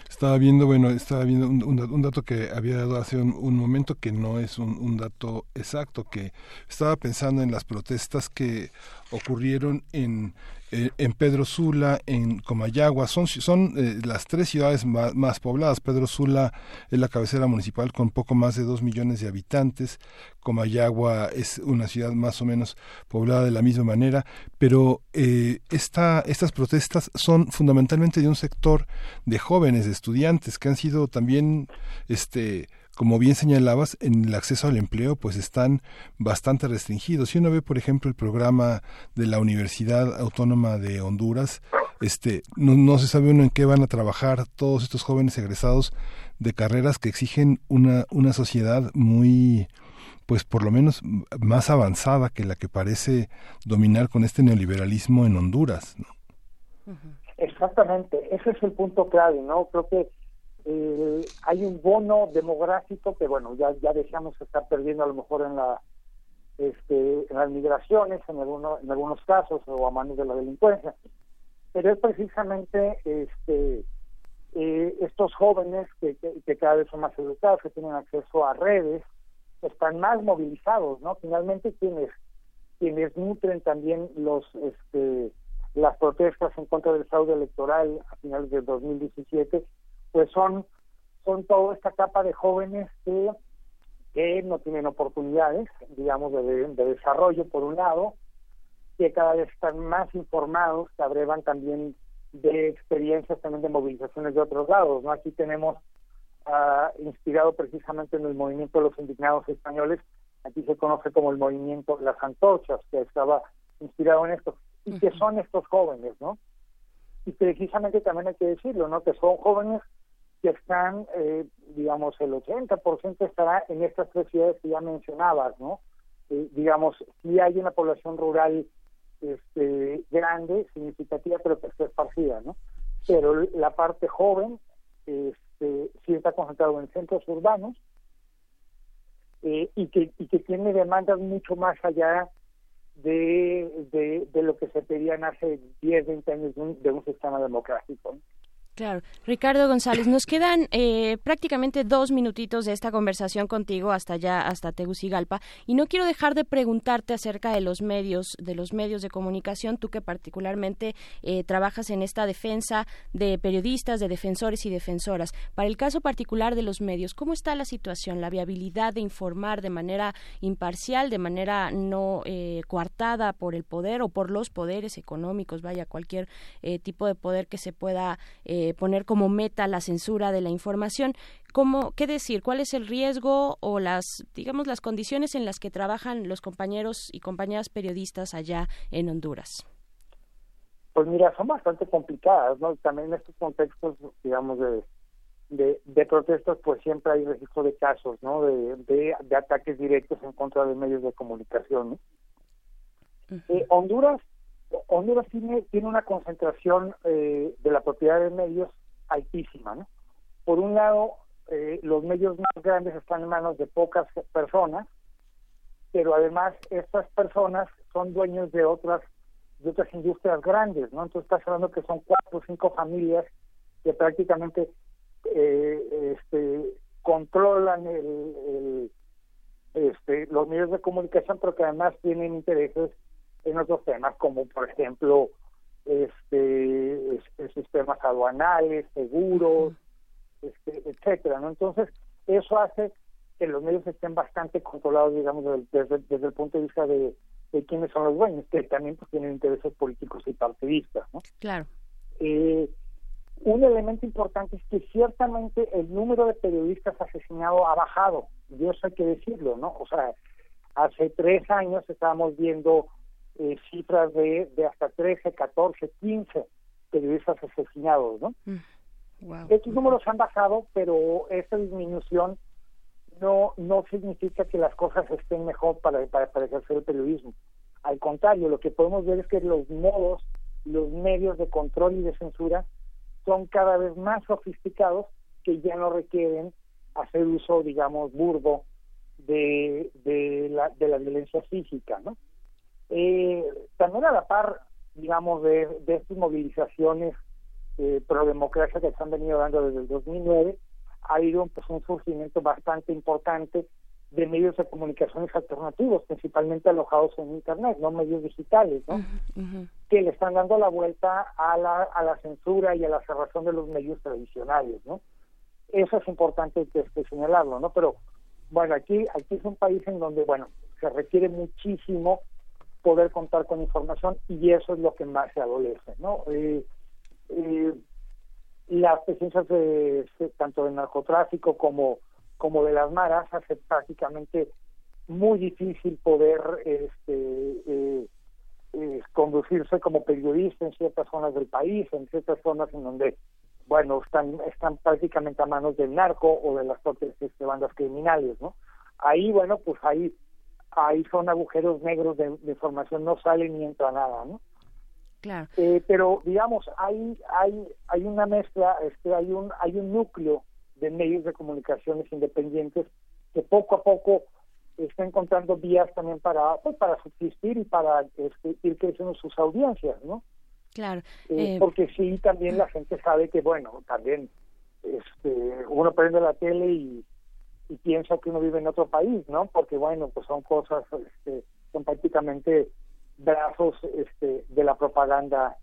Estaba viendo, bueno, estaba viendo un, dato que había dado hace un, momento que no es un, dato exacto, que estaba pensando en las protestas que ocurrieron en eh, en Pedro Sula, en Comayagua, son, son eh, las tres ciudades más, pobladas. Pedro Sula es la cabecera municipal con poco más de dos millones de habitantes. Comayagua es una ciudad más o menos poblada de la misma manera, pero eh, esta, estas protestas son fundamentalmente de un sector de jóvenes, de estudiantes, que han sido también este, como bien señalabas, en el acceso al empleo pues están bastante restringidos. Si uno ve, por ejemplo, el programa de la Universidad Autónoma de Honduras, este, no, se sabe uno en qué van a trabajar todos estos jóvenes egresados de carreras que exigen una, una sociedad muy, pues por lo menos más avanzada que la que parece dominar con este neoliberalismo en Honduras. Exactamente, ese es el punto clave, ¿no? Creo que eh, hay un bono demográfico que bueno ya ya dejamos estar perdiendo a lo mejor en la este, en las migraciones en algunos en algunos casos o a manos de la delincuencia. Pero es precisamente este eh, estos jóvenes que, que, cada vez son más educados que tienen acceso a redes están más movilizados no finalmente quienes quienes nutren también los este las protestas en contra del fraude electoral a finales del 2017 pues son, son toda esta capa de jóvenes que, que no tienen oportunidades, digamos, de, desarrollo, por un lado, que cada vez están más informados, que abrevan también de experiencias también de movilizaciones de otros lados. ¿no? Aquí tenemos, uh, inspirado precisamente en el movimiento de los indignados españoles, aquí se conoce como el movimiento Las Antorchas, que estaba inspirado en esto, y que son estos jóvenes, ¿no? Y precisamente también hay que decirlo, ¿no? Que son jóvenes que están, eh, digamos, el 80% estará en estas tres ciudades que ya mencionabas, ¿no? Eh, digamos, sí hay una población rural este, grande, significativa, pero que está esparcida, ¿no? Pero la parte joven este, sí está concentrado en centros urbanos eh, y, que, y que tiene demandas mucho más allá de, de, de lo que se pedían hace 10, 20 años de un, de un sistema democrático. ¿no? Claro. Ricardo González, nos quedan eh, prácticamente dos minutitos de esta conversación contigo hasta allá, hasta Tegucigalpa, y no quiero dejar de preguntarte acerca de los medios, de los medios de comunicación, tú que particularmente eh, trabajas en esta defensa de periodistas, de defensores y defensoras. Para el caso particular de los medios, ¿cómo está la situación, la viabilidad de informar de manera imparcial, de manera no eh, coartada por el poder o por los poderes económicos, vaya, cualquier tipo de poder que se pueda poner como meta la censura de la información. ¿Cómo, ¿Qué decir? ¿Cuál es el riesgo o las, digamos, las condiciones en las que trabajan los compañeros y compañeras periodistas allá en Honduras? Pues mira, son bastante complicadas, ¿no? También en estos contextos, digamos, de, de, protestas, pues siempre hay registro de casos, ¿no? De, de, ataques directos en contra de medios de comunicación, ¿no? Eh, Honduras Honduras tiene, tiene una concentración eh, de la propiedad de medios altísima. ¿no? Por un lado, eh, los medios más grandes están en manos de pocas personas, pero además estas personas son dueños de otras de otras industrias grandes, ¿no? Entonces estás hablando que son cuatro o cinco familias que prácticamente eh, este, controlan el, este, los medios de comunicación, pero que además tienen intereses en otros temas como por ejemplo este, sistemas aduanales, seguros, este, etcétera, ¿no? Entonces, eso hace que los medios estén bastante controlados, digamos, desde, desde el punto de vista de, de quiénes son los dueños, que también pues, tienen intereses políticos y partidistas, ¿no? Claro. Eh, un elemento importante es que ciertamente el número de periodistas asesinados ha bajado, y eso hay que decirlo, ¿no? O sea, hace tres años estábamos viendo eh, cifras de, de hasta 13, 14, 15 periodistas asesinados, ¿no? Mm, Estos números han bajado, pero esta disminución no no significa que las cosas estén mejor para, para, para ejercer el periodismo. Al contrario, lo que podemos ver es que los modos, los medios de control y de censura son cada vez más sofisticados que ya no requieren hacer uso, digamos, burdo de, de, la, de la violencia física, ¿no? Eh, también a la par, digamos, de, de estas movilizaciones eh, pro democracia que se han venido dando desde el 2009, ha habido pues, un surgimiento bastante importante de medios de comunicaciones alternativos, principalmente alojados en Internet, no medios digitales, ¿no? que le están dando la vuelta a la, a la censura y a la cerración de los medios tradicionales, ¿no? Eso es importante que, que señalarlo, ¿no? Pero bueno, aquí aquí es un país en donde, bueno, se requiere muchísimo poder contar con información y eso es lo que más se adolece, ¿no? Eh, eh, las presencias tanto de narcotráfico como como de las maras hace prácticamente muy difícil poder este eh, eh, conducirse como periodista en ciertas zonas del país, en ciertas zonas en donde, bueno, están, están prácticamente a manos del narco o de las propias este, bandas criminales, ¿no? Ahí, bueno, pues ahí, ahí son agujeros negros de, de información, no sale ni entra nada, ¿no? Claro. Eh, pero digamos, hay, hay, hay una mezcla, este, hay un, hay un núcleo de medios de comunicaciones independientes que poco a poco está encontrando vías también para pues, para subsistir y para este, ir creciendo sus audiencias, ¿no? Claro. Eh, Eh, porque sí, también la gente sabe que, bueno, también este, uno prende la tele y, y piensa que uno vive en otro país, ¿no? Porque, bueno, pues son cosas, este, son prácticamente brazos este, de la propaganda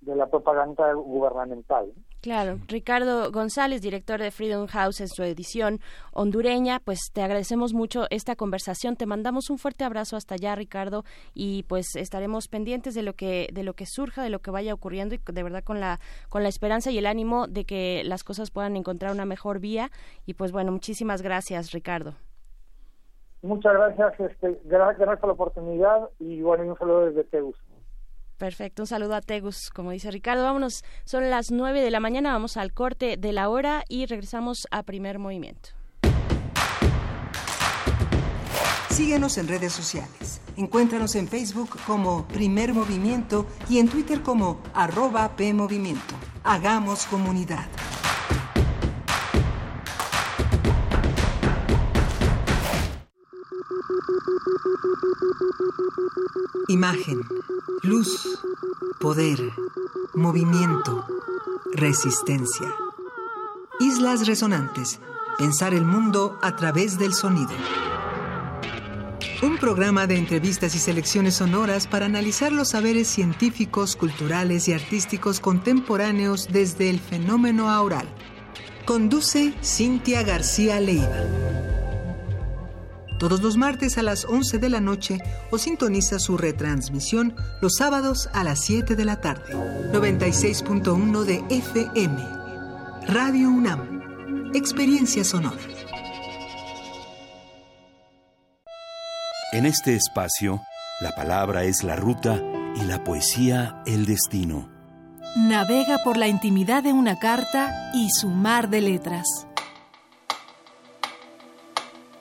de la propaganda gubernamental. Claro, Ricardo González, director de Freedom House en su edición hondureña, pues te agradecemos mucho esta conversación, te mandamos un fuerte abrazo hasta allá, Ricardo, y pues estaremos pendientes de lo que de lo que surja, de lo que vaya ocurriendo y de verdad con la con la esperanza y el ánimo de que las cosas puedan encontrar una mejor vía y pues bueno, muchísimas gracias, Ricardo. Muchas gracias, este, gracias, por la oportunidad y bueno, un saludo desde Tegus. Perfecto, un saludo a Tegus, como dice Ricardo. Vámonos, son las nueve de la mañana, vamos al corte de la hora y regresamos a primer movimiento. Síguenos en redes sociales. Encuéntranos en Facebook como Primer Movimiento y en Twitter como arroba PMovimiento. Hagamos comunidad. Imagen, luz, poder, movimiento, resistencia. Islas Resonantes. Pensar el mundo a través del sonido. Un programa de entrevistas y selecciones sonoras para analizar los saberes científicos, culturales y artísticos contemporáneos desde el fenómeno aural. Conduce Cintia García Leiva. Todos los martes a las 11 de la noche o sintoniza su retransmisión los sábados a las 7 de la tarde. 96.1 de FM. Radio UNAM. Experiencia sonora. En este espacio, la palabra es la ruta y la poesía el destino. Navega por la intimidad de una carta y su mar de letras.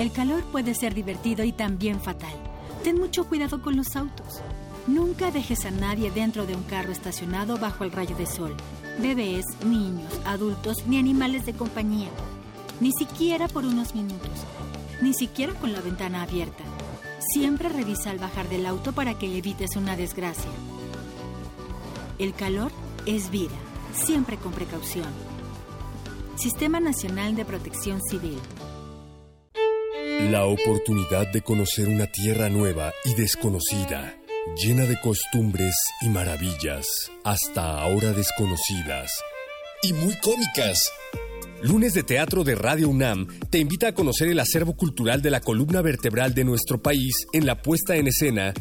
El calor puede ser divertido y también fatal. Ten mucho cuidado con los autos. Nunca dejes a nadie dentro de un carro estacionado bajo el rayo de sol. Bebés, niños, adultos ni animales de compañía. Ni siquiera por unos minutos. Ni siquiera con la ventana abierta. Siempre revisa al bajar del auto para que evites una desgracia. El calor es vida, siempre con precaución. Sistema Nacional de Protección Civil. La oportunidad de conocer una tierra nueva y desconocida, llena de costumbres y maravillas, hasta ahora desconocidas. Y muy cómicas. Lunes de Teatro de Radio UNAM te invita a conocer el acervo cultural de la columna vertebral de nuestro país en la puesta en escena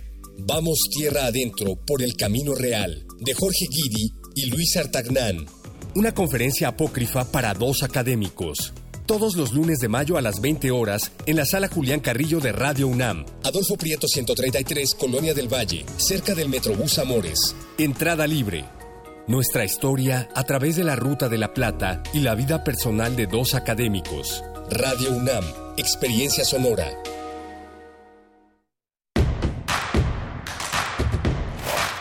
Vamos tierra adentro por el camino real, de Jorge Guidi y Luis Artagnán. Una conferencia apócrifa para dos académicos. Todos los lunes de mayo a las 20 horas en la sala Julián Carrillo de Radio UNAM. Adolfo Prieto 133, Colonia del Valle, cerca del Metrobús Amores. Entrada libre. Nuestra historia a través de la Ruta de la Plata y la vida personal de dos académicos. Radio UNAM, Experiencia Sonora.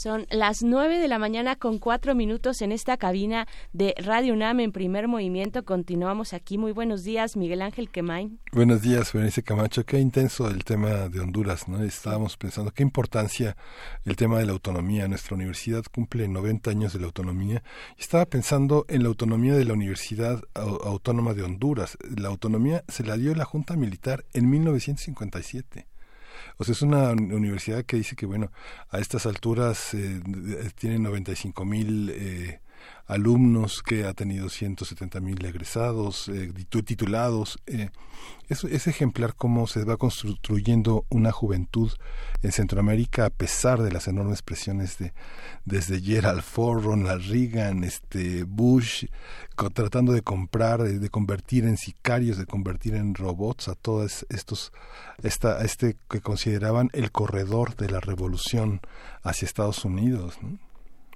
Son las nueve de la mañana con cuatro minutos en esta cabina de Radio UNAM en primer movimiento. Continuamos aquí. Muy buenos días, Miguel Ángel Quemain. Buenos días, Berenice Camacho. Qué intenso el tema de Honduras, ¿no? Estábamos pensando qué importancia el tema de la autonomía. Nuestra universidad cumple 90 años de la autonomía. Estaba pensando en la autonomía de la Universidad Autónoma de Honduras. La autonomía se la dio la Junta Militar en 1957. O sea, es una universidad que dice que, bueno, a estas alturas eh, tiene 95 mil eh, alumnos, que ha tenido 170 mil egresados, eh, titulados. Eh, es, ejemplar cómo se va construyendo una juventud en Centroamérica a pesar de las enormes presiones de desde Gerald Ford, Ronald Reagan, este Bush, tratando de comprar, de, convertir en sicarios, de convertir en robots a todos estos, esta, este que consideraban el corredor de la revolución hacia Estados Unidos.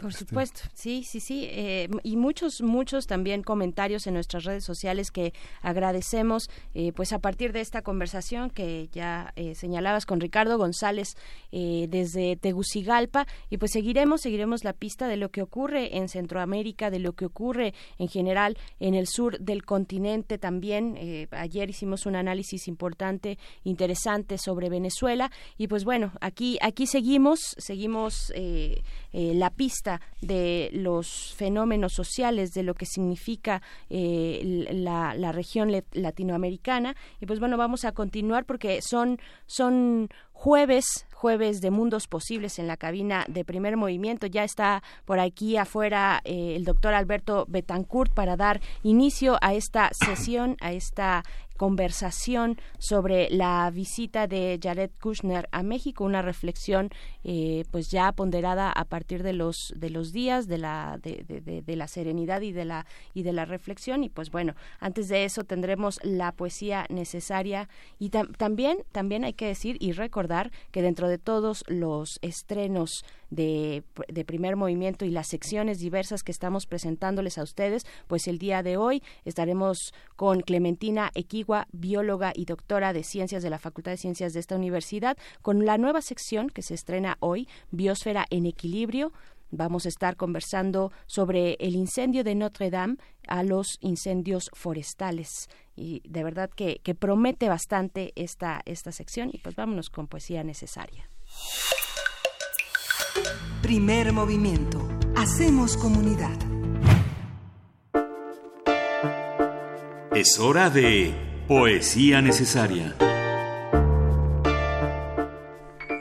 Por este, supuesto, sí, sí, sí. Eh, y muchos, muchos también comentarios en nuestras redes sociales que agradecemos, eh, pues a partir de esta conversación que ya eh, señalabas con Ricardo González desde Tegucigalpa, y pues seguiremos, seguiremos la pista de lo que ocurre en Centroamérica, de lo que ocurre en general en el sur del continente también. ayer hicimos un análisis importante, interesante sobre Venezuela, y pues bueno, aquí, aquí seguimos, seguimos la pista de los fenómenos sociales, de lo que significa eh, la, la, región latinoamericana. Y pues bueno, vamos a continuar porque son, son jueves, jueves de mundos posibles en la cabina de primer movimiento. Ya está por aquí afuera eh, el doctor Alberto Betancourt para dar inicio a esta sesión, a esta conversación sobre la visita de Jared Kushner a México, una reflexión eh, pues ya ponderada a partir de los de los días de la de, de, la serenidad y de la y de la reflexión. Y pues bueno antes de eso tendremos la poesía necesaria. Y también también hay que decir y recordar que dentro de todos los estrenos de, primer movimiento y las secciones diversas que estamos presentándoles a ustedes, pues el día de hoy estaremos con Clementina Equigua, bióloga y doctora de ciencias de la Facultad de Ciencias de esta universidad, con la nueva sección que se estrena hoy, Biosfera en Equilibrio, Vamos a estar conversando sobre el incendio de Notre Dame a los incendios forestales. Y de verdad que, que promete bastante esta, esta sección. Y pues vámonos con poesía necesaria. Primer movimiento. Hacemos comunidad. Es hora de poesía necesaria.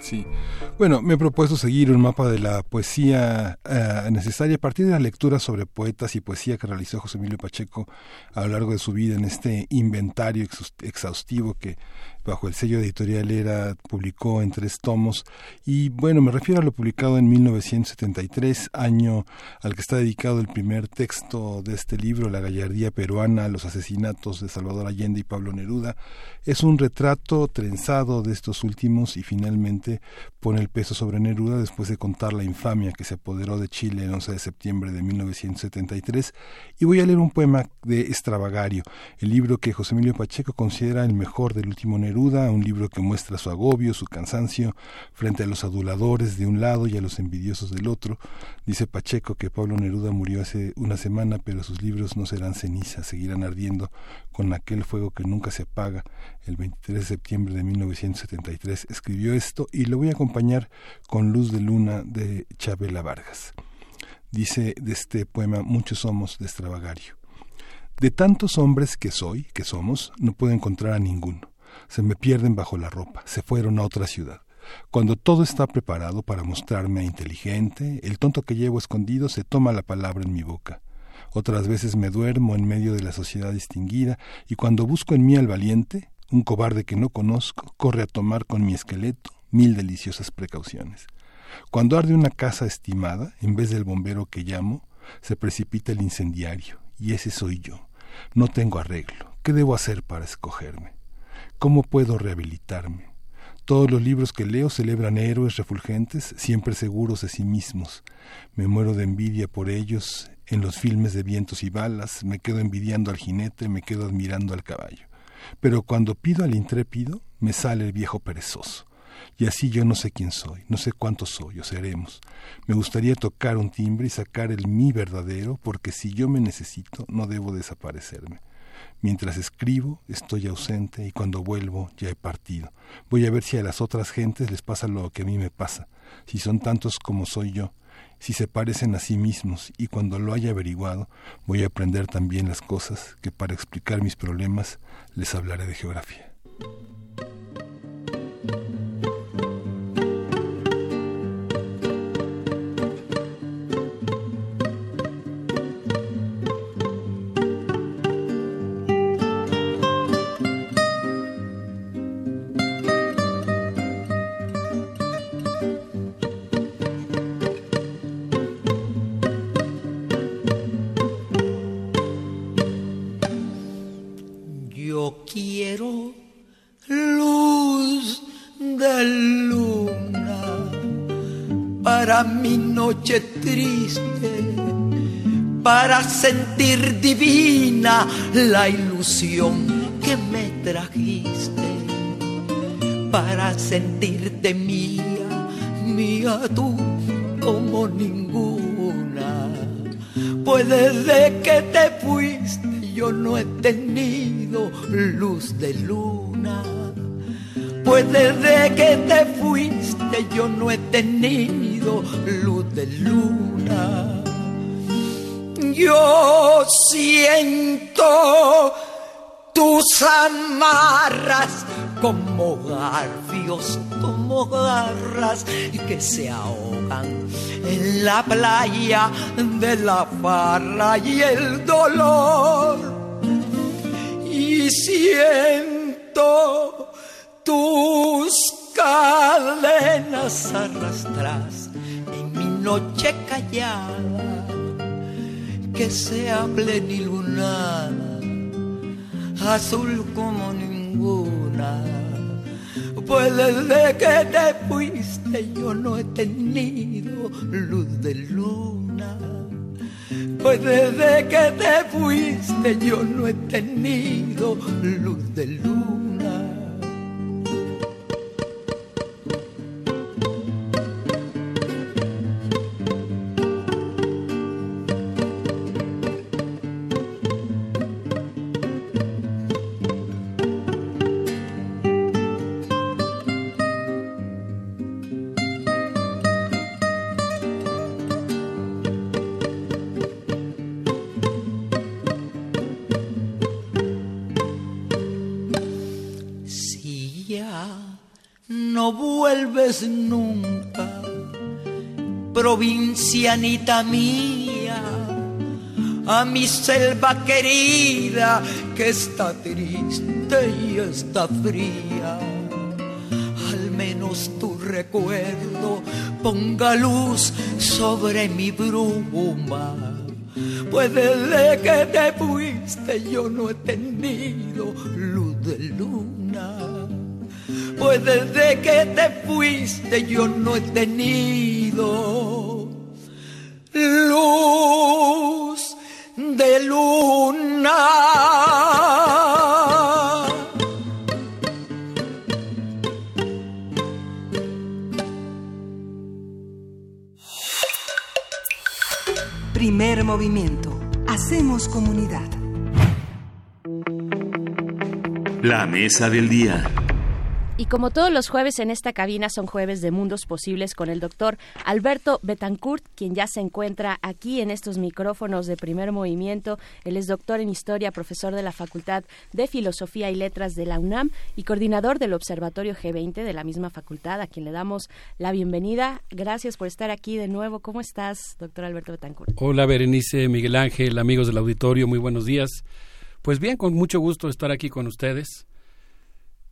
Sí. Bueno, me he propuesto seguir un mapa de la poesía eh, necesaria a partir de la lectura sobre poetas y poesía que realizó José Emilio Pacheco a lo largo de su vida en este inventario exhaustivo que bajo el sello editorial era publicó en tres tomos. Y bueno me refiero a lo publicado en 1973 año al que está dedicado el primer texto de este libro La gallardía peruana los asesinatos de Salvador Allende y Pablo Neruda. Es un retrato trenzado de estos últimos y finalmente pone el peso sobre Neruda después de contar la infamia que se apoderó de Chile el 11 de septiembre de 1973 y voy a leer un poema de Extravagario el libro que José Emilio Pacheco considera el mejor del último Neruda un libro que muestra su agobio, su cansancio frente a los aduladores de un lado y a los envidiosos del otro. Dice Pacheco que Pablo Neruda murió hace una semana, pero sus libros no serán cenizas, seguirán ardiendo con aquel fuego que nunca se apaga. El 23 de septiembre de 1973 escribió esto y lo voy a acompañar con Luz de Luna de Chabela Vargas. Dice de este poema Muchos somos de extravagario. De tantos hombres que soy, que somos, no puedo encontrar a ninguno se me pierden bajo la ropa, se fueron a otra ciudad. Cuando todo está preparado para mostrarme inteligente, el tonto que llevo escondido se toma la palabra en mi boca. Otras veces me duermo en medio de la sociedad distinguida y cuando busco en mí al valiente, un cobarde que no conozco, corre a tomar con mi esqueleto mil deliciosas precauciones. Cuando arde una casa estimada, en vez del bombero que llamo, se precipita el incendiario, y ese soy yo. No tengo arreglo. ¿Qué debo hacer para escogerme? ¿Cómo puedo rehabilitarme? Todos los libros que leo celebran héroes refulgentes, siempre seguros de sí mismos. Me muero de envidia por ellos en los filmes de vientos y balas, me quedo envidiando al jinete, me quedo admirando al caballo. Pero cuando pido al intrépido, me sale el viejo perezoso. Y así yo no sé quién soy, no sé cuánto soy o seremos. Me gustaría tocar un timbre y sacar el mí verdadero, porque si yo me necesito, no debo desaparecerme. Mientras escribo, estoy ausente y cuando vuelvo ya he partido. Voy a ver si a las otras gentes les pasa lo que a mí me pasa, si son tantos como soy yo, si se parecen a sí mismos y cuando lo haya averiguado voy a aprender también las cosas que para explicar mis problemas les hablaré de geografía. Triste para sentir divina la ilusión que me trajiste, para sentirte mía, mía tú como ninguna. Pues desde que te fuiste yo no he tenido luz de luna. Pues desde que te fuiste yo no he tenido luz de luna. Yo siento tus amarras como garfios, como garras que se ahogan en la playa de la farra y el dolor. Y siento tus cadenas arrastras noche callada que sea plenilunada, azul como ninguna. Pues desde que te fuiste yo no he tenido luz de luna. Pues desde que te fuiste yo no he tenido luz de luna. Provincianita mía, a mi selva querida que está triste y está fría. Al menos tu recuerdo ponga luz sobre mi bruma. Pues desde que te fuiste yo no he tenido luz de luna pues desde que te fuiste yo no he tenido luz de luna. Primer movimiento. Hacemos comunidad. La mesa del día. Y como todos los jueves en esta cabina son jueves de mundos posibles con el doctor Alberto Betancourt, quien ya se encuentra aquí en estos micrófonos de primer movimiento. Él es doctor en historia, profesor de la Facultad de Filosofía y Letras de la UNAM y coordinador del Observatorio G20 de la misma facultad, a quien le damos la bienvenida. Gracias por estar aquí de nuevo. ¿Cómo estás, doctor Alberto Betancourt? Hola, Berenice, Miguel Ángel, amigos del auditorio, muy buenos días. Pues bien, con mucho gusto estar aquí con ustedes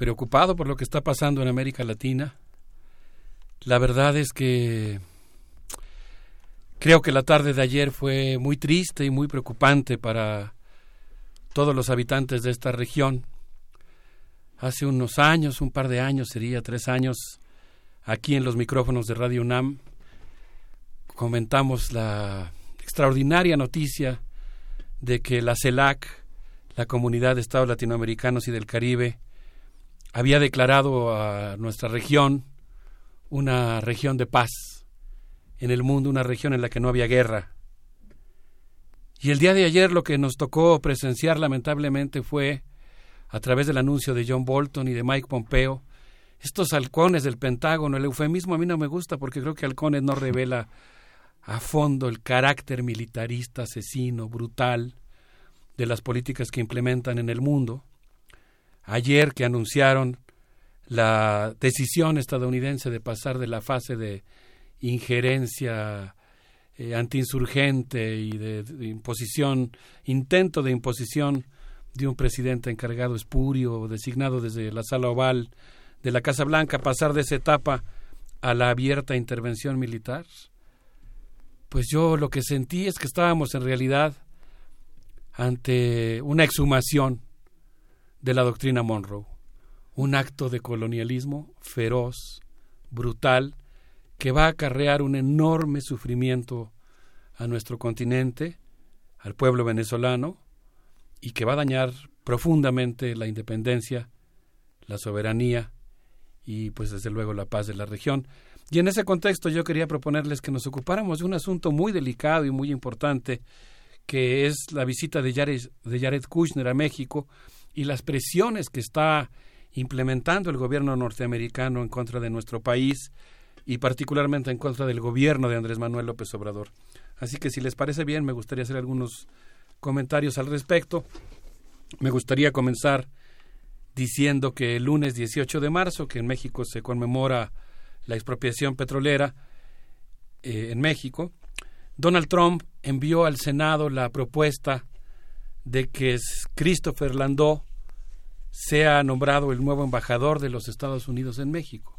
preocupado por lo que está pasando en América Latina. La verdad es que creo que la tarde de ayer fue muy triste y muy preocupante para todos los habitantes de esta región. Hace unos años, un par de años, sería tres años, aquí en los micrófonos de Radio UNAM, comentamos la extraordinaria noticia de que la CELAC, la Comunidad de Estados Latinoamericanos y del Caribe, había declarado a nuestra región una región de paz en el mundo, una región en la que no había guerra. Y el día de ayer lo que nos tocó presenciar lamentablemente fue, a través del anuncio de John Bolton y de Mike Pompeo, estos halcones del Pentágono. El eufemismo a mí no me gusta porque creo que halcones no revela a fondo el carácter militarista, asesino, brutal de las políticas que implementan en el mundo ayer que anunciaron la decisión estadounidense de pasar de la fase de injerencia eh, antiinsurgente y de, imposición, intento de imposición de un presidente encargado espurio, designado desde la sala oval de la Casa Blanca, pasar de esa etapa a la abierta intervención militar, pues yo lo que sentí es que estábamos en realidad ante una exhumación de la doctrina Monroe, un acto de colonialismo feroz, brutal, que va a acarrear un enorme sufrimiento a nuestro continente, al pueblo venezolano, y que va a dañar profundamente la independencia, la soberanía y pues desde luego la paz de la región. Y en ese contexto yo quería proponerles que nos ocupáramos de un asunto muy delicado y muy importante, que es la visita de Jared, de Jared Kushner a México, y las presiones que está implementando el gobierno norteamericano en contra de nuestro país y particularmente en contra del gobierno de Andrés Manuel López Obrador. Así que si les parece bien, me gustaría hacer algunos comentarios al respecto. Me gustaría comenzar diciendo que el lunes 18 de marzo, que en México se conmemora la expropiación petrolera eh, en México, Donald Trump envió al Senado la propuesta de que Christopher Landau sea nombrado el nuevo embajador de los Estados Unidos en México.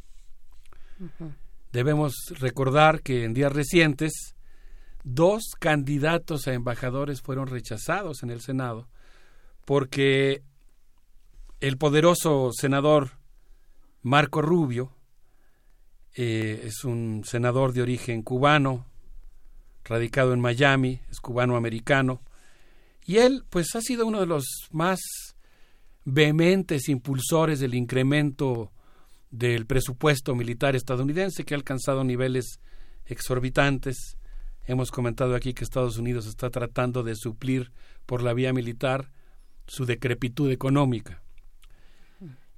Debemos recordar que en días recientes dos candidatos a embajadores fueron rechazados en el Senado porque el poderoso senador Marco Rubio eh, es un senador de origen cubano, radicado en Miami, es cubano-americano, y él, pues, ha sido uno de los más vehementes impulsores del incremento del presupuesto militar estadounidense, que ha alcanzado niveles exorbitantes. Hemos comentado aquí que Estados Unidos está tratando de suplir por la vía militar su decrepitud económica.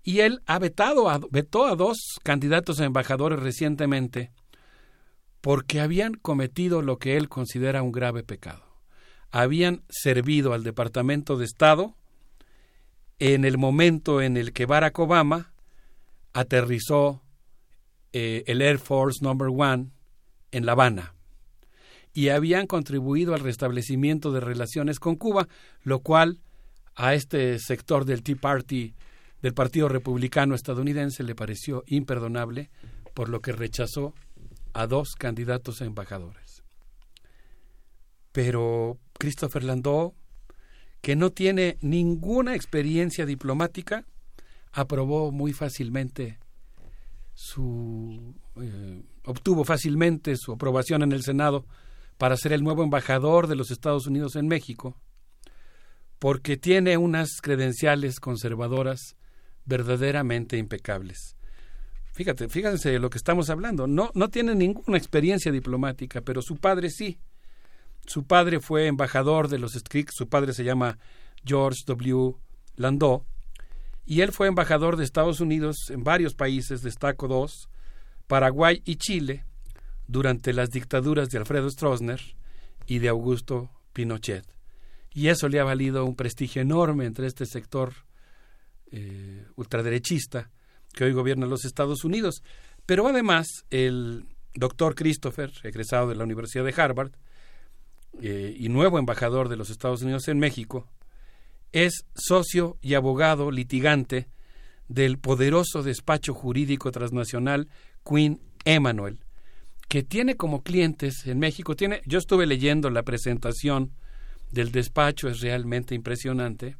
Y él ha vetado vetó a dos candidatos a embajadores recientemente porque habían cometido lo que él considera un grave pecado habían servido al Departamento de Estado en el momento en el que Barack Obama aterrizó eh, el Air Force Number One en La Habana. y habían contribuido al restablecimiento de relaciones con Cuba, lo cual a este sector del Tea Party del Partido Republicano estadounidense le pareció imperdonable, por lo que rechazó a dos candidatos a embajadores. Pero Christopher Landau, que no tiene ninguna experiencia diplomática, aprobó muy fácilmente su eh, obtuvo fácilmente su aprobación en el Senado para ser el nuevo embajador de los Estados Unidos en México, porque tiene unas credenciales conservadoras verdaderamente impecables. Fíjate, fíjense lo que estamos hablando. No, no tiene ninguna experiencia diplomática, pero su padre sí. Su padre fue embajador de los SCRIC, su padre se llama George W. Landau, y él fue embajador de Estados Unidos en varios países, destaco dos, Paraguay y Chile, durante las dictaduras de Alfredo Stroessner y de Augusto Pinochet. Y eso le ha valido un prestigio enorme entre este sector eh, ultraderechista que hoy gobierna los Estados Unidos. Pero además, el doctor Christopher, egresado de la Universidad de Harvard eh, y nuevo embajador de los Estados Unidos en México, es socio y abogado litigante del poderoso despacho jurídico transnacional Queen Emanuel, que tiene como clientes en México, tiene, yo estuve leyendo la presentación del despacho, es realmente impresionante.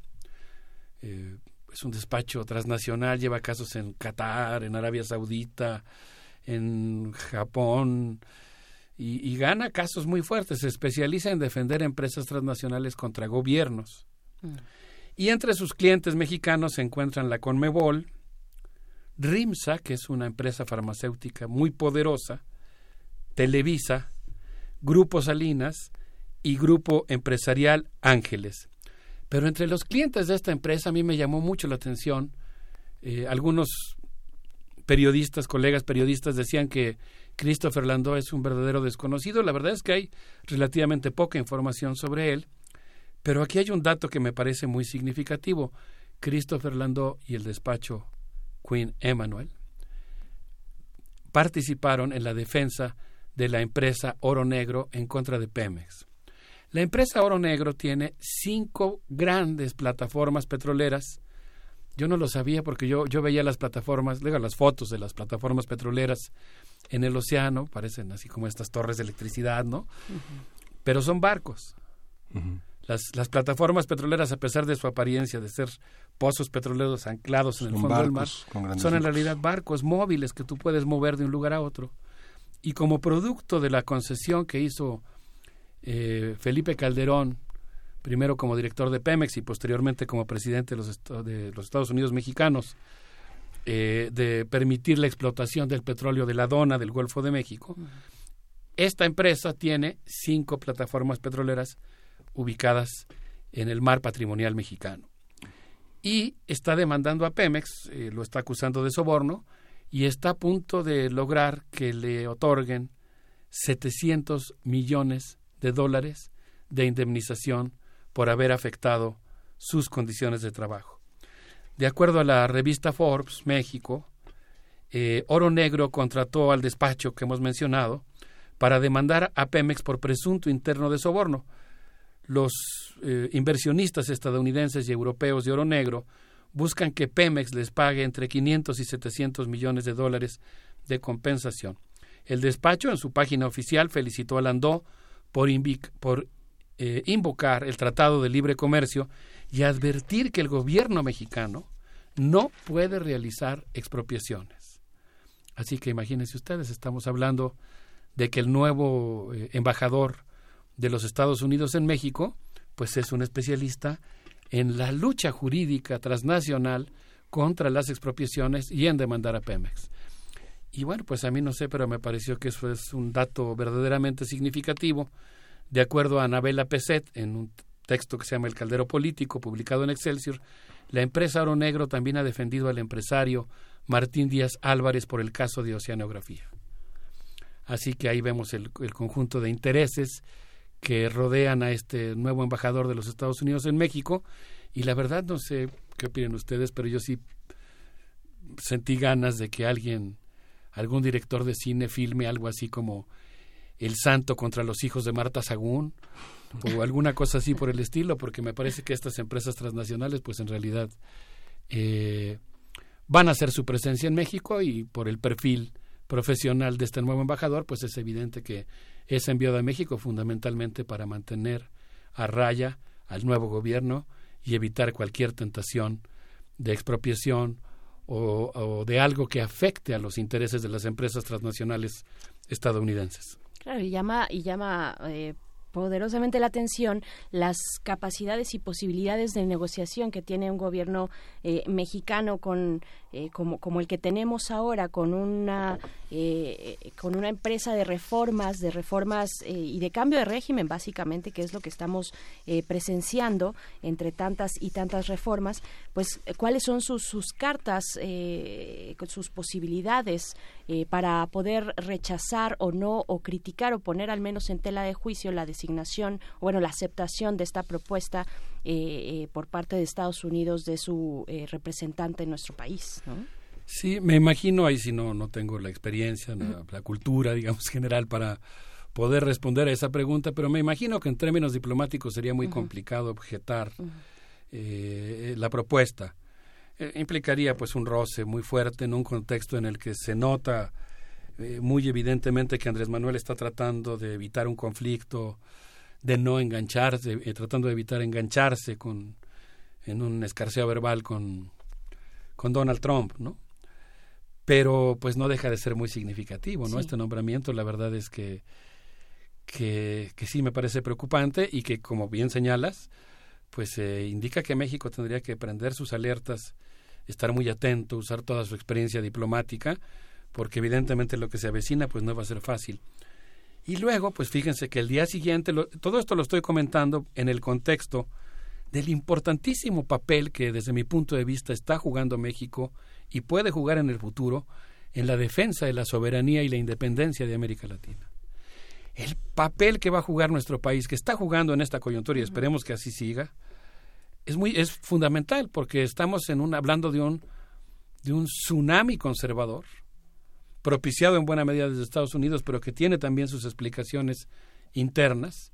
Eh, es un despacho transnacional, lleva casos en Qatar, en Arabia Saudita, en Japón, y, gana casos muy fuertes. Se especializa en defender empresas transnacionales contra gobiernos. Mm. Y entre sus clientes mexicanos se encuentran la Conmebol, RIMSA, que es una empresa farmacéutica muy poderosa, Televisa, Grupo Salinas y Grupo Empresarial Ángeles. Pero entre los clientes de esta empresa a mí me llamó mucho la atención. Eh, algunos periodistas, colegas periodistas decían que Christopher Landau es un verdadero desconocido. La verdad es que hay relativamente poca información sobre él. Pero aquí hay un dato que me parece muy significativo. Christopher Landau y el despacho Queen Emanuel participaron en la defensa de la empresa Oro Negro en contra de Pemex. La empresa Oro Negro tiene cinco grandes plataformas petroleras. Yo no lo sabía porque yo, yo veía las plataformas, luego las fotos de las plataformas petroleras en el océano, parecen así como estas torres de electricidad, ¿no? Pero son barcos. las, las, plataformas petroleras, a pesar de su apariencia de ser pozos petroleros anclados en el fondo del mar, son en realidad barcos móviles que tú puedes mover de un lugar a otro. Y como producto de la concesión que hizo eh, Felipe Calderón, primero como director de Pemex y posteriormente como presidente de los, de los Estados Unidos mexicanos, eh, de permitir la explotación del petróleo de la dona del Golfo de México, esta empresa tiene cinco plataformas petroleras ubicadas en el mar patrimonial mexicano. Y está demandando a Pemex, eh, lo está acusando de soborno, y está a punto de lograr que le otorguen 700 millones de dólares de indemnización por haber afectado sus condiciones de trabajo. De acuerdo a la revista Forbes México, eh, Oro Negro contrató al despacho que hemos mencionado para demandar a Pemex por presunto interno de soborno. Los eh, inversionistas estadounidenses y europeos de Oro Negro buscan que Pemex les pague entre 500 y 700 millones de dólares de compensación. El despacho en su página oficial felicitó a Landó por, por eh, invocar el Tratado de Libre Comercio y advertir que el gobierno mexicano no puede realizar expropiaciones. Así que imagínense ustedes, estamos hablando de que el nuevo eh, embajador de los Estados Unidos en México, pues es un especialista en la lucha jurídica transnacional contra las expropiaciones y en demandar a Pemex. Y bueno, pues a mí no sé, pero me pareció que eso es un dato verdaderamente significativo. De acuerdo a Anabela Peset, en un texto que se llama El Caldero Político, publicado en Excelsior, la empresa Oro Negro también ha defendido al empresario Martín Díaz Álvarez por el caso de oceanografía. Así que ahí vemos el, el conjunto de intereses que rodean a este nuevo embajador de los Estados Unidos en México. Y la verdad, no sé qué opinan ustedes, pero yo sí sentí ganas de que alguien algún director de cine filme algo así como el santo contra los hijos de Marta Sagún o alguna cosa así por el estilo, porque me parece que estas empresas transnacionales, pues en realidad eh, van a hacer su presencia en México y por el perfil profesional de este nuevo embajador, pues es evidente que es enviado a México fundamentalmente para mantener a raya al nuevo gobierno y evitar cualquier tentación de expropiación o, de algo que afecte a los intereses de las empresas transnacionales estadounidenses. Claro, y llama, y llama eh, poderosamente la atención las capacidades y posibilidades de negociación que tiene un gobierno eh, mexicano con eh, como, como el que tenemos ahora con una eh, con una empresa de reformas de reformas y de cambio de régimen básicamente que es lo que estamos presenciando entre tantas y tantas reformas pues cuáles son sus, sus cartas sus posibilidades para poder rechazar o no o criticar o poner al menos en tela de juicio la designación, bueno, la aceptación de esta propuesta eh, eh, por parte de Estados Unidos de su eh, representante en nuestro país. Sí, me imagino, ahí si no, no tengo la experiencia, la, cultura, digamos, general para poder responder a esa pregunta, pero me imagino que en términos diplomáticos sería muy complicado objetar la propuesta. Implicaría pues un roce muy fuerte en un contexto en el que se nota eh, muy evidentemente que Andrés Manuel está tratando de evitar un conflicto, de no engancharse, eh, tratando de evitar engancharse con en un escarceo verbal con, con Donald Trump, ¿no? Pero pues no deja de ser muy significativo, ¿no? Este nombramiento, la verdad es que, que, que, sí me parece preocupante y que, como bien señalas, pues eh, indica que México tendría que prender sus alertas, estar muy atento, usar toda su experiencia diplomática porque evidentemente lo que se avecina pues no va a ser fácil. Y luego, pues fíjense que el día siguiente, todo esto lo estoy comentando en el contexto del importantísimo papel que desde mi punto de vista está jugando México y puede jugar en el futuro en la defensa de la soberanía y la independencia de América Latina. El papel que va a jugar nuestro país, que está jugando en esta coyuntura y esperemos que así siga, es muy es fundamental porque estamos en un hablando de un de un tsunami conservador propiciado en buena medida desde Estados Unidos, pero que tiene también sus explicaciones internas,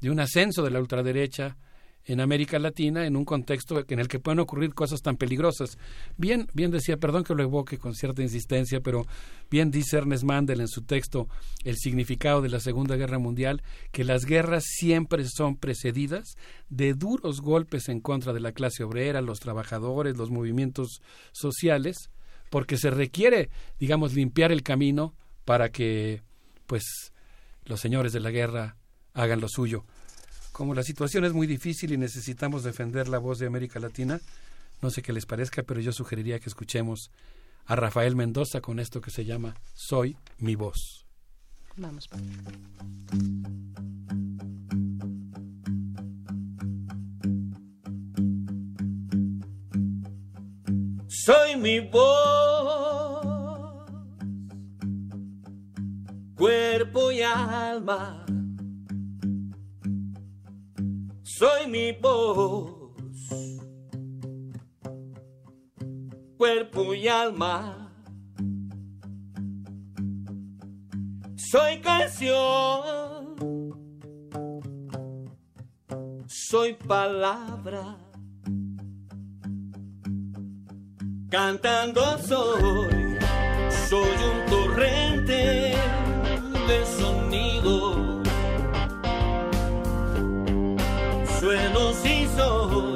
de un ascenso de la ultraderecha en América Latina en un contexto en el que pueden ocurrir cosas tan peligrosas. Bien, bien decía, perdón que lo evoque con cierta insistencia, pero bien dice Ernest Mandel en su texto El significado de la Segunda Guerra Mundial, que las guerras siempre son precedidas de duros golpes en contra de la clase obrera, los trabajadores, los movimientos sociales, porque se requiere, digamos, limpiar el camino para que, pues, los señores de la guerra hagan lo suyo. Como la situación es muy difícil y necesitamos defender la voz de América Latina, no sé qué les parezca, pero yo sugeriría que escuchemos a Rafael Mendoza con esto que se llama Soy mi voz. Vamos. soy mi voz, cuerpo y alma. Soy mi voz, cuerpo y alma. Soy canción, soy palabra Cantando soy, soy un torrente de sonido. Sueno si soy,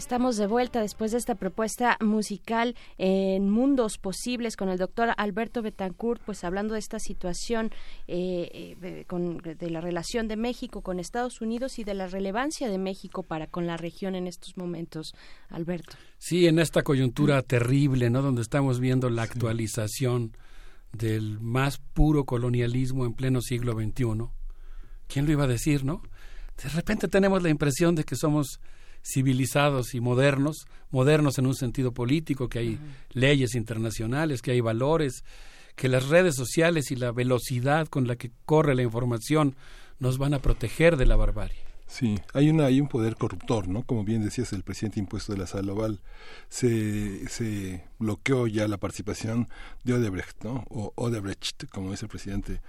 Estamos de vuelta después de esta propuesta musical en Mundos Posibles con el doctor Alberto Betancourt, pues hablando de esta situación eh, eh, con, de la relación de México con Estados Unidos y de la relevancia de México para con la región en estos momentos, Alberto. Sí, en esta coyuntura terrible, ¿no? Donde estamos viendo la actualización del más puro colonialismo en pleno siglo XXI. ¿Quién lo iba a decir, no? De repente tenemos la impresión de que somos civilizados y modernos, modernos en un sentido político, que hay leyes internacionales, que hay valores, que las redes sociales y la velocidad con la que corre la información nos van a proteger de la barbarie. Sí, hay una hay un poder corruptor, ¿no? Como bien decías, el presidente impuesto de la sala oval se, se bloqueó ya la participación de Odebrecht, ¿no? O Odebrecht, como dice el presidente,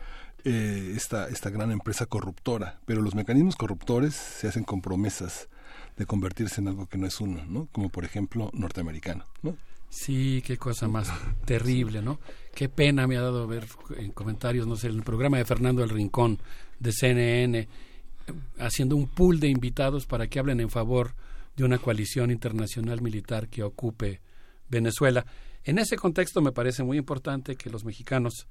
eh, esta, esta gran empresa corruptora. Pero los mecanismos corruptores se hacen con promesas de convertirse en algo que no es uno, ¿no? Como por ejemplo norteamericano, ¿no? Sí, qué cosa más terrible, ¿no? Qué pena me ha dado ver en comentarios, no sé, en el programa de Fernando El Rincón de CNN, haciendo un pool de invitados para que hablen en favor de una coalición internacional militar que ocupe Venezuela. En ese contexto me parece muy importante que los mexicanos,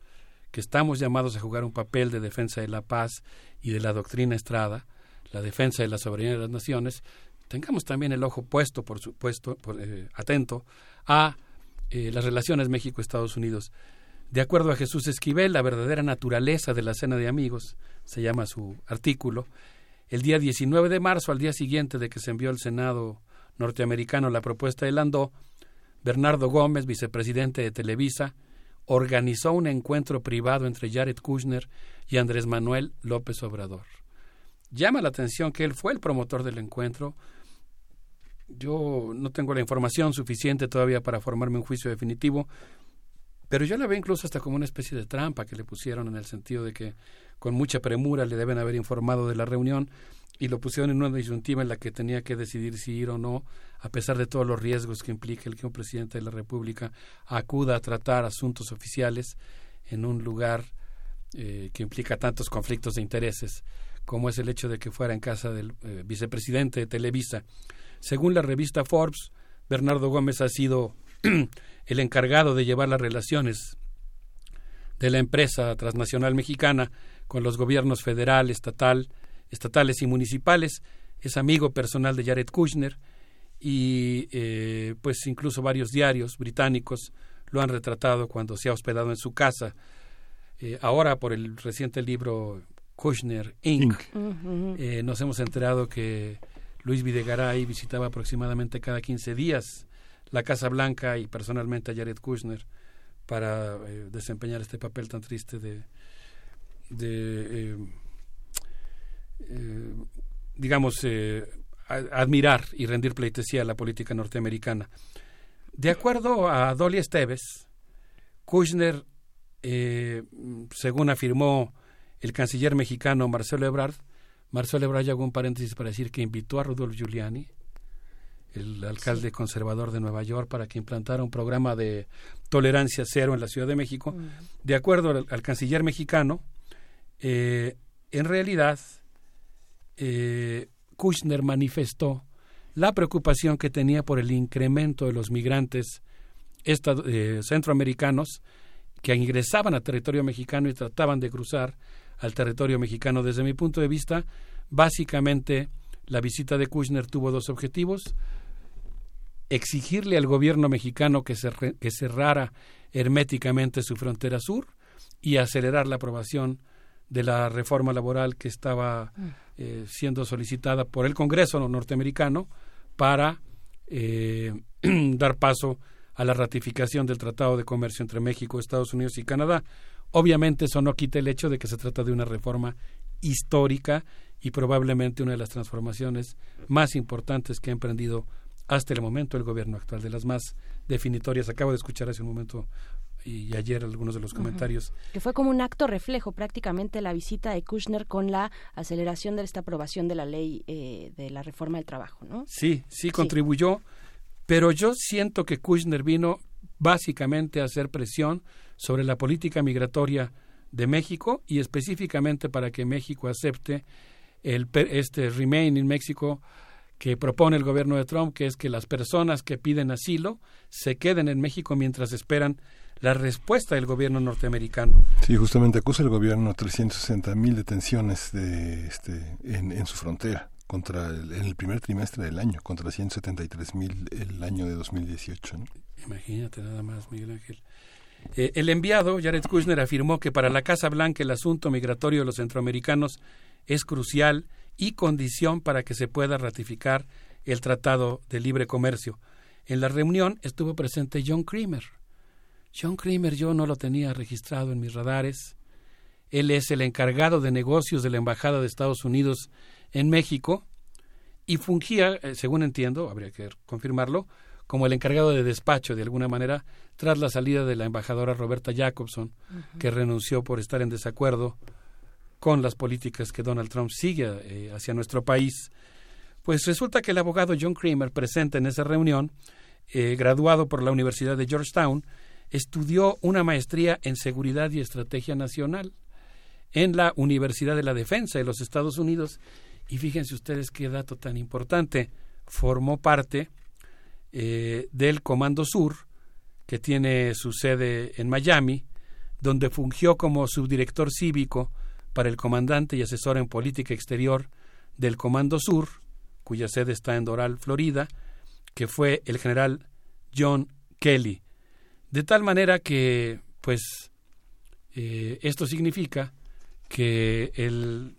que estamos llamados a jugar un papel de defensa de la paz y de la doctrina Estrada, la defensa de la soberanía de las naciones, tengamos también el ojo puesto, por supuesto, eh, atento a eh, las relaciones México-Estados Unidos. De acuerdo a Jesús Esquivel, la verdadera naturaleza de la cena de amigos, se llama su artículo, el día 19 de marzo, al día siguiente de que se envió al Senado norteamericano la propuesta de Landó, Bernardo Gómez, vicepresidente de Televisa, organizó un encuentro privado entre Jared Kushner y Andrés Manuel López Obrador. Llama la atención que él fue el promotor del encuentro, yo no tengo la información suficiente todavía para formarme un juicio definitivo, pero yo la veo incluso hasta como una especie de trampa que le pusieron en el sentido de que con mucha premura le deben haber informado de la reunión y lo pusieron en una disyuntiva en la que tenía que decidir si ir o no, a pesar de todos los riesgos que implica el que un presidente de la República acuda a tratar asuntos oficiales en un lugar eh, que implica tantos conflictos de intereses, como es el hecho de que fuera en casa del eh, vicepresidente de Televisa. Según la revista Forbes, Bernardo Gómez ha sido el encargado de llevar las relaciones de la empresa transnacional mexicana con los gobiernos federal, estatal, estatales y municipales. Es amigo personal de Jared Kushner y eh, pues incluso varios diarios británicos lo han retratado cuando se ha hospedado en su casa. Eh, ahora por el reciente libro Kushner Inc. Eh, nos hemos enterado que Luis Videgaray visitaba aproximadamente cada 15 días la Casa Blanca y personalmente a Jared Kushner para eh, desempeñar este papel tan triste de, eh, eh, digamos, admirar y rendir pleitesía a la política norteamericana. De acuerdo a Dolly Esteves, Kushner, según afirmó el canciller mexicano Marcelo Ebrard, Marcelo Ebrard hago un paréntesis para decir que invitó a Rudolf Giuliani, el alcalde conservador de Nueva York, para que implantara un programa de tolerancia cero en la Ciudad de México. Mm. De acuerdo al, canciller mexicano, eh, en realidad, eh, Kushner manifestó la preocupación que tenía por el incremento de los migrantes eh, centroamericanos que ingresaban a territorio mexicano y trataban de cruzar al territorio mexicano. Desde mi punto de vista, básicamente la visita de Kushner tuvo dos objetivos. Exigirle al gobierno mexicano que, que cerrara herméticamente su frontera sur y acelerar la aprobación de la reforma laboral que estaba mm. eh, siendo solicitada por el Congreso norteamericano para eh, dar paso a la ratificación del Tratado de Comercio entre México, Estados Unidos y Canadá, Obviamente eso no quita el hecho de que se trata de una reforma histórica y probablemente una de las transformaciones más importantes que ha emprendido hasta el momento el gobierno actual, de las más definitorias. Acabo de escuchar hace un momento y ayer algunos de los comentarios. Que fue como un acto reflejo prácticamente la visita de Kushner con la aceleración de esta aprobación de la ley eh, de la reforma del trabajo, ¿no? Sí, sí contribuyó, pero yo siento que Kushner vino básicamente a hacer presión sobre la política migratoria de México y específicamente para que México acepte el, este Remain in México que propone el gobierno de Trump, que es que las personas que piden asilo se queden en México mientras esperan la respuesta del gobierno norteamericano. Sí, justamente acusa el gobierno 360 mil detenciones de, este, en, en su frontera contra el, en el primer trimestre del año, contra 173 mil el año de 2018. ¿no? Imagínate nada más, Miguel Ángel. Eh, el enviado, Jared Kushner, afirmó que para la Casa Blanca el asunto migratorio de los centroamericanos es crucial y condición para que se pueda ratificar el Tratado de Libre Comercio. En la reunión estuvo presente John Creamer. John Creamer yo no lo tenía registrado en mis radares. Él es el encargado de negocios de la Embajada de Estados Unidos en México y fungía, eh, según entiendo, habría que confirmarlo, como el encargado de despacho de alguna manera tras la salida de la embajadora Roberta Jacobson, que renunció por estar en desacuerdo con las políticas que Donald Trump sigue eh, hacia nuestro país. Pues resulta que el abogado John Creamer, presente en esa reunión, eh, graduado por la Universidad de Georgetown, estudió una maestría en Seguridad y Estrategia Nacional en la Universidad de la Defensa de los Estados Unidos. Y fíjense ustedes qué dato tan importante. Formó parte eh, del Comando Sur, que tiene su sede en Miami, donde fungió como subdirector cívico para el comandante y asesor en política exterior del Comando Sur, cuya sede está en Doral, Florida, que fue el general John Kelly. De tal manera que, pues, eh, esto significa que el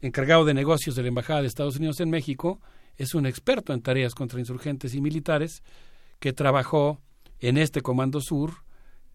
encargado de negocios de la Embajada de Estados Unidos en México es un experto en tareas contra insurgentes y militares que trabajó en este Comando Sur,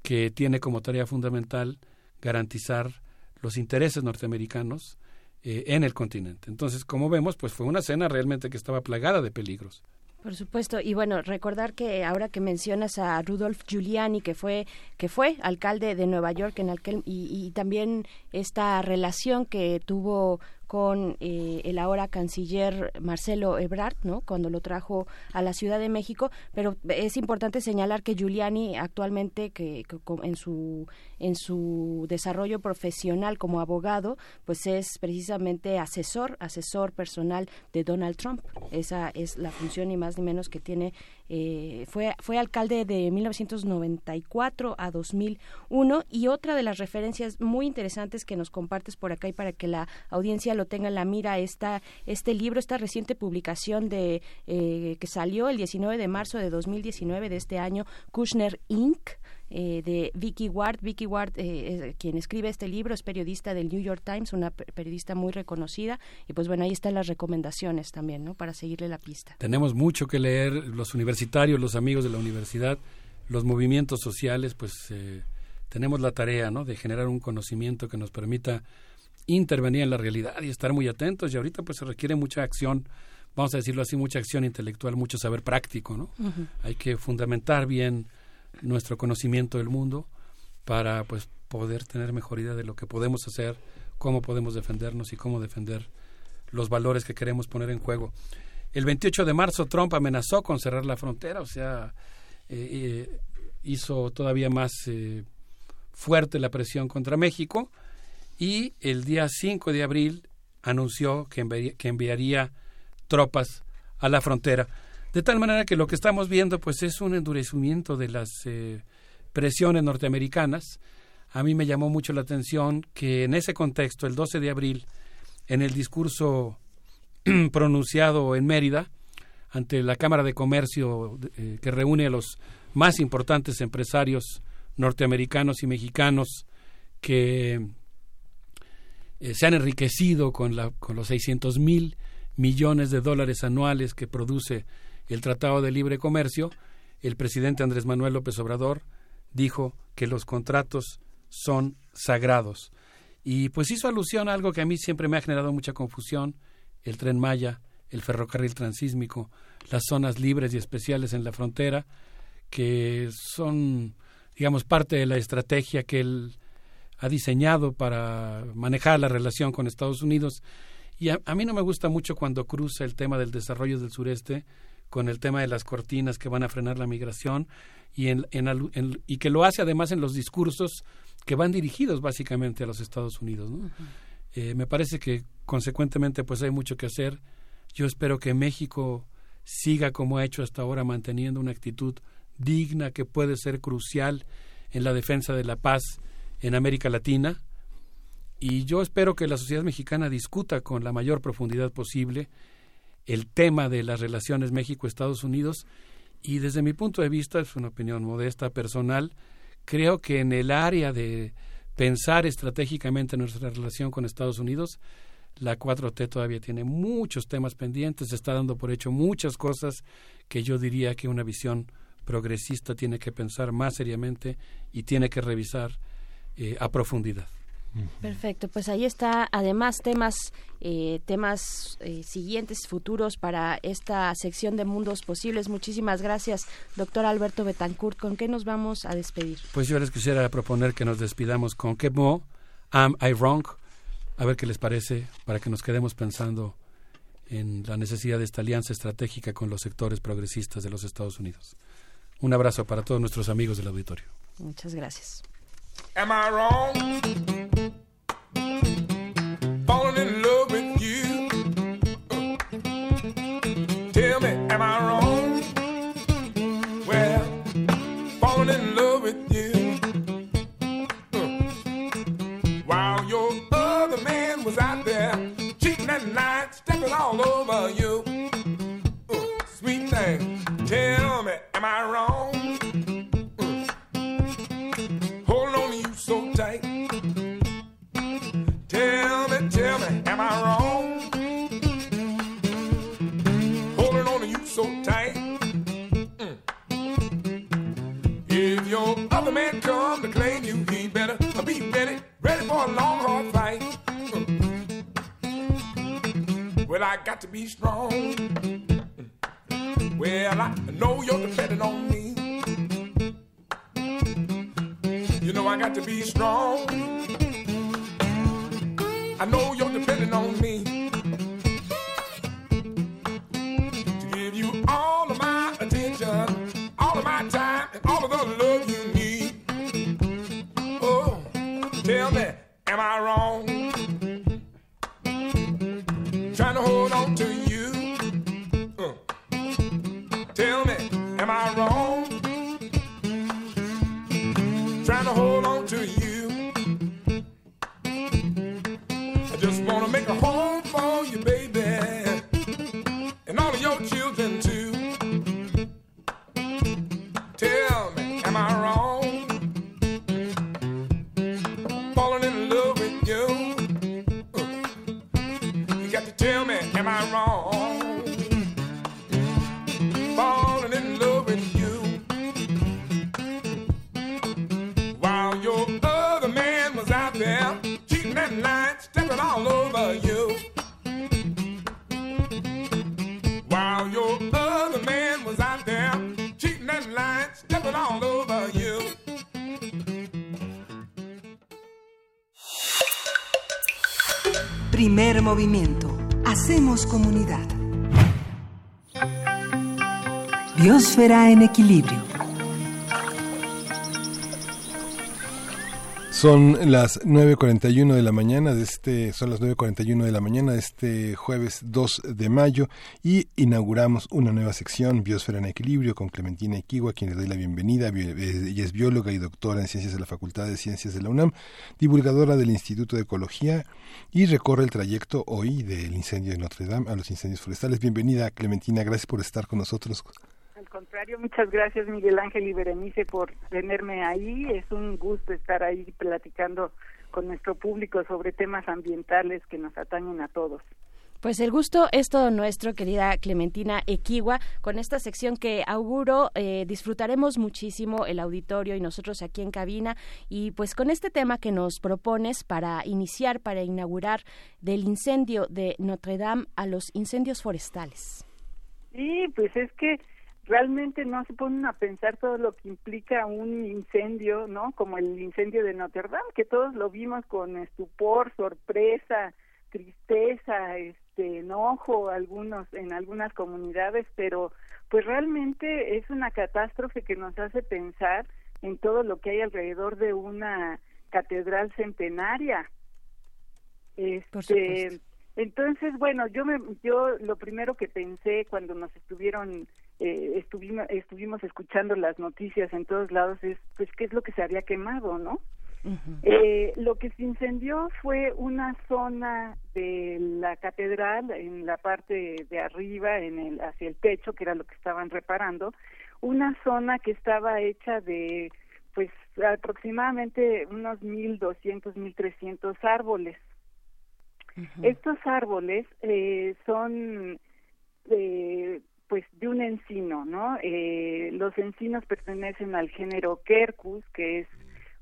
que tiene como tarea fundamental garantizar los intereses norteamericanos eh, en el continente. Entonces, como vemos, pues fue una cena realmente que estaba plagada de peligros. Por supuesto, y bueno, recordar que ahora que mencionas a Rudolf Giuliani, que fue que fue alcalde de Nueva York en aquel y, y también esta relación que tuvo con eh, el ahora canciller Marcelo Ebrard, ¿no? Cuando lo trajo a la Ciudad de México, pero es importante señalar que Giuliani actualmente que, en su en su desarrollo profesional como abogado, pues es precisamente asesor, asesor personal de Donald Trump. Esa es la función ni más ni menos que tiene eh, fue, fue alcalde de 1994 a 2001 y otra de las referencias muy interesantes que nos compartes por acá y para que la audiencia lo tenga en la mira esta, este libro, esta reciente publicación de eh, que salió el 19 de marzo de 2019 de este año, Kushner Inc., eh, de Vicky Ward. Vicky Ward, eh, quien escribe este libro, es periodista del New York Times, una periodista muy reconocida. Y pues bueno, ahí están las recomendaciones también, ¿no? Para seguirle la pista. Tenemos mucho que leer, los universitarios, los amigos de la universidad, los movimientos sociales, pues eh, tenemos la tarea, ¿no? De generar un conocimiento que nos permita intervenir en la realidad y estar muy atentos. Y ahorita pues se requiere mucha acción vamos a decirlo así, mucha acción intelectual, mucho saber práctico, ¿no? Hay que fundamentar bien nuestro conocimiento del mundo para pues poder tener mejor idea de lo que podemos hacer, cómo podemos defendernos y cómo defender los valores que queremos poner en juego. El 28 de marzo Trump amenazó con cerrar la frontera, o sea, eh, eh, hizo todavía más eh, fuerte la presión contra México y el día 5 de abril anunció que enviaría, que enviaría tropas a la frontera. De tal manera que lo que estamos viendo pues es un endurecimiento de las eh, presiones norteamericanas. A mí me llamó mucho la atención que en ese contexto, el 12 de abril, en el discurso pronunciado en Mérida, ante la Cámara de Comercio eh, que reúne a los más importantes empresarios norteamericanos y mexicanos que eh, se han enriquecido con, la, con los 600 mil millones de dólares anuales que produce el Tratado de Libre Comercio, el presidente Andrés Manuel López Obrador dijo que los contratos son sagrados. Y pues hizo alusión a algo que a mí siempre me ha generado mucha confusión, el tren Maya, el ferrocarril transísmico, las zonas libres y especiales en la frontera, que son, digamos, parte de la estrategia que él ha diseñado para manejar la relación con Estados Unidos. Y a, a mí no me gusta mucho cuando cruza el tema del desarrollo del sureste, con el tema de las cortinas que van a frenar la migración y, en, en, y que lo hace además en los discursos que van dirigidos básicamente a los Estados Unidos. ¿no? eh, me parece que consecuentemente pues hay mucho que hacer. Yo espero que México siga como ha hecho hasta ahora, manteniendo una actitud digna que puede ser crucial en la defensa de la paz en América Latina. Y yo espero que la sociedad mexicana discuta con la mayor profundidad posible el tema de las relaciones México-Estados Unidos y desde mi punto de vista, es una opinión modesta personal, creo que en el área de pensar estratégicamente nuestra relación con Estados Unidos, la 4T todavía tiene muchos temas pendientes, está dando por hecho muchas cosas que yo diría que una visión progresista tiene que pensar más seriamente y tiene que revisar eh, a profundidad. Perfecto, pues ahí está además temas eh, temas eh, siguientes futuros para esta sección de mundos posibles. Muchísimas gracias, doctor Alberto Betancourt. ¿Con qué nos vamos a despedir? Pues yo les quisiera proponer que nos despidamos con que mo, am I wrong? A ver qué les parece para que nos quedemos pensando en la necesidad de esta alianza estratégica con los sectores progresistas de los Estados Unidos. Un abrazo para todos nuestros amigos del auditorio. Muchas gracias. Am I wrong? All over you. Sweet thing, tell me, am I wrong? Holding on to you so tight. Tell me, tell me, am I wrong? Holding on to you so tight. Mm. If your other man come to claim you, he better be ready, ready for a long, hard fight. Got to be strong. Well, I know you're depending on me. You know I got to be strong. I know you're depending on me to give you all of my attention, all of my time, and all of the love you need. Oh, tell me, am I wrong? Wrong? Trying to hold on to you. Equilibrio. Son las 9.41 de la mañana de este, son las 9.41 de la mañana de este jueves 2 de mayo y inauguramos una nueva sección, Biosfera en Equilibrio, con Clementina Equigua, quien le doy la bienvenida. Ella es bióloga y doctora en Ciencias de la Facultad de Ciencias de la UNAM, divulgadora del Instituto de Ecología y recorre el trayecto hoy del incendio de Notre Dame a los incendios forestales. Bienvenida, Clementina, gracias por estar con nosotros. Al contrario, muchas gracias Miguel Ángel y Berenice por tenerme ahí. Es un gusto estar ahí platicando con nuestro público sobre temas ambientales que nos atañen a todos. Pues el gusto es todo nuestro, querida Clementina Equigua. Con esta sección que auguro eh, disfrutaremos muchísimo el auditorio y nosotros aquí en cabina. Y pues con este tema que nos propones para iniciar, para inaugurar del incendio de Notre Dame a los incendios forestales. Sí, pues es que realmente no se ponen a pensar todo lo que implica un incendio, ¿no? Como el incendio de Notre Dame, que todos lo vimos con estupor, sorpresa, tristeza, este enojo, algunos en algunas comunidades, pero pues realmente es una catástrofe que nos hace pensar en todo lo que hay alrededor de una catedral centenaria. Este, Entonces, bueno, yo me, yo lo primero que pensé cuando nos estuvieron, eh, estuvimos, estuvimos escuchando las noticias en todos lados es, pues, qué es lo que se había quemado, ¿no? Eh, lo que se incendió fue una zona de la catedral en la parte de arriba, en el hacia el techo, que era lo que estaban reparando, una zona que estaba hecha de, pues, aproximadamente unos mil doscientos, mil trescientos árboles. Estos árboles eh, son eh, pues de un encino, ¿no? Eh, los encinos pertenecen al género Quercus, que es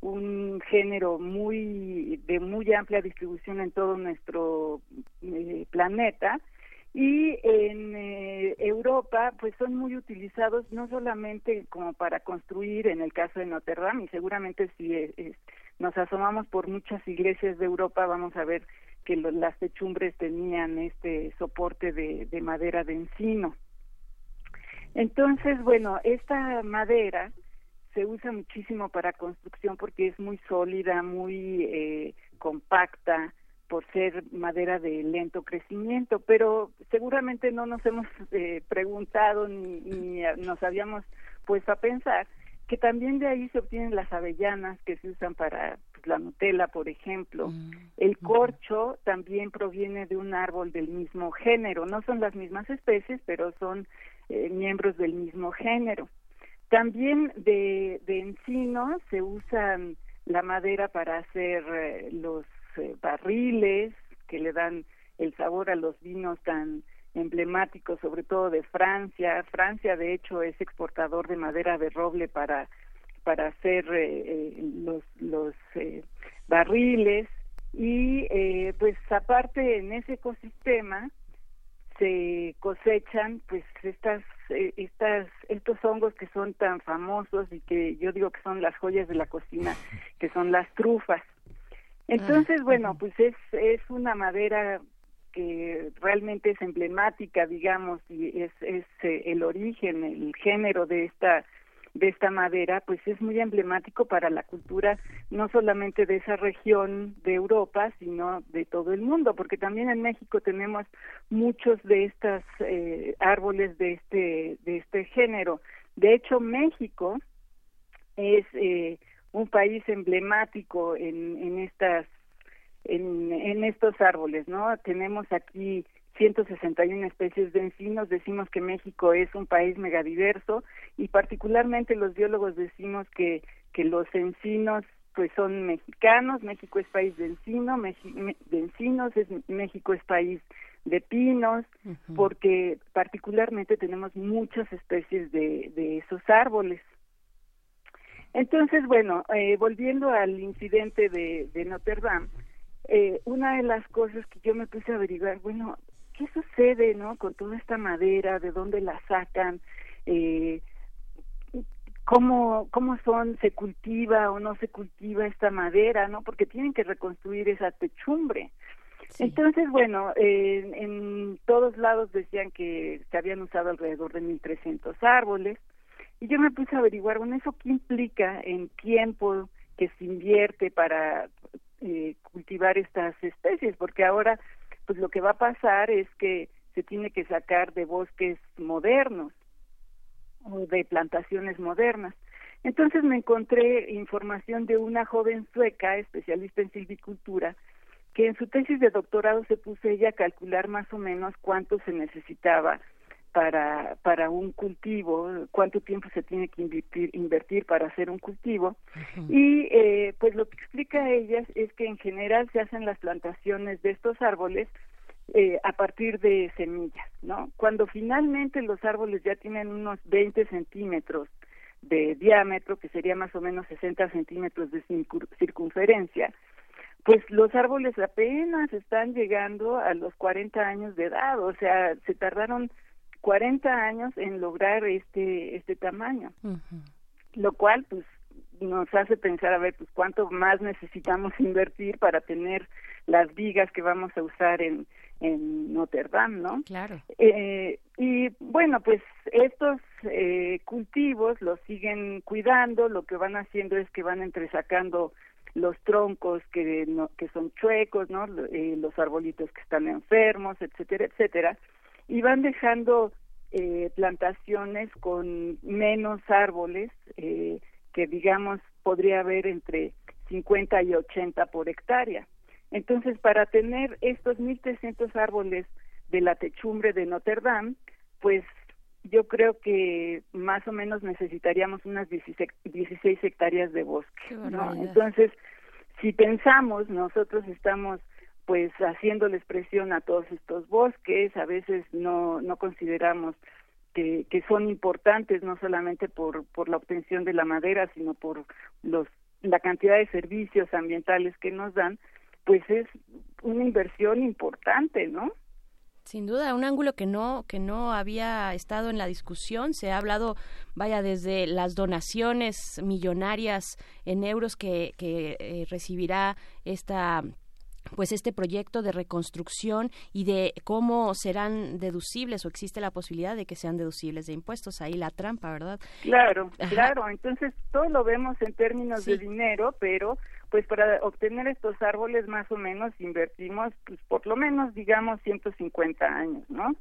un género muy de muy amplia distribución en todo nuestro eh, planeta y en eh, Europa pues son muy utilizados no solamente como para construir en el caso de Notre Dame y seguramente si nos asomamos por muchas iglesias de Europa vamos a ver que las techumbres tenían este soporte de madera de encino. Entonces, bueno, esta madera se usa muchísimo para construcción porque es muy sólida, muy eh, compacta, por ser madera de lento crecimiento, pero seguramente no nos hemos eh, preguntado ni, ni, nos habíamos puesto a pensar que también de ahí se obtienen las avellanas que se usan para pues, la Nutella, por ejemplo. Mm, El corcho también proviene de un árbol del mismo género. No son las mismas especies, pero son eh, miembros del mismo género. También de, de encino se usan la madera para hacer eh, los eh, barriles que le dan el sabor a los vinos tan emblemáticos, sobre todo de Francia. Francia, de hecho, es exportador de madera de roble para para hacer eh, los los barriles y pues aparte en ese ecosistema se cosechan pues estas estas estos hongos que son tan famosos y que yo digo que son las joyas de la cocina que son las trufas. Entonces bueno pues es es una madera que realmente es emblemática, digamos, y es, es eh, el origen, el género de esta de esta madera, pues es muy emblemático para la cultura no solamente de esa región de Europa, sino de todo el mundo, porque también en México tenemos muchos de estos eh, árboles de este de este género. De hecho, México es eh, un país emblemático en, en estas en, en estos árboles, ¿no? Tenemos aquí 161 especies de encinos, decimos que México es un país megadiverso y particularmente los biólogos decimos que, que los encinos pues son mexicanos, México es país de encino, de encinos, es, México es país de pinos, porque particularmente tenemos muchas especies de, de esos árboles. Entonces, bueno, eh, volviendo al incidente de, de Notre Dame, eh, una de las cosas que yo me puse a averiguar, bueno, ¿qué sucede, no, con toda esta madera? ¿De dónde la sacan? Eh, ¿Cómo, cómo son, se cultiva o no se cultiva esta madera, no? Porque tienen que reconstruir esa techumbre. Entonces, bueno, eh, en todos lados decían que se habían usado alrededor de 1.300 árboles. Y yo me puse a averiguar, bueno, ¿eso qué implica en tiempo que se invierte para eh, cultivar estas especies? Porque ahora, pues lo que va a pasar es que se tiene que sacar de bosques modernos o de plantaciones modernas. Entonces me encontré información de una joven sueca, especialista en silvicultura, que en su tesis de doctorado se puso ella a calcular más o menos cuánto se necesitaba para para un cultivo, cuánto tiempo se tiene que invertir, invertir para hacer un cultivo. Y eh, pues lo que explica ella es que en general se hacen las plantaciones de estos árboles eh, a partir de semillas, ¿no? Cuando finalmente los árboles ya tienen unos 20 centímetros de diámetro, que sería más o menos 60 centímetros de circunferencia, pues los árboles apenas están llegando a los 40 años de edad, o sea, se tardaron 40 años en lograr este este tamaño. Lo cual pues nos hace pensar a ver pues cuánto más necesitamos invertir para tener las vigas que vamos a usar en en Notre Dame, ¿no? Claro. Eh, y bueno, pues estos eh, cultivos los siguen cuidando, lo que van haciendo es que van entresacando los troncos que, no, que son chuecos, ¿no? Eh, los arbolitos que están enfermos, etcétera, etcétera, y van dejando eh, plantaciones con menos árboles, eh, que digamos podría haber entre 50 y 80 por hectárea. Entonces, para tener estos 1.300 árboles de la techumbre de Notre Dame, pues yo creo que más o menos necesitaríamos unas 16, 16 hectáreas de bosque. ¿no? Entonces, si pensamos, nosotros estamos pues haciéndoles presión a todos estos bosques, a veces no, no consideramos que, que son importantes no solamente por, por la obtención de la madera, sino por los, la cantidad de servicios ambientales que nos dan, pues es una inversión importante, ¿no? Sin duda, un ángulo que no que no había estado en la discusión. Se ha hablado, vaya, desde las donaciones millonarias en euros que, que eh, recibirá esta pues este proyecto de reconstrucción y de cómo serán deducibles o existe la posibilidad de que sean deducibles de impuestos. Ahí la trampa, ¿verdad? Claro, claro. Entonces todo lo vemos en términos de dinero, pero pues para obtener estos árboles más o menos invertimos pues por lo menos digamos 150 años, ¿no?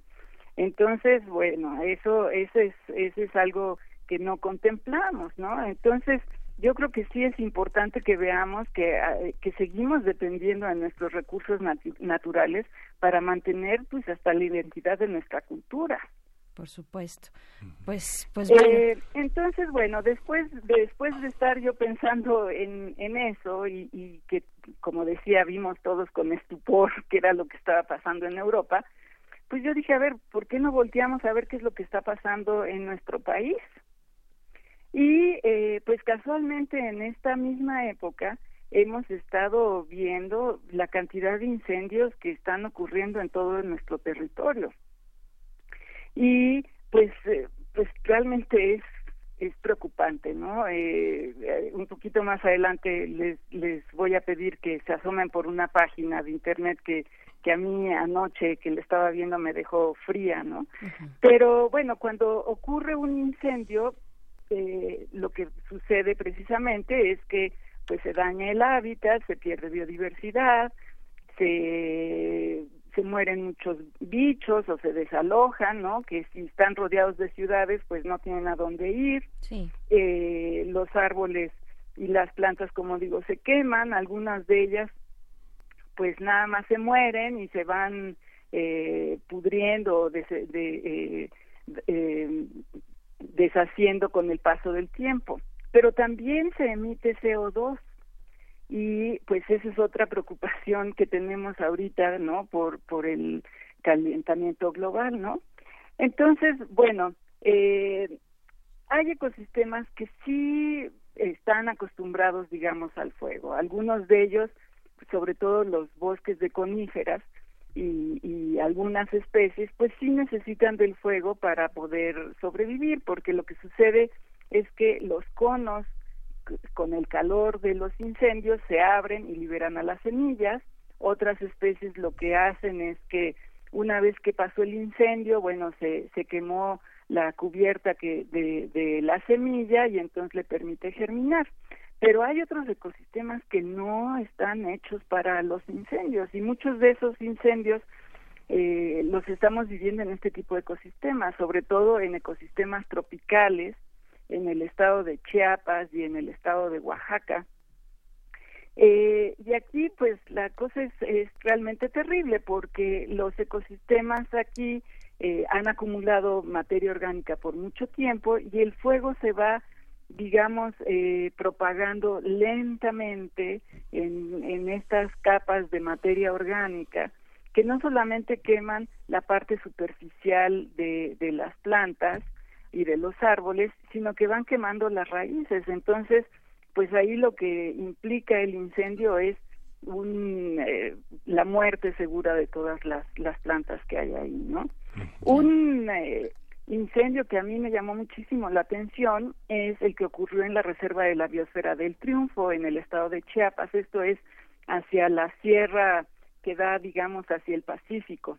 Entonces, bueno, eso ese es ese es algo que no contemplamos, ¿no? Entonces, yo creo que sí es importante que veamos que, ah, que seguimos dependiendo de nuestros recursos naturales para mantener pues hasta la identidad de nuestra cultura. Por supuesto. Pues, pues eh, entonces, bueno, después, después de estar yo pensando en, en eso y, y que, como decía, vimos todos con estupor que era lo que estaba pasando en Europa, pues yo dije, a ver, ¿por qué no volteamos a ver qué es lo que está pasando en nuestro país? Y eh, pues casualmente en esta misma época hemos estado viendo la cantidad de incendios que están ocurriendo en todo nuestro territorio. Y pues, eh, pues realmente es es preocupante, ¿no? Eh, eh, un poquito más adelante les les voy a pedir que se asomen por una página de internet que que a mí anoche que le estaba viendo me dejó fría, ¿no? Pero bueno, cuando ocurre un incendio, eh, lo que sucede precisamente es que pues se daña el hábitat, se pierde biodiversidad, se, se mueren muchos bichos o se desalojan, ¿no? Que si están rodeados de ciudades, pues no tienen a dónde ir. Eh, los árboles y las plantas, como digo, se queman, algunas de ellas pues nada más se mueren y se van eh, pudriendo de, de eh, deshaciendo con el paso del tiempo. Pero también se emite CO2 y pues esa es otra preocupación que tenemos ahorita, ¿no? Por, por el calentamiento global, ¿no? Entonces, bueno, eh, hay ecosistemas que sí están acostumbrados, digamos, al fuego. Algunos de ellos, sobre todo los bosques de coníferas, y, algunas especies pues sí necesitan del fuego para poder sobrevivir porque lo que sucede es que los conos con el calor de los incendios se abren y liberan a las semillas. Otras especies lo que hacen es que una vez que pasó el incendio bueno se se quemó la cubierta que de, de la semilla y entonces le permite germinar pero hay otros ecosistemas que no están hechos para los incendios y muchos de esos incendios eh, los estamos viviendo en este tipo de ecosistemas, sobre todo en ecosistemas tropicales, en el estado de Chiapas y en el estado de Oaxaca. Eh, y aquí, pues, la cosa es, es, realmente terrible porque los ecosistemas aquí eh, han acumulado materia orgánica por mucho tiempo y el fuego se va digamos, eh, propagando lentamente en, en estas capas de materia orgánica que no solamente queman la parte superficial de, de las plantas y de los árboles, sino que van quemando las raíces. Entonces, pues ahí lo que implica el incendio es un, eh, la muerte segura de todas las, las plantas que hay ahí, ¿no? Un eh, incendio que a mí me llamó muchísimo la atención es el que ocurrió en la Reserva de la Biosfera del Triunfo, en el estado de Chiapas, esto es hacia la sierra que da, digamos, hacia el Pacífico.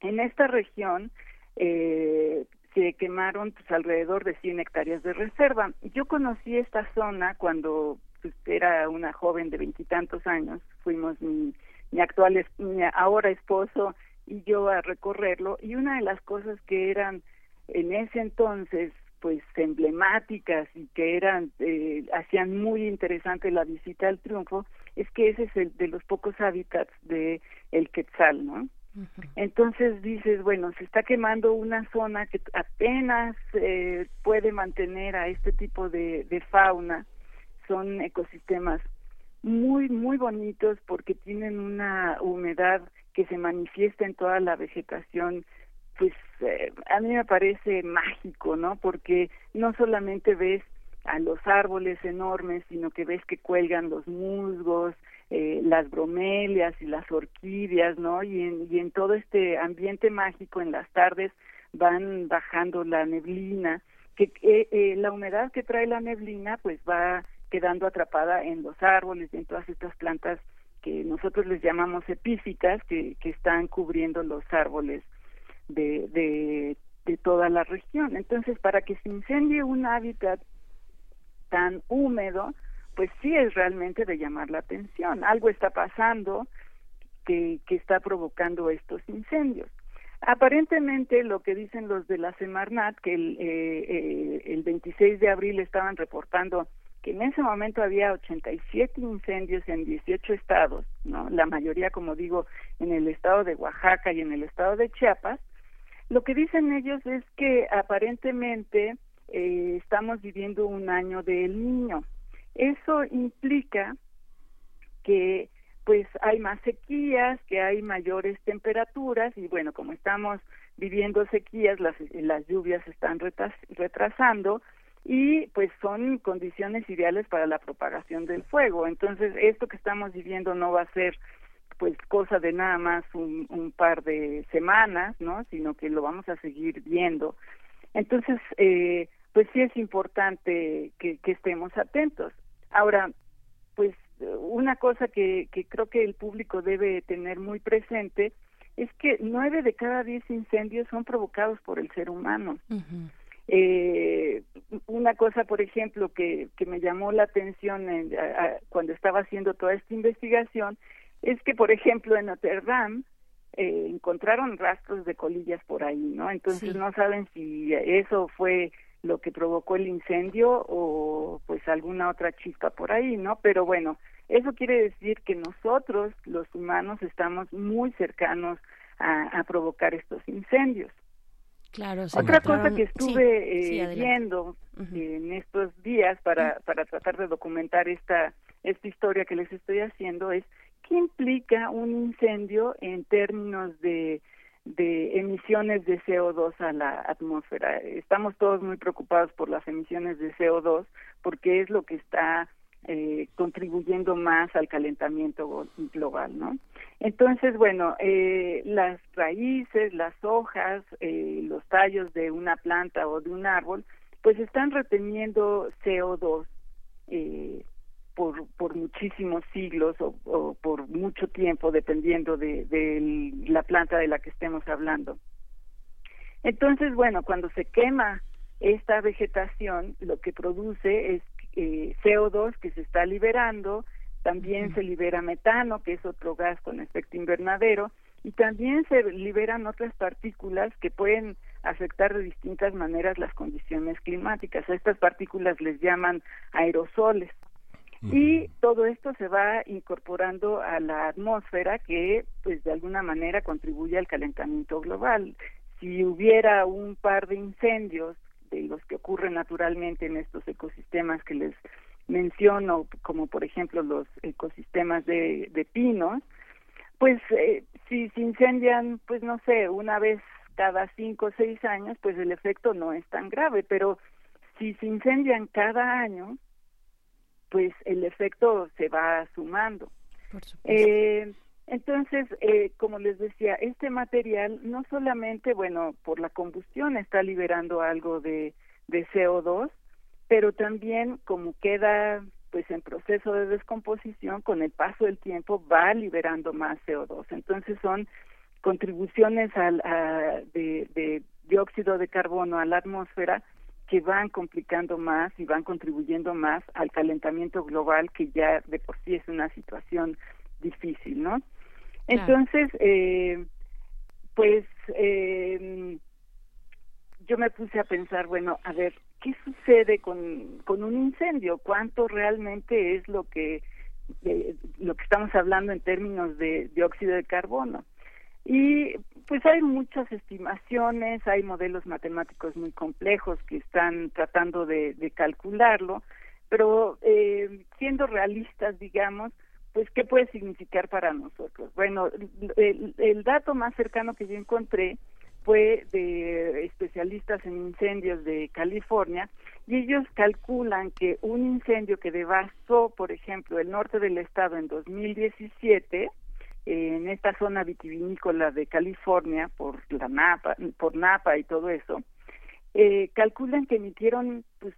En esta región eh, se quemaron pues, alrededor de 100 hectáreas de reserva. Yo conocí esta zona cuando pues, era una joven de veintitantos años, fuimos mi, mi actual, mi ahora esposo y yo a recorrerlo, y una de las cosas que eran en ese entonces pues emblemáticas y que eran eh, hacían muy interesante la visita al triunfo es que ese es el de los pocos hábitats de el quetzal no entonces dices bueno se está quemando una zona que apenas eh, puede mantener a este tipo de, de fauna. Son ecosistemas muy muy bonitos porque tienen una humedad que se manifiesta en toda la vegetación pues eh, a mí me parece mágico, ¿no? Porque no solamente ves a los árboles enormes, sino que ves que cuelgan los musgos, eh, las bromelias y las orquídeas, ¿no? Y en, todo este ambiente mágico en las tardes van bajando la neblina, que eh, eh, la humedad que trae la neblina pues va quedando atrapada en los árboles y en todas estas plantas que nosotros les llamamos epífitas, que, que están cubriendo los árboles de, de, de toda la región. Entonces, para que se incendie un hábitat tan húmedo, pues sí es realmente de llamar la atención. Algo está pasando que, que está provocando estos incendios. Aparentemente, lo que dicen los de la Semarnat, que el, eh, eh, el 26 de abril estaban reportando que en ese momento había 87 incendios en 18 estados, ¿no? La mayoría, como digo, en el estado de Oaxaca y en el estado de Chiapas. Lo que dicen ellos es que aparentemente eh, estamos viviendo un año del niño. Eso implica que pues hay más sequías, que hay mayores temperaturas y bueno, como estamos viviendo sequías, las, las lluvias se están retras, retrasando y pues son condiciones ideales para la propagación del fuego. Entonces, esto que estamos viviendo no va a ser pues cosa de nada más un, par de semanas, ¿no? Sino que lo vamos a seguir viendo. Entonces, eh, pues sí es importante que, estemos atentos. Ahora, pues una cosa que, que creo que el público debe tener muy presente es que nueve de cada diez incendios son provocados por el ser humano. Eh, una cosa, por ejemplo, que, que me llamó la atención en- a- a- cuando estaba haciendo toda esta investigación es que, por ejemplo, en Notre Dame eh, encontraron rastros de colillas por ahí, ¿no? Entonces Sí. no saben si eso fue lo que provocó el incendio o pues alguna otra chispa por ahí, ¿no? Pero bueno, eso quiere decir que nosotros, los humanos, estamos muy cercanos a, a provocar estos incendios. Claro, Otra cosa que estuve sí, eh, viendo en estos días para, para tratar de documentar esta, esta historia que les estoy haciendo es qué implica un incendio en términos de, de emisiones de CO2 a la atmósfera. Estamos todos muy preocupados por las emisiones de CO2 porque es lo que está eh, contribuyendo más al calentamiento global, ¿no? Entonces, bueno, eh, las raíces, las hojas, eh, los tallos de una planta o de un árbol, pues están reteniendo CO2 eh, por, por muchísimos siglos o, por mucho tiempo, dependiendo de, de la planta de la que estemos hablando. Entonces, bueno, cuando se quema esta vegetación, lo que produce es eh, CO2 que se está liberando, también se libera metano, que es otro gas con efecto invernadero, y también se liberan otras partículas que pueden afectar de distintas maneras las condiciones climáticas. A estas partículas les llaman aerosoles. Y todo esto se va incorporando a la atmósfera que, pues, de alguna manera contribuye al calentamiento global. Si hubiera un par de incendios de los que ocurren naturalmente en estos ecosistemas que les menciono, como por ejemplo los ecosistemas de, de pinos, pues eh, si se incendian, pues no sé, una vez cada cinco o seis años, pues el efecto no es tan grave, pero si se incendian cada año, pues el efecto se va sumando. Eh, entonces, eh, como les decía, este material no solamente, bueno, por la combustión está liberando algo de, de CO2, pero también como queda pues en proceso de descomposición, con el paso del tiempo va liberando más CO2. Entonces son contribuciones al, a- de, de dióxido de carbono a la atmósfera que van complicando más y van contribuyendo más al calentamiento global que ya de por sí es una situación difícil, ¿no? Entonces, eh, pues eh, yo me puse a pensar, bueno, a ver, ¿qué sucede con, con un incendio? ¿Cuánto realmente es lo que lo que estamos hablando en términos de dióxido de carbono? Y pues hay muchas estimaciones, hay modelos matemáticos muy complejos que están tratando de, calcularlo, pero eh, siendo realistas, digamos, pues qué puede significar para nosotros. Bueno, el, dato más cercano que yo encontré fue de especialistas en incendios de California y ellos calculan que un incendio que devastó, por ejemplo, el norte del estado en 2017 en esta zona vitivinícola de California por la Napa, por Napa y todo eso, eh, calculan que emitieron pues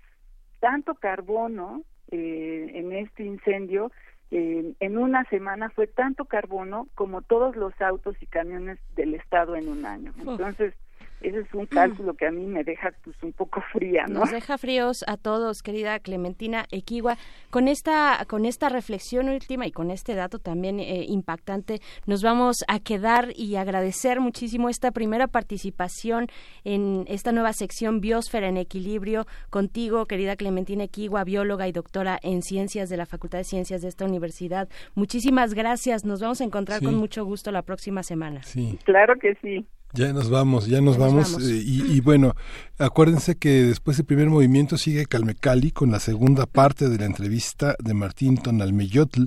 tanto carbono eh, en este incendio eh, en una semana fue tanto carbono como todos los autos y camiones del estado en un año. Entonces, ese es un cálculo que a mí me deja pues un poco fría, ¿no? Nos deja fríos a todos, querida Clementina Equigua. Con esta con esta reflexión última y con este dato también eh, impactante, nos vamos a quedar y agradecer muchísimo esta primera participación en esta nueva sección Biosfera en Equilibrio contigo, querida Clementina Equigua, bióloga y doctora en ciencias de la Facultad de Ciencias de esta universidad. Muchísimas gracias. Nos vamos a encontrar con mucho gusto la próxima semana. Sí. Claro que sí. Ya nos vamos, ya nos vamos. Eh, y, bueno, acuérdense que después del primer movimiento sigue Calmecali con la segunda parte de la entrevista de Martín Tonalmeyotl,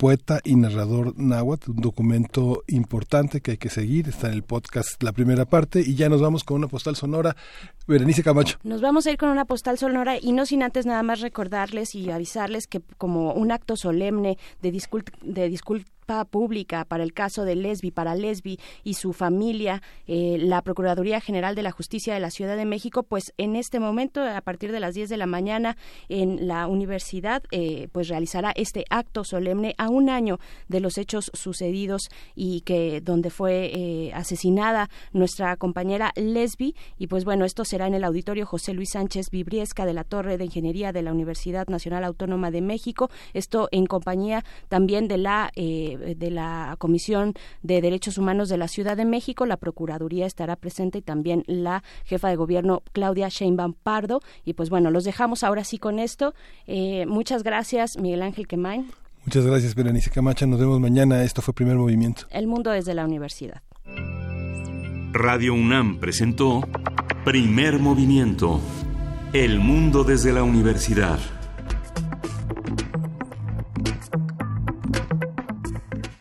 poeta y narrador náhuatl, un documento importante que hay que seguir. Está en el podcast la primera parte y ya nos vamos con una postal sonora. Berenice Camacho. Nos vamos a ir con una postal sonora y no sin antes nada más recordarles y avisarles que como un acto solemne de, de disculpa pública para el caso de Lesbi, para Lesbi y su familia, eh, la Procuraduría General de la Justicia de la Ciudad de México, pues en este momento, a partir de las 10 de la mañana, en la universidad, eh, pues realizará este acto solemne un año de los hechos sucedidos y que donde fue eh, asesinada nuestra compañera Lesbi. Y pues bueno, esto será en el auditorio José Luis Sánchez Vibriesca de la Torre de Ingeniería de la Universidad Nacional Autónoma de México. Esto en compañía también de la de la Comisión de Derechos Humanos de la Ciudad de México. La Procuraduría estará presente y también la jefa de gobierno Claudia Sheinbaum Pardo. Y pues bueno, los dejamos ahora sí con esto. Eh, muchas gracias, Miguel Ángel Quemain. Muchas gracias, Berenice Camacha. Nos vemos mañana. Esto fue Primer Movimiento. El mundo desde la universidad. Radio UNAM presentó Primer Movimiento. El mundo desde la universidad.